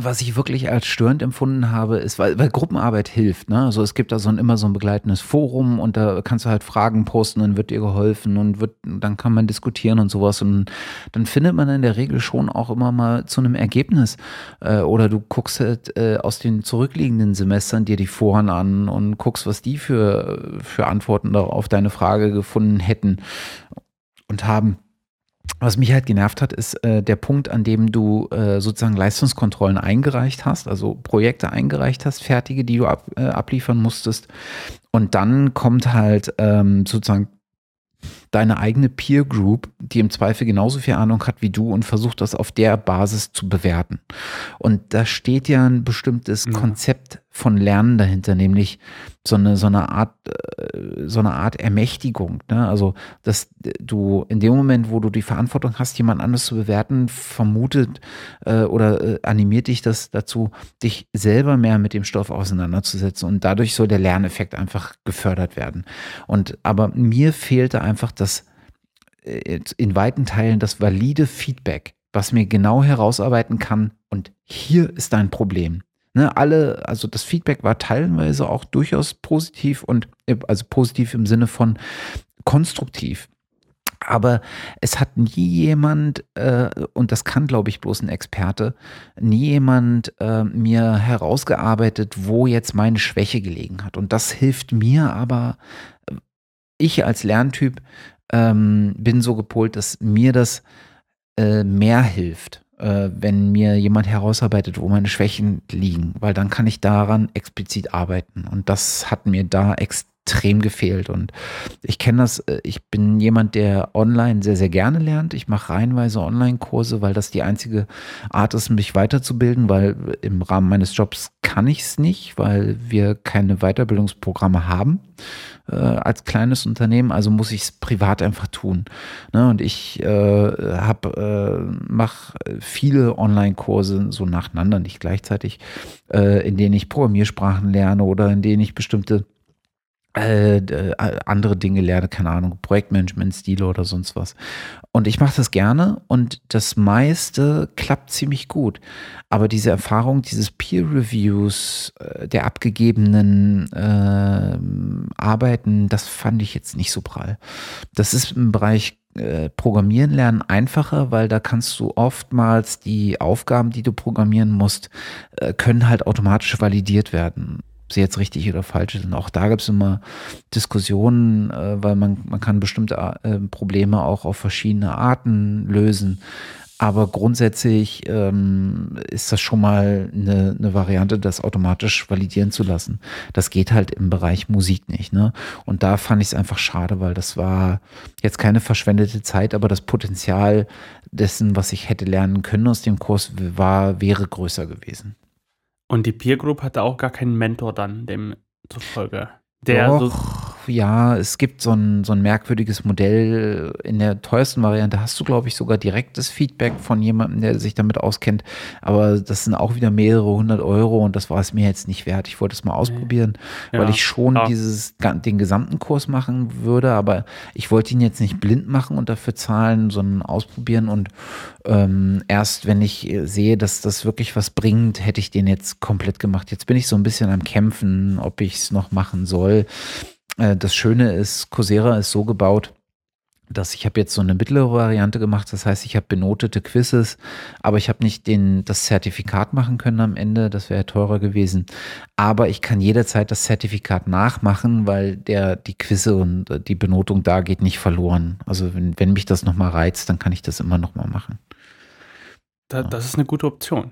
Was ich wirklich als störend empfunden habe, ist, weil, weil Gruppenarbeit hilft. Ne? Also es gibt da so ein, immer so ein begleitendes Forum und da kannst du halt Fragen posten, dann wird dir geholfen und wird, dann kann man diskutieren und sowas. Und dann findet man in der Regel schon auch immer mal zu einem Ergebnis. Äh, oder du guckst halt äh, aus den zurückliegenden Semestern dir die Foren an und guckst, was die für, für Antworten auf deine Frage gefunden hätten und haben. Was mich halt genervt hat, ist äh, der Punkt, an dem du äh, sozusagen Leistungskontrollen eingereicht hast, also Projekte eingereicht hast, fertige, die du ab, äh, abliefern musstest. Und dann kommt halt ähm, sozusagen deine eigene Peer Group, die im Zweifel genauso viel Ahnung hat wie du und versucht das auf der Basis zu bewerten. Und da steht ja ein bestimmtes ja. Konzept von Lernen dahinter, nämlich so eine, so eine Art, äh, so eine Art Ermächtigung. Ne? Also, dass du in dem Moment, wo du die Verantwortung hast, jemand anderes zu bewerten, vermutet äh, oder äh, animiert dich das dazu, dich selber mehr mit dem Stoff auseinanderzusetzen. Und dadurch soll der Lerneffekt einfach gefördert werden. Und aber mir fehlte einfach das äh, in weiten Teilen das valide Feedback, was mir genau herausarbeiten kann. Und hier ist dein Problem. Ne, alle, also das Feedback war teilweise auch durchaus positiv und äh, also positiv im Sinne von konstruktiv. Aber es hat nie jemand, äh, und das kann, glaube ich, bloß ein Experte, nie jemand äh, mir herausgearbeitet, wo jetzt meine Schwäche gelegen hat. Und das hilft mir aber, äh, ich als Lerntyp ähm, bin so gepolt, dass mir das äh, mehr hilft äh, wenn mir jemand herausarbeitet, wo meine Schwächen liegen, weil dann kann ich daran explizit arbeiten. Und das hat mir da extrem gefehlt. Und ich kenne das, äh, ich bin jemand, der online sehr, sehr gerne lernt. Ich mache reihenweise Online-Kurse, weil das die einzige Art ist, mich weiterzubilden, weil im Rahmen meines Jobs kann ich es nicht, weil wir keine Weiterbildungsprogramme haben äh, als kleines Unternehmen, also muss ich es privat einfach tun. Ne? Und ich äh, äh, mache viele Online-Kurse so nacheinander, nicht gleichzeitig, äh, in denen ich Programmiersprachen lerne oder in denen ich bestimmte äh, äh, andere Dinge lerne, keine Ahnung, Projektmanagement-Stile oder sonst was. Und ich mache das gerne und das meiste klappt ziemlich gut. Aber diese Erfahrung, dieses Peer-Reviews äh, der abgegebenen äh, Arbeiten, das fand ich jetzt nicht so prall. Das ist im Bereich äh, Programmieren lernen einfacher, weil da kannst du oftmals die Aufgaben, die du programmieren musst, können halt automatisch validiert werden sie jetzt richtig oder falsch sind. Auch da gibt es immer Diskussionen, äh, weil man, man kann bestimmte äh, Probleme auch auf verschiedene Arten lösen. Aber grundsätzlich ähm, ist das schon mal eine, eine Variante, das automatisch validieren zu lassen. Das geht halt im Bereich Musik nicht. Ne? Und da fand ich es einfach schade, weil das war jetzt keine verschwendete Zeit, aber das Potenzial dessen, was ich hätte lernen können aus dem Kurs, war, wäre größer gewesen. Und die Peer Group hatte auch gar keinen Mentor dann dem zufolge. Der Doch, so ja, es gibt so ein, so ein merkwürdiges Modell. In der teuersten Variante hast du, glaube ich, sogar direktes Feedback von jemandem, der sich damit auskennt. Aber das sind auch wieder mehrere hundert Euro und das war es mir jetzt nicht wert. Ich wollte es mal ausprobieren, ja, weil ich schon ja. dieses, den gesamten Kurs machen würde. Aber ich wollte ihn jetzt nicht blind machen und dafür zahlen, sondern ausprobieren. Und ähm, erst wenn ich sehe, dass das wirklich was bringt, hätte ich den jetzt komplett gemacht. Jetzt bin ich so ein bisschen am Kämpfen, ob ich es noch machen soll. Äh, das Schöne ist, Coursera ist so gebaut, dass ich habe jetzt so eine mittlere Variante gemacht. Das heißt, ich habe benotete Quizzes, aber ich habe nicht den, das Zertifikat machen können am Ende. Das wäre teurer gewesen. Aber ich kann jederzeit das Zertifikat nachmachen, weil der, die Quizze und die Benotung da geht nicht verloren. Also wenn, wenn mich das nochmal reizt, dann kann ich das immer nochmal machen. Da, das ist eine gute Option.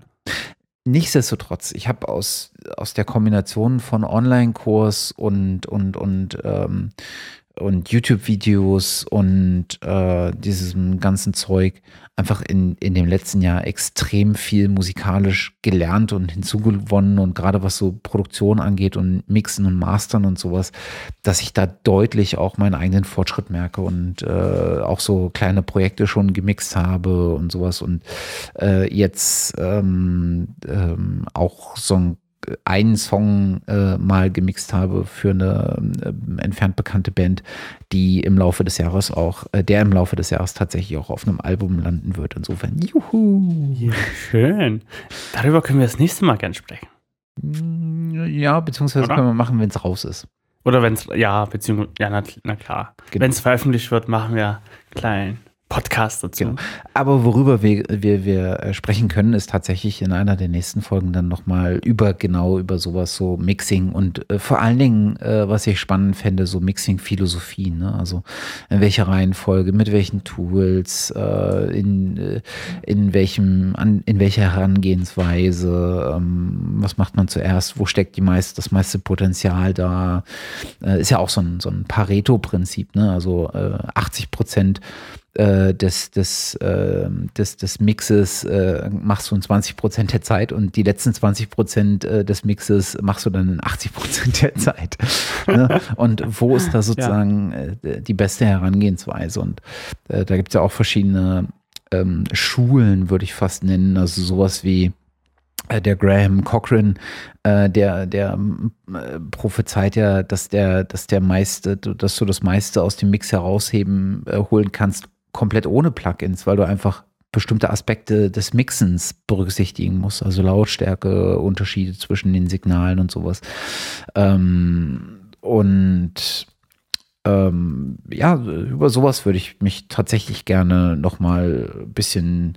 Nichtsdestotrotz, ich habe aus, aus der Kombination von Online-Kurs und, und, und ähm, und YouTube-Videos und äh, diesem ganzen Zeug einfach in, in dem letzten Jahr extrem viel musikalisch gelernt und hinzugewonnen und gerade was so Produktion angeht und Mixen und Mastern und sowas, dass ich da deutlich auch meinen eigenen Fortschritt merke und äh, auch so kleine Projekte schon gemixt habe und sowas. Und äh, jetzt ähm, ähm, auch so ein einen Song äh, mal gemixt habe für eine äh, entfernt bekannte Band, die im Laufe des Jahres auch, äh, der im Laufe des Jahres tatsächlich auch auf einem Album landen wird. Insofern, juhu. Ja, schön. Darüber können wir das nächste Mal gern sprechen. Mm, ja, beziehungsweise Oder? können wir machen, wenn es raus ist. Oder wenn es, ja, beziehungsweise, ja, na, na klar. Genau. Wenn es veröffentlicht wird, machen wir kleinen Podcast dazu. Genau. Aber worüber wir, wir, wir äh, sprechen können, ist tatsächlich in einer der nächsten Folgen dann nochmal über genau über sowas, so Mixing und äh, vor allen Dingen, äh, was ich spannend fände, so Mixing-Philosophie, ne? Also in welcher Reihenfolge, mit welchen Tools, äh, in, äh, in welchem, an, in welcher Herangehensweise, ähm, was macht man zuerst, wo steckt die meiste, das meiste Potenzial da? Äh, ist ja auch so ein, so ein Pareto-Prinzip, ne? Also äh, 80 Prozent äh, des, des, äh, des, des Mixes äh, machst du in 20 Prozent der Zeit und die letzten 20 Prozent äh, des Mixes machst du dann in 80 Prozent der Zeit. ne? Und wo ist da sozusagen äh, die beste Herangehensweise? Und da gibt es ja auch verschiedene ähm, Schulen, würde ich fast nennen. Also sowas wie der Graham Cochran, äh, der, der äh, prophezeit ja, dass der, dass der meiste, dass du das meiste aus dem Mix herausheben äh, holen kannst, komplett ohne Plugins, weil du einfach bestimmte Aspekte des Mixens berücksichtigen musst, also Lautstärke, Unterschiede zwischen den Signalen und sowas. Ähm, und ähm, ja, über sowas würde ich mich tatsächlich gerne nochmal ein bisschen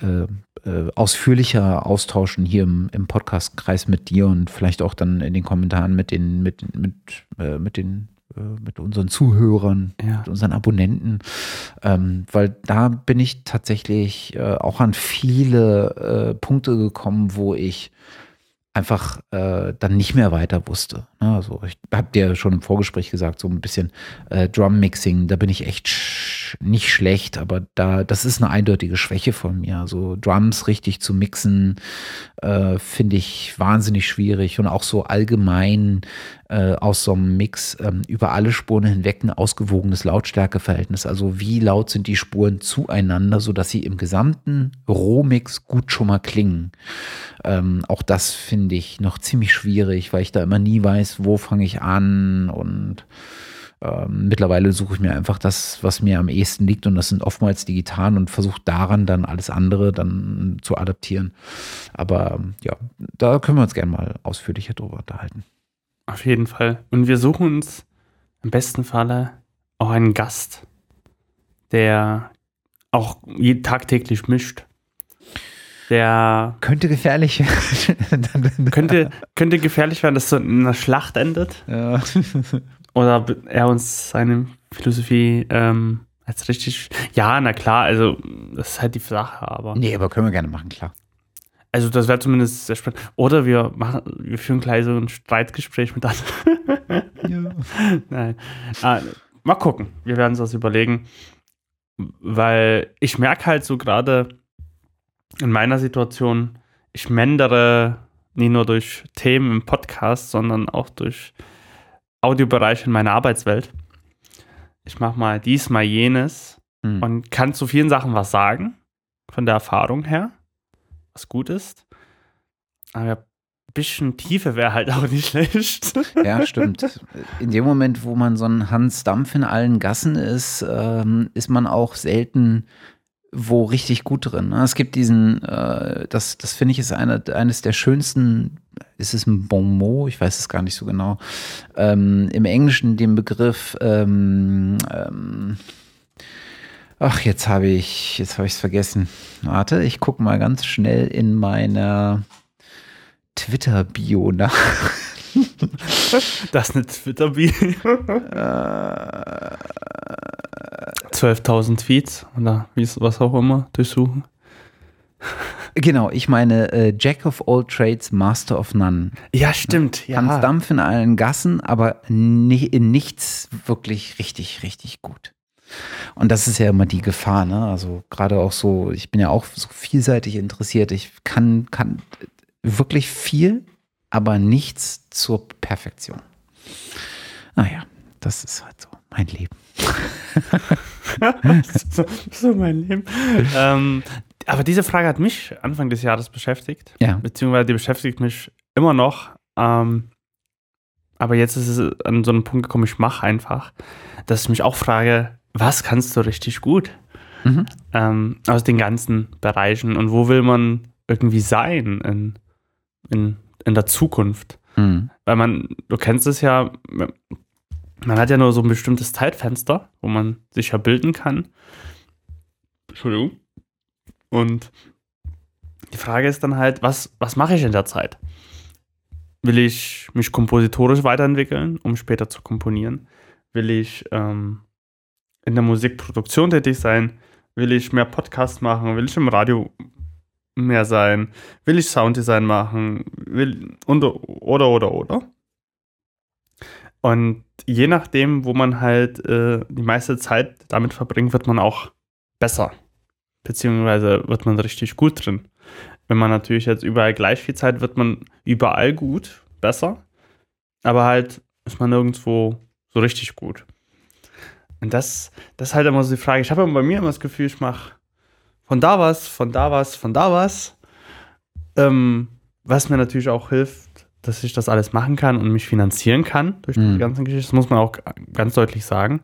äh, äh, ausführlicher austauschen hier im, im Podcast-Kreis mit dir und vielleicht auch dann in den Kommentaren mit den, mit, mit, äh, mit den mit unseren Zuhörern, Ja. mit unseren Abonnenten, ähm, weil da bin ich tatsächlich äh, auch an viele äh, Punkte gekommen, wo ich einfach äh, dann nicht mehr weiter wusste. Ne? Also ich habe dir schon im Vorgespräch gesagt, so ein bisschen äh, Drum-Mixing, da bin ich echt sch nicht schlecht, aber da, das ist eine eindeutige Schwäche von mir. Also Drums richtig zu mixen, äh, finde ich wahnsinnig schwierig und auch so allgemein äh, aus so einem Mix ähm, über alle Spuren hinweg ein ausgewogenes Lautstärkeverhältnis. Also wie laut sind die Spuren zueinander, sodass sie im gesamten Rohmix gut schon mal klingen. Ähm, auch das finde ich noch ziemlich schwierig, weil ich da immer nie weiß, wo fange ich an und ähm, mittlerweile suche ich mir einfach das, was mir am ehesten liegt und das sind oftmals die Gitarren und versuche daran dann alles andere dann zu adaptieren. Aber ähm, ja, da können wir uns gerne mal ausführlicher drüber unterhalten. Auf jeden Fall. Und wir suchen uns im besten Falle auch einen Gast, der auch tagtäglich mischt. Der Könnte gefährlich werden. könnte, könnte gefährlich werden, dass so in einer Schlacht endet. ja. Oder er uns seine Philosophie ähm, als richtig. Ja, na klar, also das ist halt die Sache, aber. Nee, aber können wir gerne machen, klar. Also das wäre zumindest sehr spannend. Oder wir machen, wir führen gleich so ein Streitgespräch mit anderen. Nein. Ah, mal gucken. Wir werden uns das überlegen. Weil ich merke halt so gerade in meiner Situation, ich mendere nicht nur durch Themen im Podcast, sondern auch durch Audiobereiche in meiner Arbeitswelt. Ich mache mal dies, mal jenes Hm. und kann zu vielen Sachen was sagen, von der Erfahrung her, was gut ist. Aber ein bisschen Tiefe wäre halt auch nicht schlecht. Ja, stimmt. In dem Moment, wo man so ein Hans Dampf in allen Gassen ist, ähm, ist man auch selten wo richtig gut drin. ne? Es gibt diesen, äh, das, das finde ich ist eine, eines der schönsten, ist es ein Bon mot? Ich weiß es gar nicht so genau. Ähm, Im Englischen den Begriff, ähm, ähm, ach, jetzt habe ich, jetzt habe ich es vergessen. Warte, ich gucke mal ganz schnell in meiner Twitter-Bio nach. Das ist eine Twitter-Bio. Äh, 12.000 Tweets oder wie es- was auch immer durchsuchen. Genau, ich meine äh, Jack of all trades, Master of none. Ja, stimmt. Ja. Kannst Dampf in allen Gassen, aber ni in nichts wirklich richtig, richtig gut. Und das ist ja immer die Gefahr, ne? Also gerade auch so, ich bin ja auch so vielseitig interessiert. Ich kann, kann wirklich viel, aber nichts zur Perfektion. Naja, das ist halt so mein Leben. so, so mein Leben. Ähm, aber diese Frage hat mich Anfang des Jahres beschäftigt. Ja. Beziehungsweise die beschäftigt mich immer noch. Ähm, aber jetzt ist es an so einen Punkt gekommen, ich mache einfach, dass ich mich auch frage, was kannst du richtig gut? Mhm. Ähm, aus den ganzen Bereichen und wo will man irgendwie sein in, in, in der Zukunft? Mhm. Weil man, du kennst es ja, man hat ja nur so ein bestimmtes Zeitfenster, wo man sich ja bilden kann. Entschuldigung. Und die Frage ist dann halt, was, was mache ich in der Zeit? Will ich mich kompositorisch weiterentwickeln, um später zu komponieren? Will ich ähm, in der Musikproduktion tätig sein? Will ich mehr Podcasts machen? Will ich im Radio mehr sein? Will ich Sounddesign machen? Will, und, oder, oder, oder? Und je nachdem, wo man halt äh, die meiste Zeit damit verbringt, wird man auch besser. Beziehungsweise wird man richtig gut drin. Wenn man natürlich jetzt überall gleich viel Zeit, wird man überall gut, besser. Aber halt ist man nirgendwo so richtig gut. Und das, das ist halt immer so die Frage. Ich habe bei mir immer das Gefühl, ich mache von da was, von da was, von da was. Ähm, was mir natürlich auch hilft, dass ich das alles machen kann und mich finanzieren kann durch Mhm. die ganzen Geschichten. Das muss man auch ganz deutlich sagen.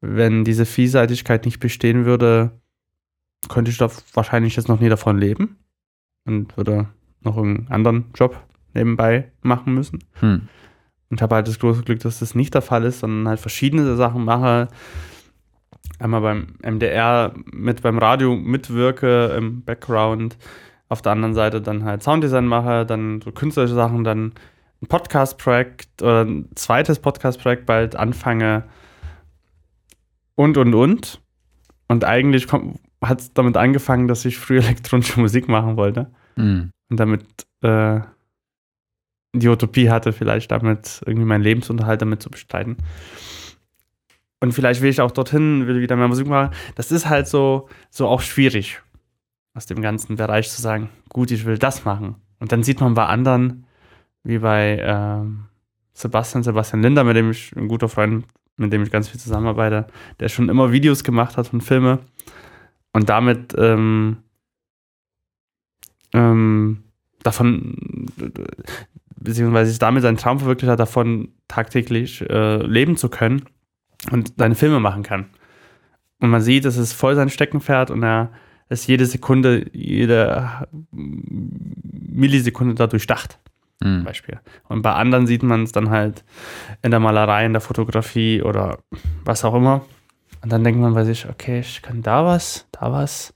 Wenn diese Vielseitigkeit nicht bestehen würde, könnte ich da wahrscheinlich jetzt noch nie davon leben und würde noch einen anderen Job nebenbei machen müssen. Hm. Und habe halt das große Glück, dass das nicht der Fall ist, sondern halt verschiedene Sachen mache. Einmal beim MDR mit beim Radio mitwirke im Background, auf der anderen Seite dann halt Sounddesign mache, dann so künstlerische Sachen, dann ein Podcast-Projekt oder ein zweites Podcast-Projekt bald anfange und und und. Und eigentlich hat es damit angefangen, dass ich früher elektronische Musik machen wollte Hm. und damit äh, die Utopie hatte, vielleicht damit irgendwie meinen Lebensunterhalt damit zu bestreiten. Und vielleicht will ich auch dorthin, will wieder mehr Musik machen. Das ist halt so, so auch schwierig, aus dem ganzen Bereich zu sagen, gut, ich will das machen. Und dann sieht man bei anderen, wie bei ähm, Sebastian, Sebastian Linder, mit dem ich, ein guter Freund, mit dem ich ganz viel zusammenarbeite, der schon immer Videos gemacht hat und Filme und damit ähm, ähm, davon, beziehungsweise sich damit seinen Traum verwirklicht hat, davon tagtäglich äh, leben zu können und seine Filme machen kann. Und man sieht, es ist voll sein Steckenpferd und er ist jede Sekunde, jede Millisekunde dadurch durchdacht. Zum Hm. Beispiel. Und bei anderen sieht man es dann halt in der Malerei, in der Fotografie oder was auch immer. Und dann denkt man bei sich, okay, ich kann da was, da was,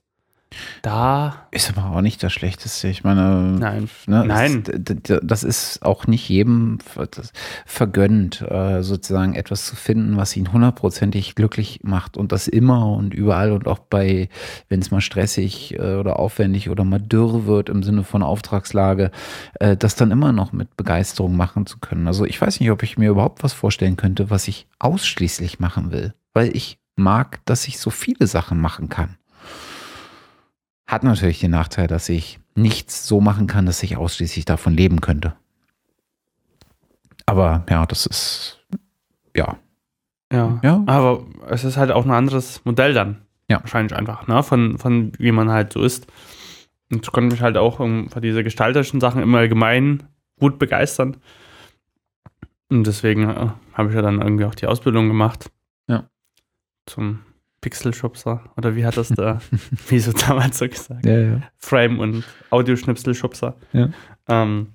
da. Ist aber auch nicht das Schlechteste. Ich meine, Nein. Ne? Nein. Das, das ist auch nicht jedem vergönnt, äh, sozusagen etwas zu finden, was ihn hundertprozentig glücklich macht und das immer und überall und auch bei, wenn es mal stressig äh, oder aufwendig oder mal dürr wird im Sinne von Auftragslage, äh, das dann immer noch mit Begeisterung machen zu können. Also ich weiß nicht, ob ich mir überhaupt was vorstellen könnte, was ich ausschließlich machen will, weil ich mag, dass ich so viele Sachen machen kann. Hat natürlich den Nachteil, dass ich nichts so machen kann, dass ich ausschließlich davon leben könnte. Aber ja, das ist, ja, Ja. ja, Aber es ist halt auch ein anderes Modell dann. Ja. Wahrscheinlich einfach, ne? Von, von wie man halt so ist. Und ich konnte mich halt auch um, für diese gestalterischen Sachen im Allgemeinen gut begeistern. Und deswegen äh, habe ich ja dann irgendwie auch die Ausbildung gemacht. Ja. Zum Pixelschubser. Oder wie hat das da, wie so damals so gesagt? ja, ja. Frame- und Audioschnipselschubser. Ja. Ähm,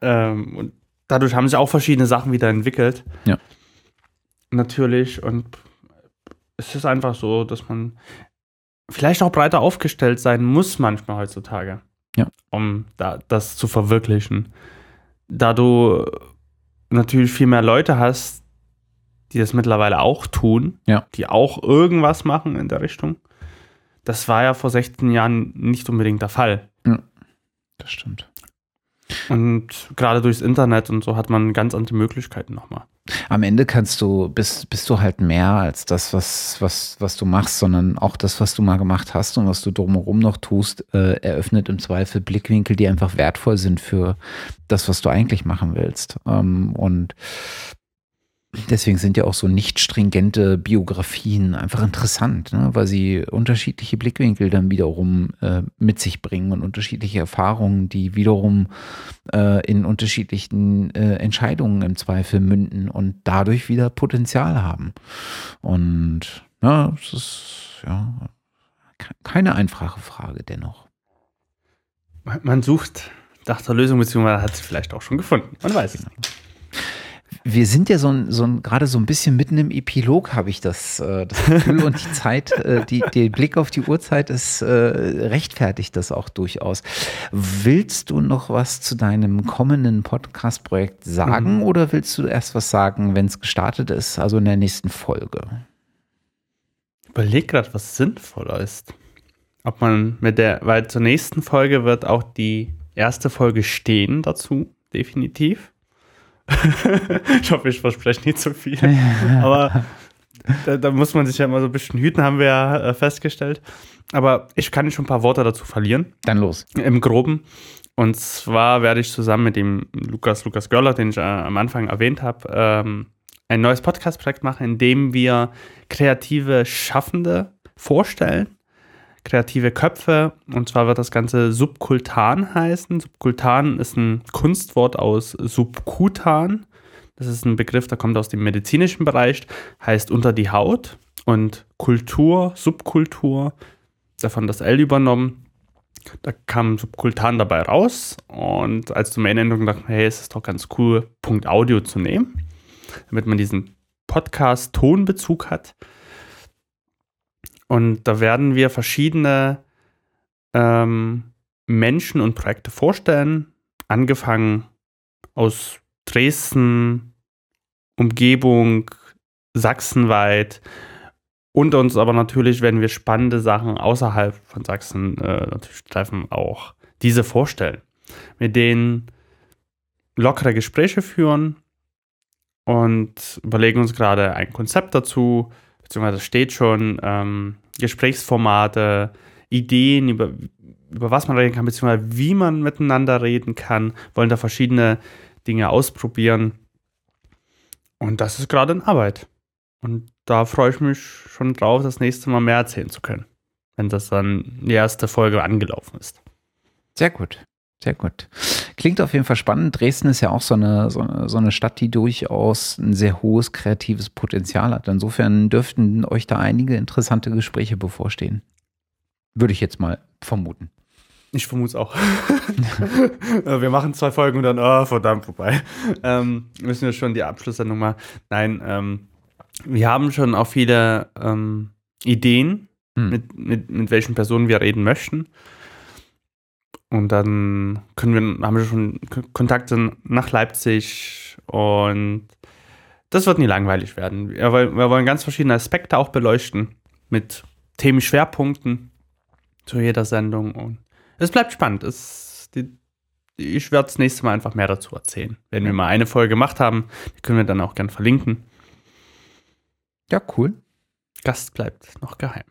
ähm, und dadurch haben sich auch verschiedene Sachen wieder entwickelt. Ja. Natürlich. Und es ist einfach so, dass man vielleicht auch breiter aufgestellt sein muss manchmal heutzutage. Ja. Um da, das zu verwirklichen. Da du natürlich viel mehr Leute hast, die das mittlerweile auch tun, Ja. die auch irgendwas machen in der Richtung, das war ja vor 16 Jahren nicht unbedingt der Fall. Ja, das stimmt. Und gerade durchs Internet und so hat man ganz andere Möglichkeiten nochmal. Am Ende kannst du, bist, bist du halt mehr als das, was, was, was du machst, sondern auch das, was du mal gemacht hast und was du drumherum noch tust, äh, eröffnet im Zweifel Blickwinkel, die einfach wertvoll sind für das, was du eigentlich machen willst. Ähm, und Deswegen sind ja auch so nicht stringente Biografien einfach interessant, ne? weil sie unterschiedliche Blickwinkel dann wiederum äh, mit sich bringen und unterschiedliche Erfahrungen, die wiederum äh, in unterschiedlichen äh, Entscheidungen im Zweifel münden und dadurch wieder Potenzial haben. Und ja, es ist ja keine einfache Frage dennoch. Man sucht nach der Lösung, beziehungsweise hat sie vielleicht auch schon gefunden. Man weiß es nicht. Wir sind ja so ein, so ein gerade so ein bisschen mitten im Epilog, habe ich das, äh, das Gefühl und die Zeit, äh, die, der Blick auf die Uhrzeit ist äh, rechtfertigt das auch durchaus. Willst du noch was zu deinem kommenden Podcast-Projekt sagen mhm. oder willst du erst was sagen, wenn es gestartet ist, also in der nächsten Folge? Ich überlege gerade, was sinnvoller ist. Ob man mit der, weil zur nächsten Folge wird auch die erste Folge stehen dazu, definitiv. ich hoffe, ich verspreche nicht zu viel. Aber da, da, muss man sich ja immer so ein bisschen hüten, haben wir ja äh, festgestellt. Aber ich kann schon ein paar Worte dazu verlieren. Dann los. Im Groben. Und zwar werde ich zusammen mit dem Lukas, Lukas Görler, den ich äh, am Anfang erwähnt habe, ähm, ein neues Podcast-Projekt machen, in dem wir kreative Schaffende vorstellen kreative Köpfe. Und zwar wird das Ganze Subkultan heißen. Subkultan ist ein Kunstwort aus Subkutan. Das ist ein Begriff, der kommt aus dem medizinischen Bereich, heißt unter die Haut. Und Kultur, Subkultur, davon das L übernommen. Da kam Subkultan dabei raus. Und als Domain-Endung dachte ich, hey, es ist doch ganz cool, Punkt Audio zu nehmen, damit man diesen Podcast-Tonbezug hat. Und da werden wir verschiedene ähm, Menschen und Projekte vorstellen, angefangen aus Dresden, Umgebung, sachsenweit und uns aber natürlich, wenn wir spannende Sachen außerhalb von Sachsen äh, natürlich treffen, auch diese vorstellen. Mit denen lockere Gespräche führen und überlegen uns gerade ein Konzept dazu, beziehungsweise steht schon, ähm, Gesprächsformate, Ideen, über, über was man reden kann, beziehungsweise wie man miteinander reden kann, wollen da verschiedene Dinge ausprobieren. Und das ist gerade in Arbeit. Und da freue ich mich schon drauf, das nächste Mal mehr erzählen zu können, wenn das dann die erste Folge angelaufen ist. Sehr gut. Sehr gut. Klingt auf jeden Fall spannend. Dresden ist ja auch so eine, so eine, so eine Stadt, die durchaus ein sehr hohes kreatives Potenzial hat. Insofern dürften euch da einige interessante Gespräche bevorstehen. Würde ich jetzt mal vermuten. Ich vermute es auch. wir machen zwei Folgen und dann, oh, verdammt, vorbei. Ähm, müssen wir schon die Abschlusssendung mal. Nein, ähm, wir haben schon auch viele ähm, Ideen, hm. mit, mit, mit welchen Personen wir reden möchten. Und dann können wir, haben wir schon Kontakte nach Leipzig und das wird nie langweilig werden. Wir wollen, wir wollen ganz verschiedene Aspekte auch beleuchten mit Themenschwerpunkten zu jeder Sendung und es bleibt spannend. Es, die, ich werde das nächste Mal einfach mehr dazu erzählen. Wenn wir mal eine Folge gemacht haben, die können wir dann auch gern verlinken. Ja, cool. Gast bleibt noch geheim.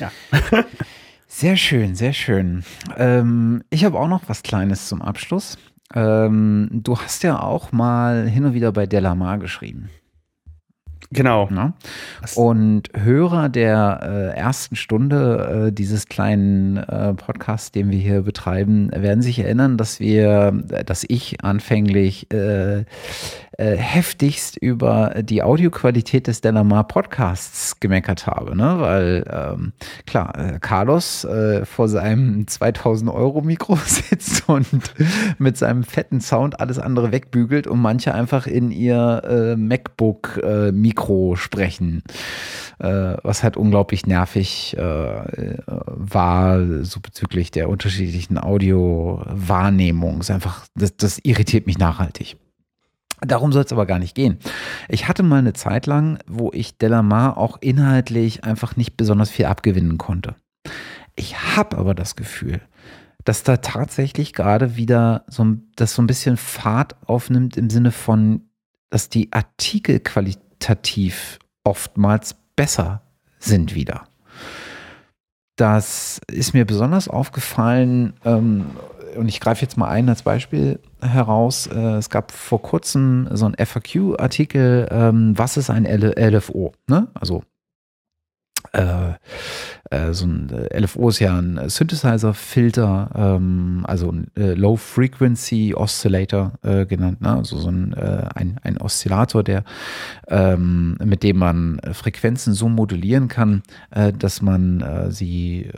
Ja. Sehr schön, sehr schön. Ähm, ich habe auch noch was Kleines zum Abschluss. Ähm, du hast ja auch mal hin und wieder bei Delamar geschrieben. Genau. Ja? Und Hörer der äh, ersten Stunde äh, dieses kleinen äh, Podcasts, den wir hier betreiben, werden sich erinnern, dass wir, dass ich anfänglich äh, äh, heftigst über die Audioqualität des Delamar Podcasts gemeckert habe, ne? weil ähm, klar, äh, Carlos äh, vor seinem 2000 Euro Mikro sitzt und mit seinem fetten Sound alles andere wegbügelt und manche einfach in ihr äh, MacBook äh, Mikro sprechen, äh, was halt unglaublich nervig war, so bezüglich der unterschiedlichen Audio-Wahrnehmung. das, das irritiert mich nachhaltig. Darum soll es aber gar nicht gehen. Ich hatte mal eine Zeit lang, wo ich Delamar auch inhaltlich einfach nicht besonders viel abgewinnen konnte. Ich habe aber das Gefühl, dass da tatsächlich gerade wieder so, das so ein bisschen Fahrt aufnimmt im Sinne von, dass die Artikel qualitativ oftmals besser sind wieder. Das ist mir besonders aufgefallen, ähm, und ich greife jetzt mal ein als Beispiel heraus. Äh, es gab vor kurzem so ein FAQ-Artikel, ähm, was ist ein LFO? Ne? Also äh, äh, so ein äh, LFO ist ja ein Synthesizer-Filter, ähm, also ein äh, Low Frequency Oscillator äh, genannt, ne? also so ein, äh, ein, ein Oszillator, der ähm, mit dem man Frequenzen so modulieren kann, dass man sie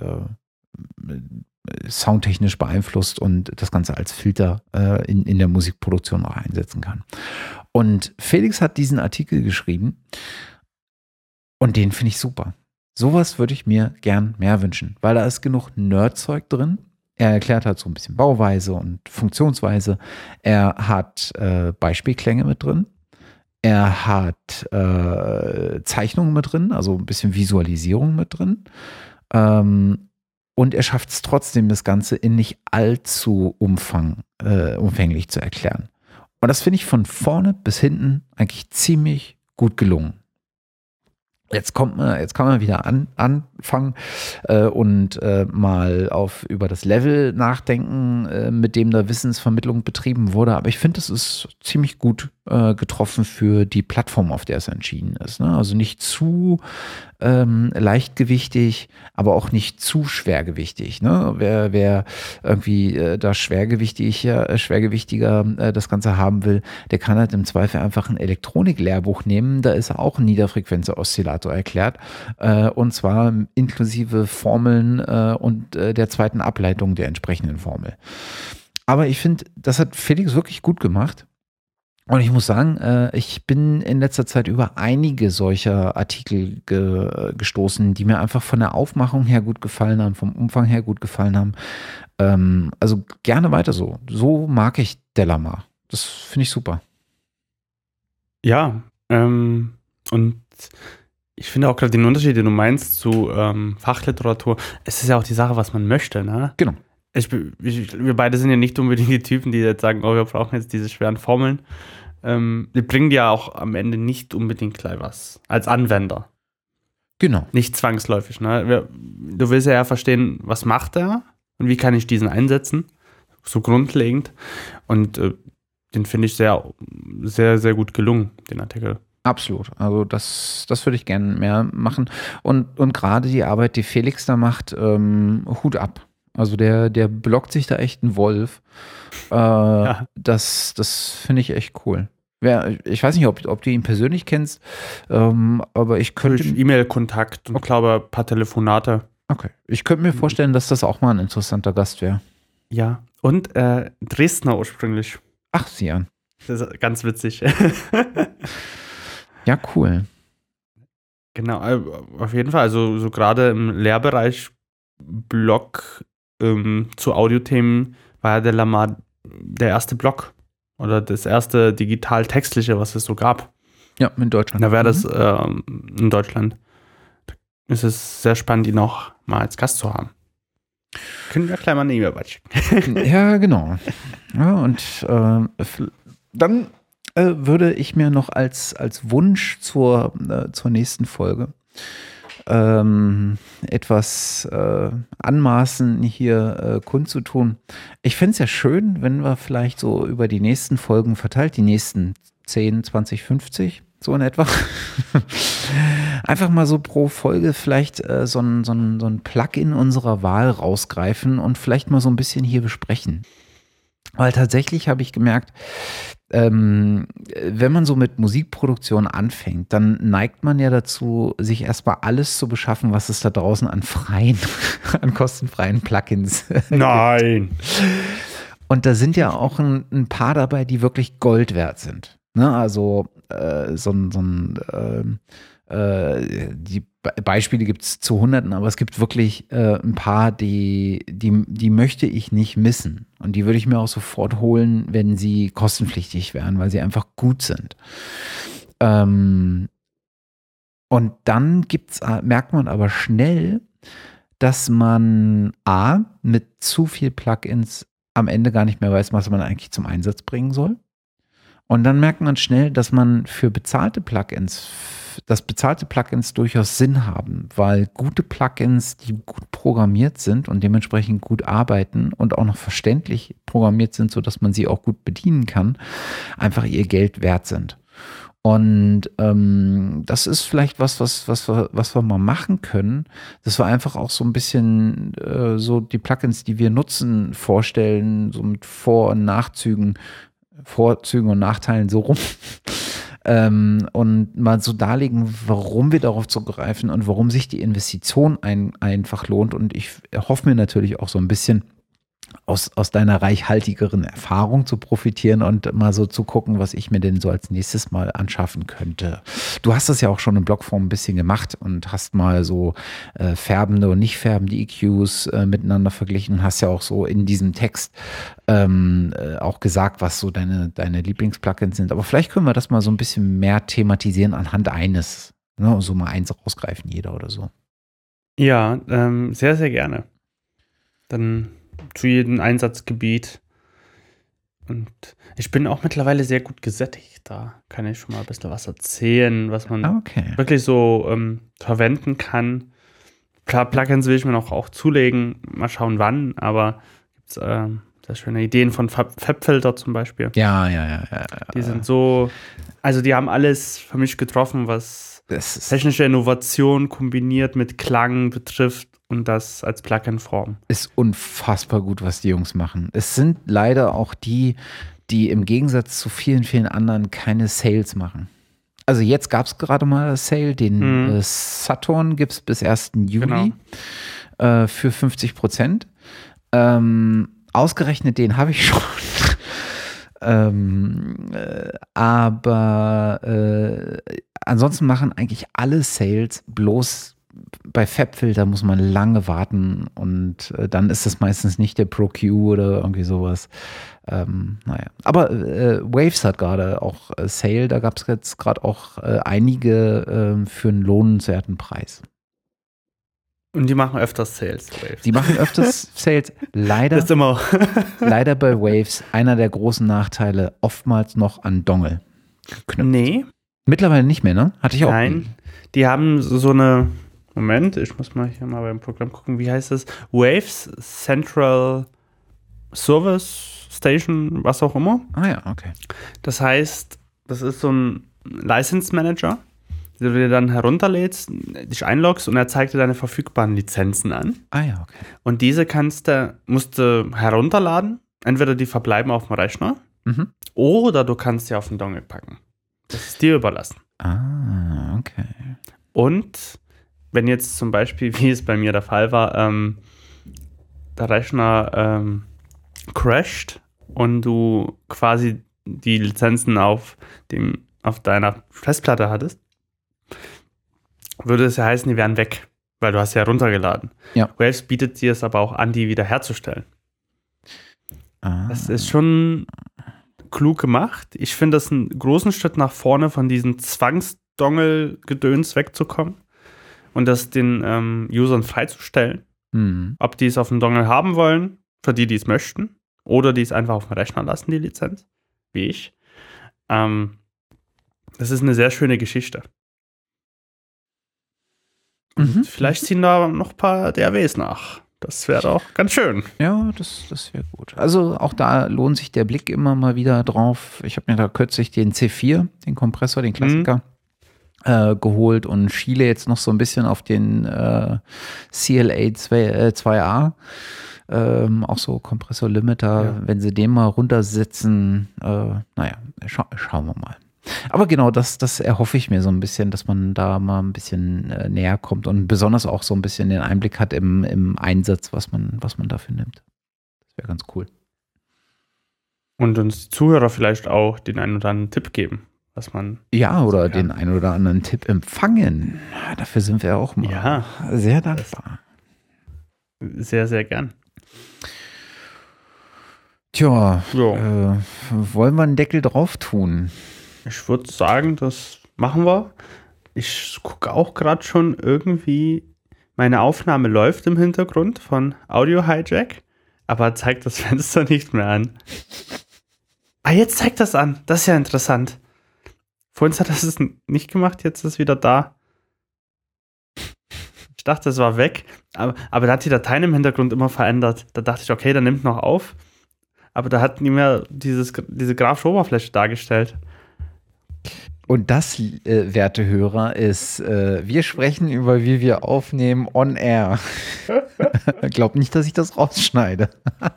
soundtechnisch beeinflusst und das Ganze als Filter in, in der Musikproduktion auch einsetzen kann. Und Felix hat diesen Artikel geschrieben und den finde ich super. Sowas würde ich mir gern mehr wünschen, weil da ist genug Nerdzeug drin. Er erklärt halt so ein bisschen Bauweise und Funktionsweise. Er hat äh, Beispielklänge mit drin. Er hat äh, Zeichnungen mit drin, also ein bisschen Visualisierung mit drin. Ähm, und er schafft es trotzdem, das Ganze in nicht allzu umfang, äh, umfänglich zu erklären. Und das finde ich von vorne bis hinten eigentlich ziemlich gut gelungen. Jetzt kommt man, jetzt kann man wieder an, anfangen äh, und äh, mal auf über das Level nachdenken, äh, mit dem da Wissensvermittlung betrieben wurde. Aber ich finde, es ist ziemlich gut äh, getroffen für die Plattform, auf der es entschieden ist. Ne? Also nicht zu ähm, leichtgewichtig, aber auch nicht zu schwergewichtig. Ne? Wer, wer irgendwie äh, da schwergewichtig, äh, schwergewichtiger äh, das Ganze haben will, der kann halt im Zweifel einfach ein Elektronik-Lehrbuch nehmen. Da ist auch ein Niederfrequenzer-Oszillator erklärt. Äh, und zwar inklusive Formeln äh, und äh, der zweiten Ableitung der entsprechenden Formel. Aber ich finde, das hat Felix wirklich gut gemacht. Und ich muss sagen, äh, ich bin in letzter Zeit über einige solcher Artikel ge gestoßen, die mir einfach von der Aufmachung her gut gefallen haben, vom Umfang her gut gefallen haben. Ähm, also gerne weiter so. So mag ich Delamar. Das finde ich super. Ja, ähm, und ich finde auch gerade den Unterschied, den du meinst zu ähm, Fachliteratur, es ist ja auch die Sache, was man möchte, ne? Genau. Ich, ich, wir beide sind ja nicht unbedingt die Typen, die jetzt sagen, oh, wir brauchen jetzt diese schweren Formeln. Ähm, die bringen dir auch am Ende nicht unbedingt gleich was. Als Anwender. Genau. Nicht zwangsläufig. Ne? Du willst ja, ja verstehen, was macht er und wie kann ich diesen einsetzen. So grundlegend. Und äh, den finde ich sehr, sehr, sehr gut gelungen, den Artikel. Absolut. Also das, das würde ich gerne mehr machen. Und, und gerade die Arbeit, die Felix da macht, ähm, Hut ab. Also der, der blockt sich da echt einen Wolf. Äh, ja. Das, das finde ich echt cool. Wer, ich weiß nicht, ob, ob du ihn persönlich kennst, ähm, aber ich könnte. E-Mail-Kontakt und okay. glaube ein paar Telefonate. Okay. Ich könnte mir vorstellen, dass das auch mal ein interessanter Gast wäre. Ja. Und äh, Dresdner ursprünglich. Ach, sieh an. Das ist ganz witzig. ja, cool. Genau, äh, auf jeden Fall. Also, so gerade im Lehrbereich Blog ähm, zu Audiothemen war ja der Lamar der erste Blog oder das erste digital-textliche, was es so gab. Ja, in Deutschland. Da wäre das mhm. ähm, in Deutschland. Da ist es sehr spannend, ihn auch mal als Gast zu haben. Können wir gleich mal eine E-Mail schicken. ja, genau. Ja, und äh, dann äh, würde ich mir noch als, als Wunsch zur, äh, zur nächsten Folge ähm, etwas äh, anmaßen, hier äh, kundzutun. Ich fände es ja schön, wenn wir vielleicht so über die nächsten Folgen verteilt, die nächsten 10, 20, 50, so in etwa, einfach mal so pro Folge vielleicht äh, so ein, so, ein, so ein Plugin unserer Wahl rausgreifen und vielleicht mal so ein bisschen hier besprechen. Weil tatsächlich habe ich gemerkt, ähm, wenn man so mit Musikproduktion anfängt, dann neigt man ja dazu, sich erstmal alles zu beschaffen, was es da draußen an freien, an kostenfreien Plugins Nein. Und da sind ja auch ein, ein paar dabei, die wirklich Gold wert sind. Ne? Also äh, so, so ein ähm, äh, die Beispiele gibt es zu Hunderten, aber es gibt wirklich äh, ein paar, die, die, die möchte ich nicht missen. Und die würde ich mir auch sofort holen, wenn sie kostenpflichtig wären, weil sie einfach gut sind. Ähm, und dann gibt's, äh, merkt man aber schnell, dass man A, mit zu viel Plugins am Ende gar nicht mehr weiß, was man eigentlich zum Einsatz bringen soll. Und dann merkt man schnell, dass man für bezahlte Plugins, dass bezahlte Plugins durchaus Sinn haben, weil gute Plugins, die gut programmiert sind und dementsprechend gut arbeiten und auch noch verständlich programmiert sind, sodass man sie auch gut bedienen kann, einfach ihr Geld wert sind. Und ähm, das ist vielleicht was, was, was, was wir mal machen können, dass wir einfach auch so ein bisschen äh, so die Plugins, die wir nutzen, vorstellen, so mit Vor- und Nachzügen, Vorzügen und Nachteilen so rum. ähm, und mal so darlegen, warum wir darauf zugreifen und warum sich die Investition ein, einfach lohnt. Und ich hoffe mir natürlich auch so ein bisschen, aus, aus deiner reichhaltigeren Erfahrung zu profitieren und mal so zu gucken, was ich mir denn so als nächstes mal anschaffen könnte. Du hast das ja auch schon in Blogform ein bisschen gemacht und hast mal so äh, färbende und nicht färbende EQs äh, miteinander verglichen und hast ja auch so in diesem Text ähm, äh, auch gesagt, was so deine, deine Lieblingsplugins sind. Aber vielleicht können wir das mal so ein bisschen mehr thematisieren anhand eines. Ne? So mal eins rausgreifen, jeder oder so. Ja, ähm, sehr, sehr gerne. Dann zu jedem Einsatzgebiet. Und ich bin auch mittlerweile sehr gut gesättigt. Da kann ich schon mal ein bisschen was erzählen, was man okay. wirklich so ähm, verwenden kann. Klar, Plugins will ich mir noch auch zulegen. Mal schauen, wann. Aber gibt es äh, sehr schöne Ideen von Fabfilter zum Beispiel. Ja, ja, ja, ja. Die sind so, also die haben alles für mich getroffen, was technische Innovation kombiniert mit Klang betrifft und das als Plugin-Form. Ist unfassbar gut, was die Jungs machen. Es sind leider auch die, die im Gegensatz zu vielen, vielen anderen keine Sales machen. Also jetzt gab es gerade mal Sale, den mhm. äh, Saturn gibt es bis 1. Juli genau. äh, für 50 Prozent. Ähm, ausgerechnet den habe ich schon. Ähm, äh, aber äh, ansonsten machen eigentlich alle Sales bloß bei Fabfilter muss man lange warten und äh, dann ist es meistens nicht der Pro Q oder irgendwie sowas. Ähm, naja. Aber äh, Waves hat gerade auch äh, Sale, da gab es jetzt gerade auch äh, einige ähm, für einen lohnenswerten Preis. Und die machen öfters Sales. Waves. Die machen öfters Sales. Leider, das immer. leider bei Waves einer der großen Nachteile, oftmals noch an Dongle geknüpft. Nee. Mittlerweile nicht mehr, ne? Hatte ich auch. Nein. Die haben so eine Moment, ich muss mal hier mal beim Programm gucken, wie heißt es? Waves Central Service Station, was auch immer. Ah ja, okay. Das heißt, das ist so ein License Manager, den du dir dann herunterlädst, dich einloggst und er zeigt dir deine verfügbaren Lizenzen an. Ah ja, okay. Und diese kannst du, musst du herunterladen. Entweder die verbleiben auf dem Rechner mhm. oder du kannst sie auf den Dongle packen. Das ist dir überlassen. Ah, okay. Und wenn jetzt zum Beispiel, wie es bei mir der Fall war, ähm, der Rechner ähm, crasht und du quasi die Lizenzen auf, dem, auf deiner Festplatte hattest, würde es ja heißen, die wären weg, weil du hast ja runtergeladen. Ja. Waves bietet dir es aber auch an, die wiederherzustellen. Ah. Das ist schon klug gemacht. Ich finde das einen großen Schritt nach vorne von diesen Zwangsdongel-Gedöns wegzukommen und das den ähm, Usern freizustellen, mhm. ob die es auf dem Dongle haben wollen, für die, die es möchten, oder die es einfach auf dem Rechner lassen, die Lizenz, wie ich. Ähm, das ist eine sehr schöne Geschichte. Mhm. Vielleicht ziehen da noch ein paar DRWs nach. Das wäre auch ganz schön. Ja, das, das wäre gut. Also auch da lohnt sich der Blick immer mal wieder drauf. Ich habe mir da kürzlich den C4, den Kompressor, den Klassiker, mhm äh, geholt und schiele jetzt noch so ein bisschen auf den äh, CLA 2, äh, 2A. Ähm, auch so Kompressor Limiter, ja. wenn sie den mal runtersetzen, äh, naja, scha schauen wir mal. Aber genau, das, das erhoffe ich mir so ein bisschen, dass man da mal ein bisschen äh, näher kommt und besonders auch so ein bisschen den Einblick hat im, im Einsatz, was man, was man dafür nimmt. Das wäre ganz cool. Und uns die Zuhörer vielleicht auch den einen oder anderen Tipp geben was man. Ja, oder den einen oder anderen Tipp empfangen. Dafür sind wir auch mal ja, sehr dankbar. Sehr, sehr gern. Tja, äh, wollen wir einen Deckel drauf tun? Ich würde sagen, das machen wir. Ich gucke auch gerade schon irgendwie, meine Aufnahme läuft im Hintergrund von Audio Hijack, aber zeigt das Fenster nicht mehr an. Ah, jetzt zeigt das an. Das ist ja interessant. Vorhin hat das es nicht gemacht, jetzt ist es wieder da. Ich dachte, es war weg, aber, aber da hat die Dateien im Hintergrund immer verändert. Da dachte ich, okay, der nimmt noch auf. Aber da hat nie mehr dieses, diese grafische Oberfläche dargestellt. Und das, äh, werte Hörer, ist, äh, wir sprechen über, wie wir aufnehmen on air. Glaub nicht, dass ich das rausschneide.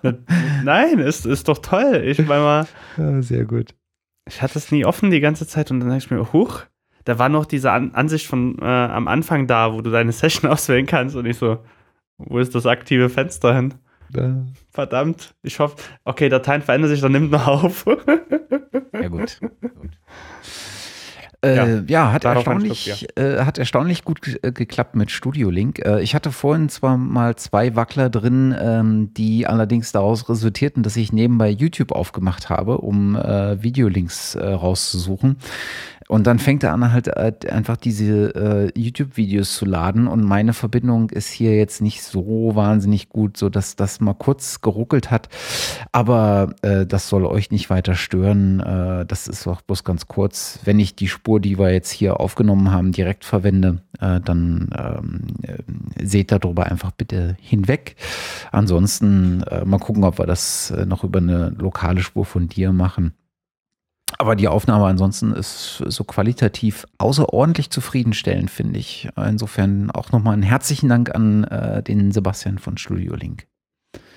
Nein, ist, ist doch toll. Ich meine mal. Ja, sehr gut. Ich hatte es nie offen die ganze Zeit und dann dachte ich mir, huch, da war noch diese An Ansicht von äh, am Anfang da, wo du deine Session auswählen kannst und ich so, wo ist das aktive Fenster hin? Ja. Verdammt, ich hoffe, okay, Dateien verändern sich, dann nimmt noch auf. Ja, gut. gut. Äh, ja, ja, hat, erstaunlich. Äh, hat erstaunlich gut äh, geklappt mit Studio Link. Äh, ich hatte vorhin zwar mal zwei Wackler drin, ähm, die allerdings daraus resultierten, dass ich nebenbei YouTube aufgemacht habe, um äh, Videolinks äh, rauszusuchen. Und dann fängt er an, halt äh, einfach diese YouTube-Videos zu laden. Und meine Verbindung ist hier jetzt nicht so wahnsinnig gut, so dass das mal kurz geruckelt hat. Aber das soll euch nicht weiter stören. Das ist auch bloß ganz kurz. Wenn ich die Spur, die wir jetzt hier aufgenommen haben, direkt verwende, äh, dann ähm, äh, seht darüber einfach bitte hinweg. Ansonsten mal gucken, ob wir das noch über eine lokale Spur von dir machen. Aber die Aufnahme ansonsten ist so qualitativ außerordentlich zufriedenstellend, finde ich. Insofern auch nochmal einen herzlichen Dank an äh, den Sebastian von Studio Link.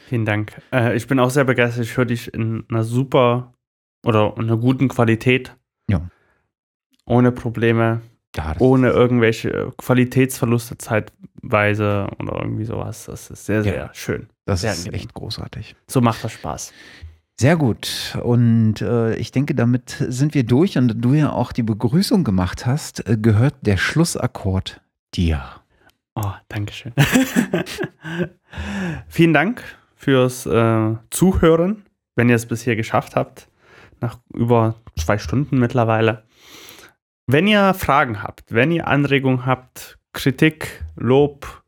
Vielen Dank. Äh, ich bin auch sehr begeistert. Ich höre dich in einer super oder einer guten Qualität. Ja. Ohne Probleme. Ja, ohne irgendwelche Qualitätsverluste zeitweise oder irgendwie sowas. Das ist sehr, sehr ja, schön. Das sehr ist angenehm. echt großartig. So macht das Spaß. Sehr gut. Und äh, ich denke, damit sind wir durch. Und du ja auch die Begrüßung gemacht hast, äh, gehört der Schlussakkord dir. Oh, Dankeschön. Vielen Dank fürs äh, Zuhören, wenn ihr es bisher geschafft habt. Nach über zwei Stunden mittlerweile. Wenn ihr Fragen habt, wenn ihr Anregungen habt, Kritik, Lob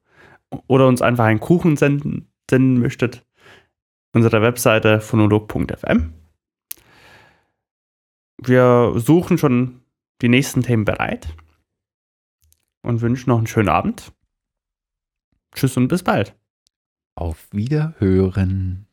oder uns einfach einen Kuchen senden, senden möchtet, unserer Webseite phonolog.fm. Wir suchen schon die nächsten Themen bereit und wünschen noch einen schönen Abend. Tschüss und bis bald. Auf Wiederhören.